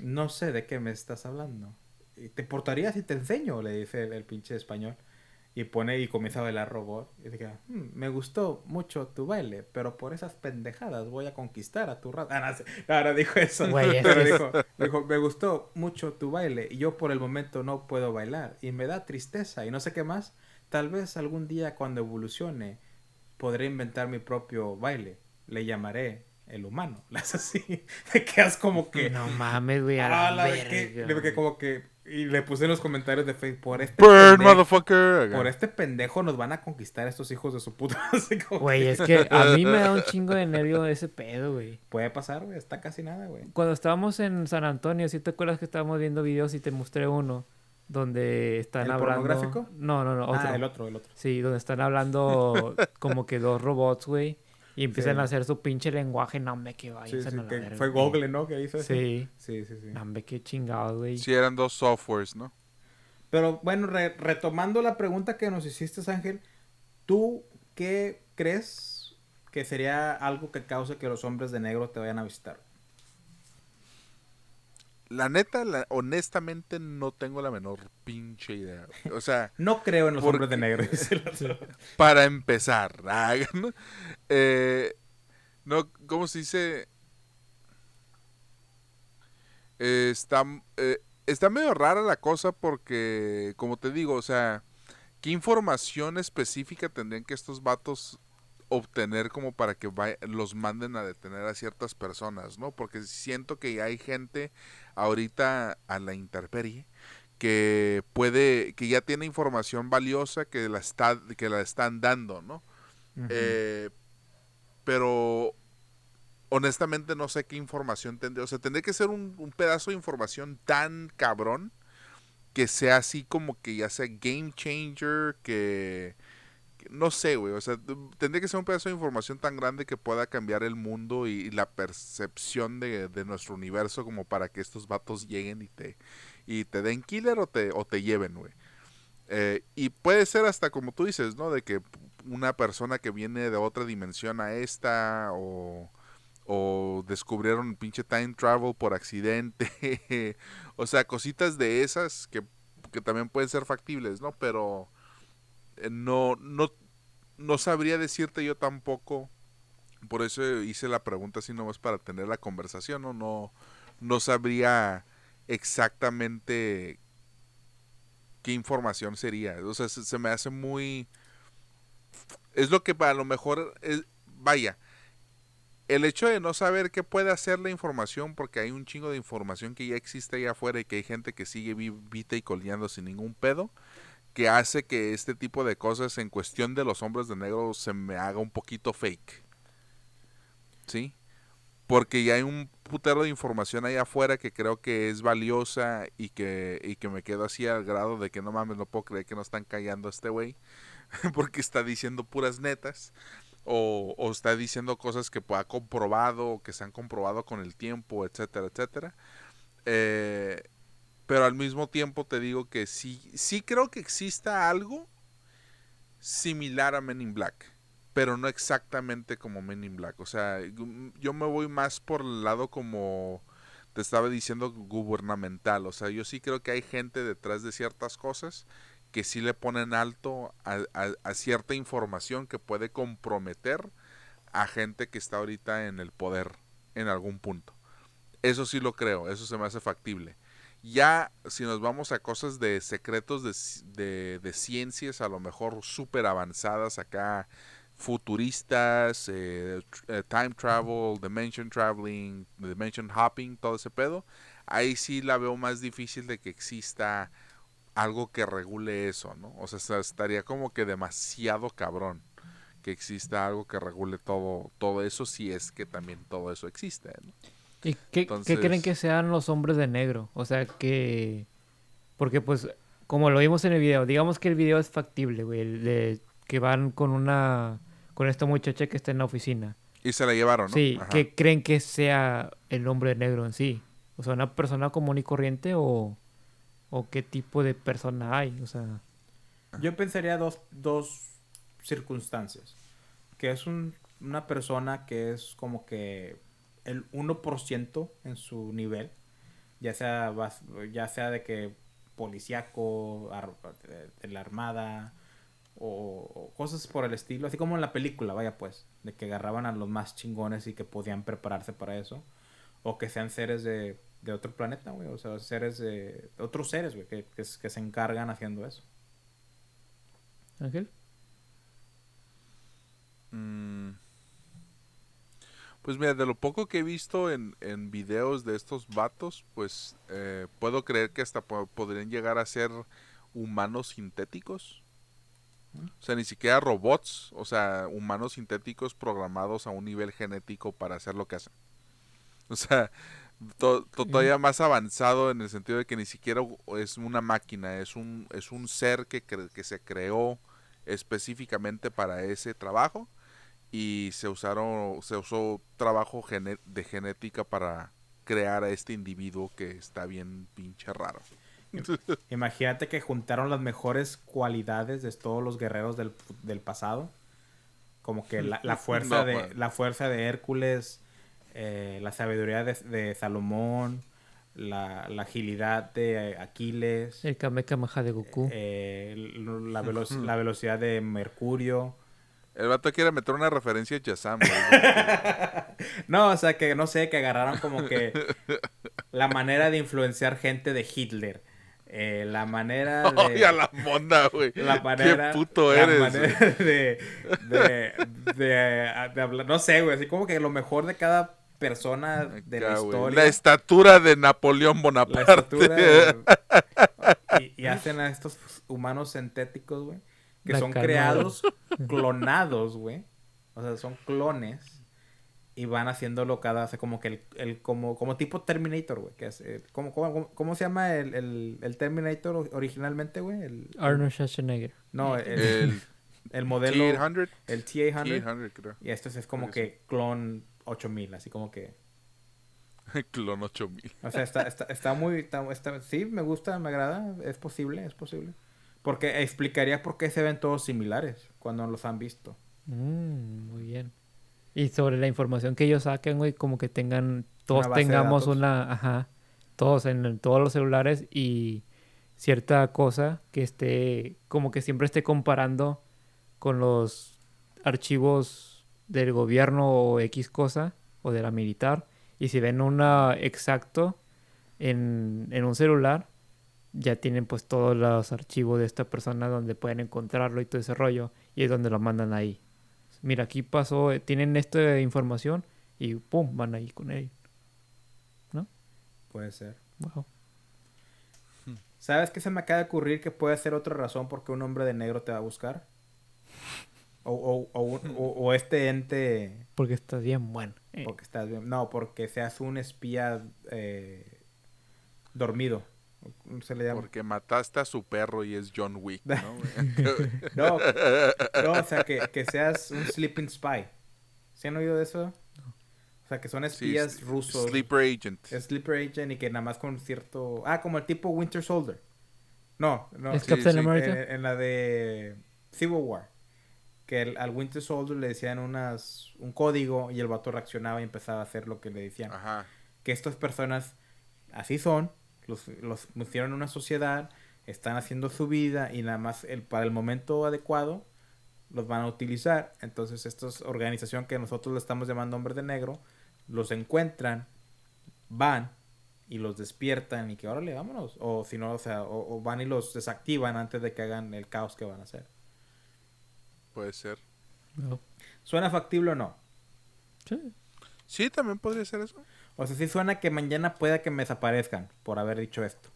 No sé de qué me estás hablando. ¿Y ¿Te importaría si te enseño? Le dice el, el pinche español. Y pone y comienza a bailar robot. Y dice, "Hmm, me gustó mucho tu baile, pero por esas pendejadas voy a conquistar a tu raza. Ah, no, sé. No, no dijo eso. Güey, es pero que- dijo, dijo, me gustó mucho tu baile y yo por el momento no puedo bailar. Y me da tristeza y no sé qué más. Tal vez algún día cuando evolucione podré inventar mi propio baile. Le llamaré el humano. Las así. Te quedas como que... No mames, güey. Ah, la que, verga, le- que como que y le puse en los comentarios de Facebook por este Burn, pendejo, motherfucker. por este pendejo nos van a conquistar estos hijos de su puta Así como Güey, es que a mí me da un chingo de nervio ese pedo, güey. puede pasar güey está casi nada güey Cuando estábamos en San Antonio, ¿sí te acuerdas que estábamos viendo videos y te mostré uno? Donde están ¿El hablando... pornográfico? No, no, no, otro. ah el otro el otro Sí, donde están hablando como que dos robots, güey. Y empiezan Sí. a hacer su pinche lenguaje. No, me que sí, vayan sí, a la que fue güey. Google no que hizo eso Sí. sí sí sí No, me qué chingados, güey. Si eran dos softwares, ¿no? pero bueno re- retomando la pregunta que nos hiciste Ángel tú qué crees que sería algo que cause que los hombres de negro te vayan a visitar La neta, la- honestamente, no tengo la menor pinche idea. O sea, no creo en los ¿Por hombres de negro dice el otro. para empezar, ah, ¿no? Eh, no, ¿cómo se dice? Eh, está, eh, está medio rara la cosa porque, como te digo, o sea, ¿qué información específica tendrían que estos vatos obtener como para que vay- los manden a detener a ciertas personas, ¿no? Porque siento que hay gente ahorita a la intemperie que puede, que ya tiene información valiosa que la está, que la están dando, ¿no? Eh, pero honestamente no sé qué información tendría. O sea, tendría que ser un, un pedazo de información tan cabrón que sea así como que ya sea game changer, que no sé, güey. O sea, tendría que ser un pedazo de información tan grande que pueda cambiar el mundo y, la percepción de, de nuestro universo como para que estos vatos lleguen y te, y te den killer o te, o te lleven, güey. Eh, y puede ser hasta como tú dices, ¿no? De que una persona que viene de otra dimensión a esta o, o descubrieron pinche time travel por accidente. o sea, cositas de esas que, que también pueden ser factibles, ¿no? Pero no, no, no sabría decirte yo tampoco. Por eso hice la pregunta así nomás para tener la conversación, ¿no? No, no sabría exactamente qué información sería. O sea, se, me hace muy... Es lo que a lo mejor... Es, vaya, el hecho de no saber qué puede hacer la información, porque hay un chingo de información que ya existe allá afuera y que hay gente que sigue vita y coleando sin ningún pedo, que hace que este tipo de cosas en cuestión de los hombres de negro se me haga un poquito fake. ¿Sí? Porque ya hay un putero de información ahí afuera que creo que es valiosa y que, y que me quedo así al grado de que no mames, no puedo creer que no están callando a este güey. porque está diciendo puras netas. O, o, está diciendo cosas que ha comprobado que se han comprobado con el tiempo, etcétera, etcétera. Eh, pero al mismo tiempo te digo que sí, sí creo que exista algo similar a Men in Black pero no exactamente como Men in Black. O sea, yo me voy más por el lado como te estaba diciendo gubernamental. O sea, yo sí creo que hay gente detrás de ciertas cosas que sí le ponen alto a, cierta información que puede comprometer a gente que está ahorita en el poder en algún punto. Eso sí lo creo, eso se me hace factible. Ya si nos vamos a cosas de secretos de, de, ciencias, a lo mejor súper avanzadas acá, futuristas, eh, eh, time travel, dimension traveling, dimension hopping, todo ese pedo, ahí sí la veo más difícil de que exista algo que regule eso, ¿no? O sea, estaría como que demasiado cabrón que exista algo que regule todo, todo eso, si es que también todo eso existe, ¿no? ¿Y qué, ¿qué creen que sean los hombres de negro? O sea, que... Porque pues, como lo vimos en el video, digamos que el video es factible, güey, de que van con una con esta muchacha que está en la oficina. Y se la llevaron, ¿no? Sí, ¿qué creen que sea el hombre negro en sí? O sea, una persona común y corriente o, o qué tipo de persona hay, o sea... Yo pensaría dos, dos circunstancias. Que es un, una persona que es como que el 1% en su nivel, ya sea, ya sea de que policíaco, de la armada, o, cosas por el estilo, así como en la película, vaya pues, de que agarraban a los más chingones y que podían prepararse para eso, o que sean seres de, de otro planeta, güey, o sea, seres de otros seres, güey, que, que, se encargan haciendo eso. Ángel. Mm. Pues mira, de lo poco que he visto en, en videos de estos vatos, pues eh, puedo creer que hasta podrían llegar a ser humanos sintéticos. O sea, ni siquiera robots, o sea, humanos sintéticos programados a un nivel genético para hacer lo que hacen. O sea, todavía más avanzado en el sentido de que ni siquiera es una máquina, es un, es un ser que, que se creó específicamente para ese trabajo y se usaron se usó trabajo de genética para crear a este individuo que está bien pinche raro. Imagínate que juntaron las mejores cualidades de todos los guerreros del, pasado. Como que la, fuerza, de, la fuerza de Hércules, eh, la sabiduría de, Salomón, la, agilidad de Aquiles. El Kamehameha de Goku. Eh, la, la velocidad de Mercurio. El vato quiere meter una referencia a Shazam. no, o sea, que no sé, que agarraron como que la manera de influenciar gente de Hitler. Eh, la manera de... Oye, a la monda, güey. La manera... Qué puto eres. La manera de, de, hablar... No sé, güey. Así como que lo mejor de cada persona de la historia. La estatura de Napoleón Bonaparte. y, hacen a estos humanos sintéticos, güey. Que son creados, clonados, güey. O sea, son clones y van haciéndolo cada, hace como que el, el, como, como tipo Terminator, güey, que es, eh, ¿cómo, cómo, cómo, se llama el, el, el Terminator originalmente, güey? El, Arnold Schwarzenegger. No, el, el, modelo... T-800. El T-800. creo. Y esto es como que clon 8000, así como que... clon 8000. O sea, está, está, está muy... Está, sí, me gusta, me agrada, es posible, es posible. Porque explicaría por qué se ven todos similares cuando los han visto. Mm, muy bien. Y sobre la información que ellos saquen, güey, como que tengan, todos tengamos una, ajá, todos en, en todos los celulares y cierta cosa que esté, como que siempre esté comparando con los archivos del gobierno o X cosa o de la militar. Y si ven una exacto en, en un celular, ya tienen pues todos los archivos de esta persona donde pueden encontrarlo y todo ese rollo. Y es donde lo mandan ahí. Mira, aquí pasó, eh, tienen esta información y pum, van ahí con él. Puede ser. Wow. ¿Sabes qué se me acaba de ocurrir que puede ser otra razón por qué un hombre de negro te va a buscar? O, o, o, un- o- o este ente Porque estás bien bueno. Eh, porque estás bien. No, porque seas un espía eh, dormido. ¿Cómo se le llama? Porque mataste a su perro y es John Wick, ¿no? No, no, o sea, que, que seas un sleeping spy. ¿Se han oído de eso? O sea, que son espías rusos. Sleeper Agent. Es Sleeper Agent y que nada más con cierto... Ah, como el tipo Winter Soldier. No, no. ¿Es sí, Captain sí. America? En, en la de Civil War. Que el- al Winter Soldier le decían unas, un código y el vato reaccionaba y empezaba a hacer lo que le decían. Ajá. Que estas personas así son, los, los pusieron en una sociedad, están haciendo su vida y nada más el, para el momento adecuado los van a utilizar. Entonces, esta organización que nosotros le estamos llamando Hombres de Negro, los encuentran, van y los despiertan y que órale, vámonos. O si no, o sea, o, o van y los desactivan antes de que hagan el caos que van a hacer. Puede ser. no. ¿Suena factible o no? Sí. Sí, también podría ser eso. O sea, sí suena que mañana pueda que me desaparezcan por haber dicho esto.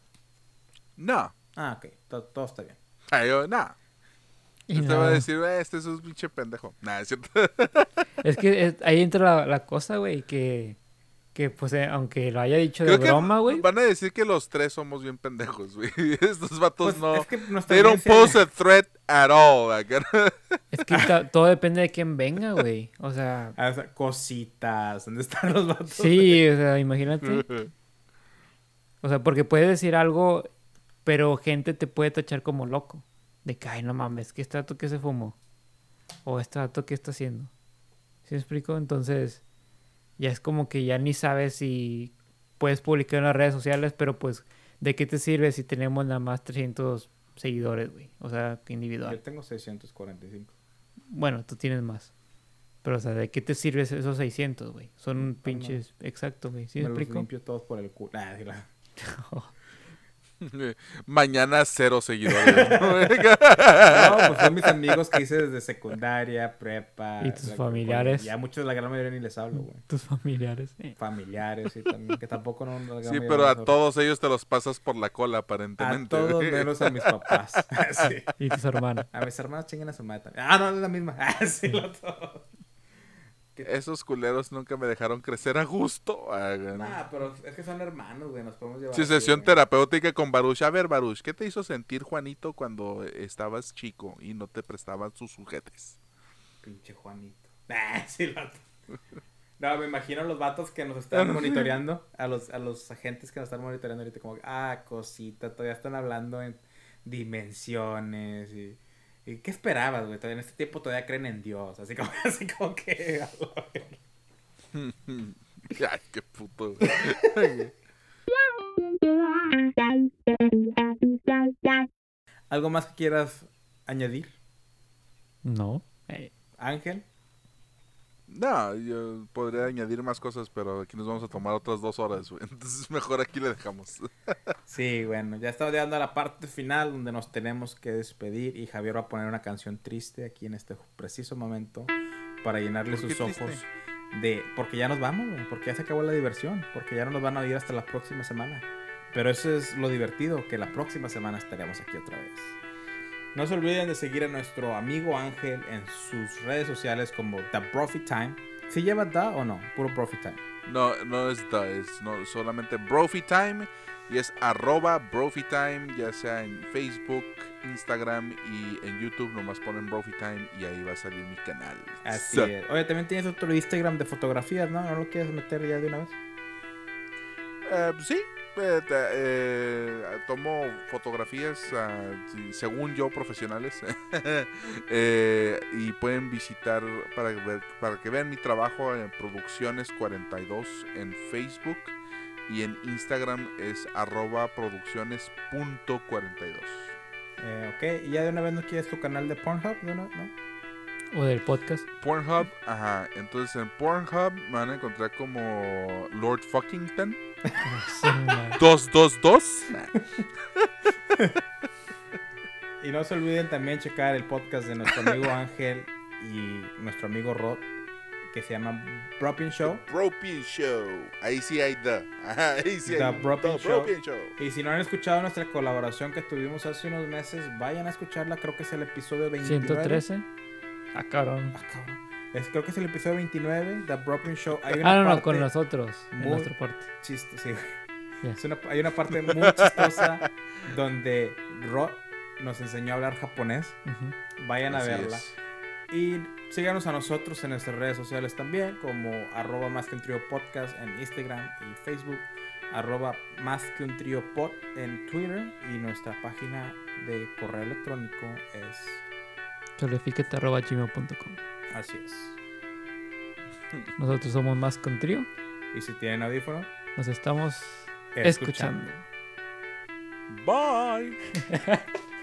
No. Ah, ok, to- todo está bien. Ay, yo, nah. Y Te va a decir, "Eh, este es un pinche pendejo. Nah, es cierto. Es que es- ahí entra la, la cosa, güey, que, que pues eh, aunque lo haya dicho de Creo que broma, güey. van a decir que los tres somos bien pendejos, güey. Estos vatos Pues, no. es que nuestra They don't pose a threat at all. acá. Es que todo depende de quién venga, güey. O sea, Ah, o sea, cositas. ¿Dónde están los vatos? sí, o sea, imagínate. O sea, porque puedes decir algo, pero gente te puede tachar como loco. De que, ay, no mames, ¿qué este dato que se fumó? O este dato que está haciendo. ¿Sí me explico? Entonces, ya es como que ya ni sabes si puedes publicar en las redes sociales, pero pues, ¿de qué te sirve si tenemos nada más 300 seguidores, güey? O sea, individual. Yo tengo 645. Bueno, tú tienes más. Pero, o sea, ¿de qué te sirve esos 600, güey? Son pinches... Exacto, güey. ¿Sí me me los explico? limpio todos por el culo. Ah, la- Mañana cero seguidores. ¿no? No, pues son mis amigos que hice desde secundaria, prepa. ¿Y tus la- familiares? Ya muchos, la gran mayoría ni les hablo, güey. Tus familiares. eh. Familiares, sí, también. Que tampoco no. la gran sí, pero a todos ellos te los pasas por la cola, A aparentemente. todos güey. menos a mis papás. sí. Y tus hermanos. A mis hermanos chinguen a su madre también. Ah, no, es la misma. Ah, sí, lo todo. Esos culeros nunca me dejaron crecer a gusto. Güey. Nah, pero es que son hermanos, güey. Nos podemos llevar. Sí, sesión terapéutica con Baruch. A ver, Baruch, ¿qué te hizo sentir Juanito cuando estabas chico y no te prestaban sus sujetes? Pinche Juanito. Ah, sí, lo No, me imagino a los vatos que nos están monitoreando, a los, a los agentes que nos están monitoreando ahorita, como, ah, cosita, todavía están hablando en dimensiones y... ¿Y qué esperabas, güey? Todavía en este tiempo todavía creen en Dios, así como, así como que... Ay, qué puto. güey. ¿Algo más que quieras añadir, No. Ángel? No, yo podría añadir más cosas, pero aquí nos vamos a tomar otras dos horas, güey. Entonces mejor aquí le dejamos. Sí, bueno, ya estamos llegando a la parte final donde nos tenemos que despedir y Javier va a poner una canción triste aquí en este preciso momento para llenarle ¿Por qué sus ojos triste? de... Porque ya nos vamos, güey, porque ya se acabó la diversión, porque ya no nos van a oír hasta la próxima semana. Pero eso es lo divertido, que la próxima semana estaremos aquí otra vez. No se olviden de seguir a nuestro amigo Ángel en sus redes sociales como The Profit Time. ¿Se lleva The o no? Puro Profit Time. No, no es da, es no, solamente Brophy Time y es arroba Brophy Time, ya sea en Facebook, Instagram y en YouTube, nomás ponen Brophy Time y ahí va a salir mi canal. Así So, es. Oye, también tienes otro Instagram de fotografías, ¿no? ¿No lo quieres meter ya de una vez? eh, sí, eh, eh, tomo fotografías, ah, según yo, profesionales. Eh, y pueden visitar para, ver, para que vean mi trabajo en Producciones 42 en Facebook. Y en Instagram es arroba producciones.42. Eh, ok, y ya de una vez no quieres tu canal de Pornhub, ¿no? ¿No? O del podcast. Pornhub, ajá. Entonces en Pornhub me van a encontrar como Lord Fuckington. Sí, la- 222. Y no se olviden también checar el podcast de nuestro amigo Ángel y nuestro amigo Rod, que se llama Bropping Show. Bropin Show. Ahí sí hay the. Ajá, ahí sí The hay Show. Y si no han escuchado nuestra colaboración que tuvimos hace unos meses, vayan a escucharla. Creo que es el episodio 29. 113. Ah, cabrón. Ah, cabrón. Es, creo que es el episodio 29, The Bropping Show. Hay Ah, no, no, con nosotros. En nuestra parte. chiste- sí. Ya. Es una- hay una parte muy chistosa donde Rod nos enseñó a hablar japonés. Ujú. Vayan a Así verla. es. Y síganos a nosotros en nuestras redes sociales también, como arroba más que un trío podcast en Instagram y Facebook, arroba más que un trío pod en Twitter y nuestra página de correo electrónico es Cholifiquete.gmail.com. así es. Nosotros somos más con trío. Y si tienen audífono, Nos estamos escuchando. escuchando. Bye.